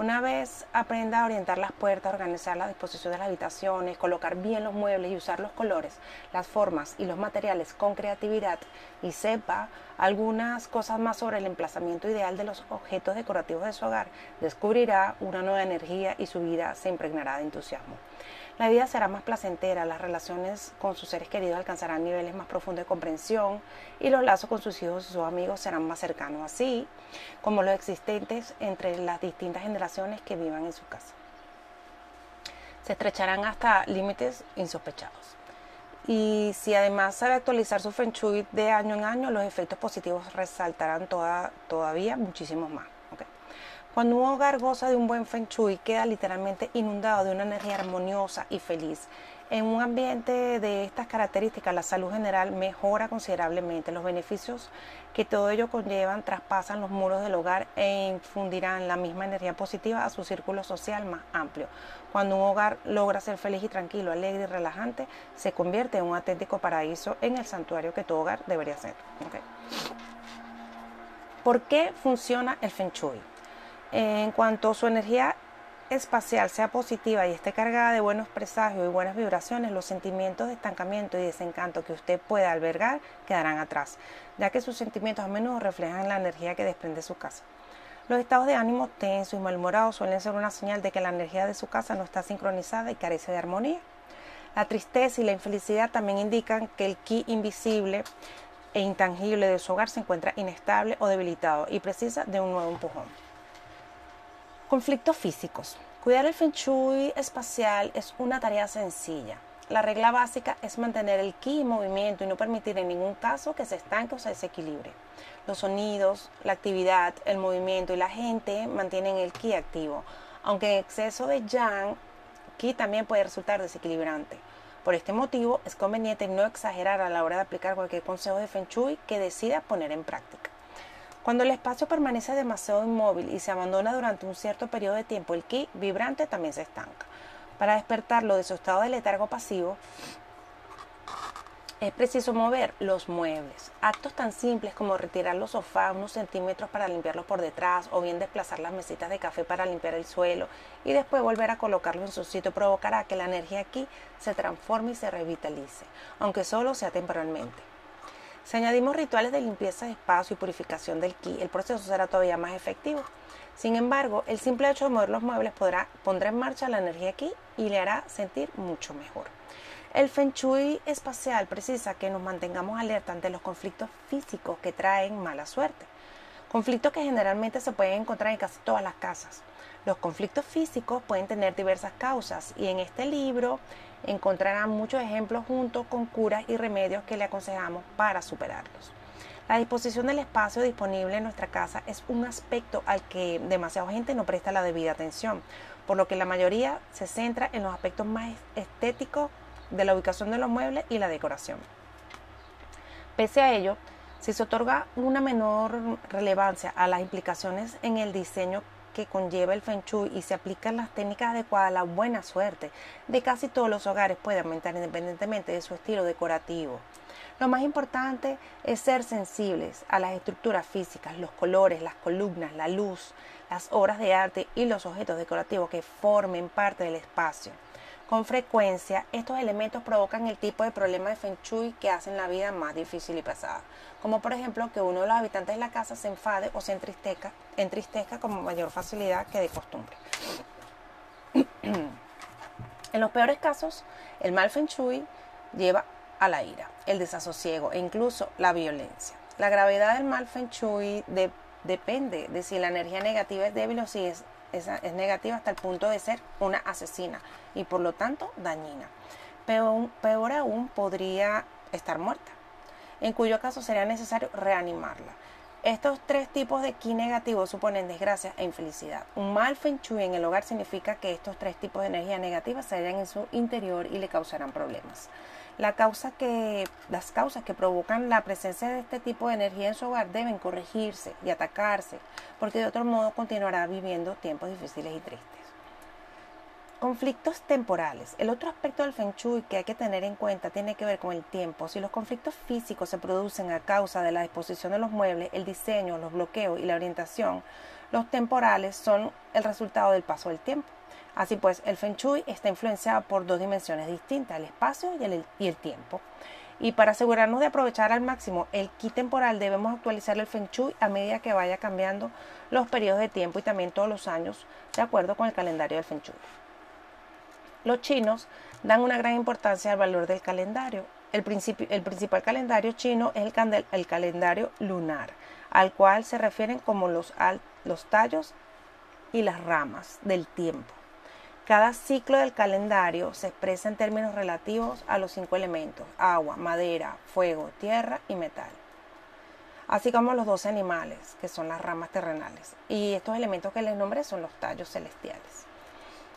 Una vez aprenda a orientar las puertas, organizar la disposición de las habitaciones, colocar bien los muebles y usar los colores, las formas y los materiales con creatividad y sepa algunas cosas más sobre el emplazamiento ideal de los objetos decorativos de su hogar, descubrirá una nueva energía y su vida se impregnará de entusiasmo. La vida será más placentera, las relaciones con sus seres queridos alcanzarán niveles más profundos de comprensión y los lazos con sus hijos y sus amigos serán más cercanos, así como los existentes entre las distintas generaciones que vivan en su casa. Se estrecharán hasta límites insospechados. Y si además sabe actualizar su Feng Shui de año en año, los efectos positivos resaltarán todavía muchísimos más. Cuando un hogar goza de un buen feng shui, queda literalmente inundado de una energía armoniosa y feliz. En un ambiente de estas características, la salud general mejora considerablemente. Los beneficios que todo ello conllevan traspasan los muros del hogar e infundirán la misma energía positiva a su círculo social más amplio. Cuando un hogar logra ser feliz y tranquilo, alegre y relajante, se convierte en un auténtico paraíso en el santuario que todo hogar debería ser. ¿Por qué funciona el Feng Shui? En cuanto su energía espacial sea positiva y esté cargada de buenos presagios y buenas vibraciones, los sentimientos de estancamiento y desencanto que usted pueda albergar quedarán atrás, ya que sus sentimientos a menudo reflejan la energía que desprende su casa. Los estados de ánimo tensos y malhumorados suelen ser una señal de que la energía de su casa no está sincronizada y carece de armonía. La tristeza y la infelicidad también indican que el ki invisible e intangible de su hogar se encuentra inestable o debilitado y precisa de un nuevo empujón. Conflictos físicos. Cuidar el feng shui espacial es una tarea sencilla. La regla básica es mantener el ki en movimiento y no permitir en ningún caso que se estanque o se desequilibre. Los sonidos, la actividad, el movimiento y la gente mantienen el ki activo, aunque en exceso de yang, ki también puede resultar desequilibrante. Por este motivo es conveniente no exagerar a la hora de aplicar cualquier consejo de feng shui que decida poner en práctica. Cuando el espacio permanece demasiado inmóvil y se abandona durante un cierto periodo de tiempo, el ki vibrante también se estanca. Para despertarlo de su estado de letargo pasivo, es preciso mover los muebles. Actos tan simples como retirar los sofás unos centímetros para limpiarlos por detrás o bien desplazar las mesitas de café para limpiar el suelo y después volver a colocarlo en su sitio provocará que la energía aquí se transforme y se revitalice, aunque solo sea temporalmente. Si añadimos rituales de limpieza de espacio y purificación del ki, el proceso será todavía más efectivo. Sin embargo, el simple hecho de mover los muebles podrá, pondrá en marcha la energía aquí y le hará sentir mucho mejor. El Feng Shui espacial precisa que nos mantengamos alerta ante los conflictos físicos que traen mala suerte. Conflictos que generalmente se pueden encontrar en casi todas las casas. Los conflictos físicos pueden tener diversas causas y en este libro encontrarán muchos ejemplos junto con curas y remedios que le aconsejamos para superarlos. La disposición del espacio disponible en nuestra casa es un aspecto al que demasiada gente no presta la debida atención, por lo que la mayoría se centra en los aspectos más estéticos de la ubicación de los muebles y la decoración. Pese a ello, si se otorga una menor relevancia a las implicaciones en el diseño que conlleva el Feng Shui y se aplican las técnicas adecuadas, la buena suerte de casi todos los hogares puede aumentar independientemente de su estilo decorativo. Lo más importante es ser sensibles a las estructuras físicas, los colores, las columnas, la luz, las obras de arte y los objetos decorativos que formen parte del espacio. Con frecuencia, estos elementos provocan el tipo de problema de Feng Shui que hacen la vida más difícil y pesada, como por ejemplo que uno de los habitantes de la casa se enfade o se entristezca, entristezca con mayor facilidad que de costumbre. en los peores casos, el mal Feng Shui lleva a la ira, el desasosiego e incluso la violencia. La gravedad del mal Feng Shui depende de si la energía negativa es débil o si es es, negativa hasta el punto de ser una asesina y por lo tanto dañina. Peor, aún podría estar muerta, en cuyo caso sería necesario reanimarla. Estos tres tipos de ki negativo suponen desgracia e infelicidad. Un mal feng shui en el hogar significa que estos tres tipos de energía negativa se hallan en su interior y le causarán problemas. La causa que, las causas que provocan la presencia de este tipo de energía en su hogar deben corregirse y atacarse, porque de otro modo continuará viviendo tiempos difíciles y tristes. Conflictos temporales. El otro aspecto del Feng Shui que hay que tener en cuenta tiene que ver con el tiempo. Si los conflictos físicos se producen a causa de la disposición de los muebles, el diseño, los bloqueos y la orientación, los temporales son el resultado del paso del tiempo. Así pues, el Feng Shui está influenciado por dos dimensiones distintas, el espacio y el, tiempo. Y para asegurarnos de aprovechar al máximo el ki temporal, debemos actualizar el Feng Shui a medida que vaya cambiando los periodos de tiempo y también todos los años, de acuerdo con el calendario del Feng Shui. Los chinos dan una gran importancia al valor del calendario. El, principal calendario chino es el, calendario lunar, al cual se refieren como los tallos y las ramas del tiempo. Cada ciclo del calendario se expresa en términos relativos a los cinco elementos, agua, madera, fuego, tierra y metal, así como los doce animales, que son las ramas terrenales. Y estos elementos que les nombré son los tallos celestiales.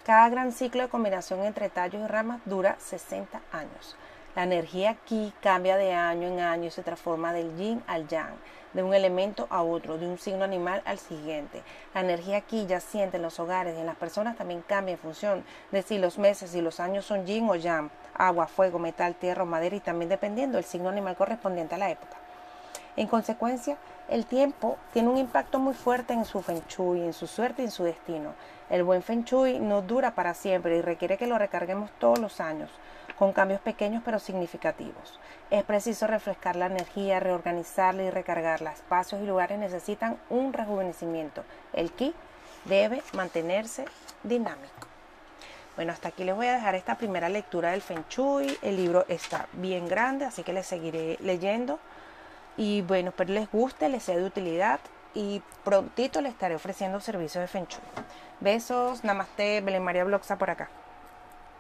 Cada gran ciclo de combinación entre tallos y ramas dura 60 años. La energía aquí cambia de año en año y se transforma del yin al yang, de un elemento a otro, de un signo animal al siguiente. La energía aquí yaciente en los hogares y en las personas también cambia en función de si los meses y los años son yin o yang, agua, fuego, metal, tierra o madera y también dependiendo del signo animal correspondiente a la época. En consecuencia, el tiempo tiene un impacto muy fuerte en su feng shui, en su suerte y en su destino. El buen feng shui no dura para siempre y requiere que lo recarguemos todos los años, con cambios pequeños pero significativos. Es preciso refrescar la energía, reorganizarla y recargarla. Espacios y lugares necesitan un rejuvenecimiento. El ki debe mantenerse dinámico. Bueno, hasta aquí les voy a dejar esta primera lectura del Feng Shui. El libro está bien grande, así que les seguiré leyendo. Y bueno, espero les guste, les sea de utilidad y prontito les estaré ofreciendo servicios de Feng Shui. Besos, namaste, Belén María Bloxa por acá.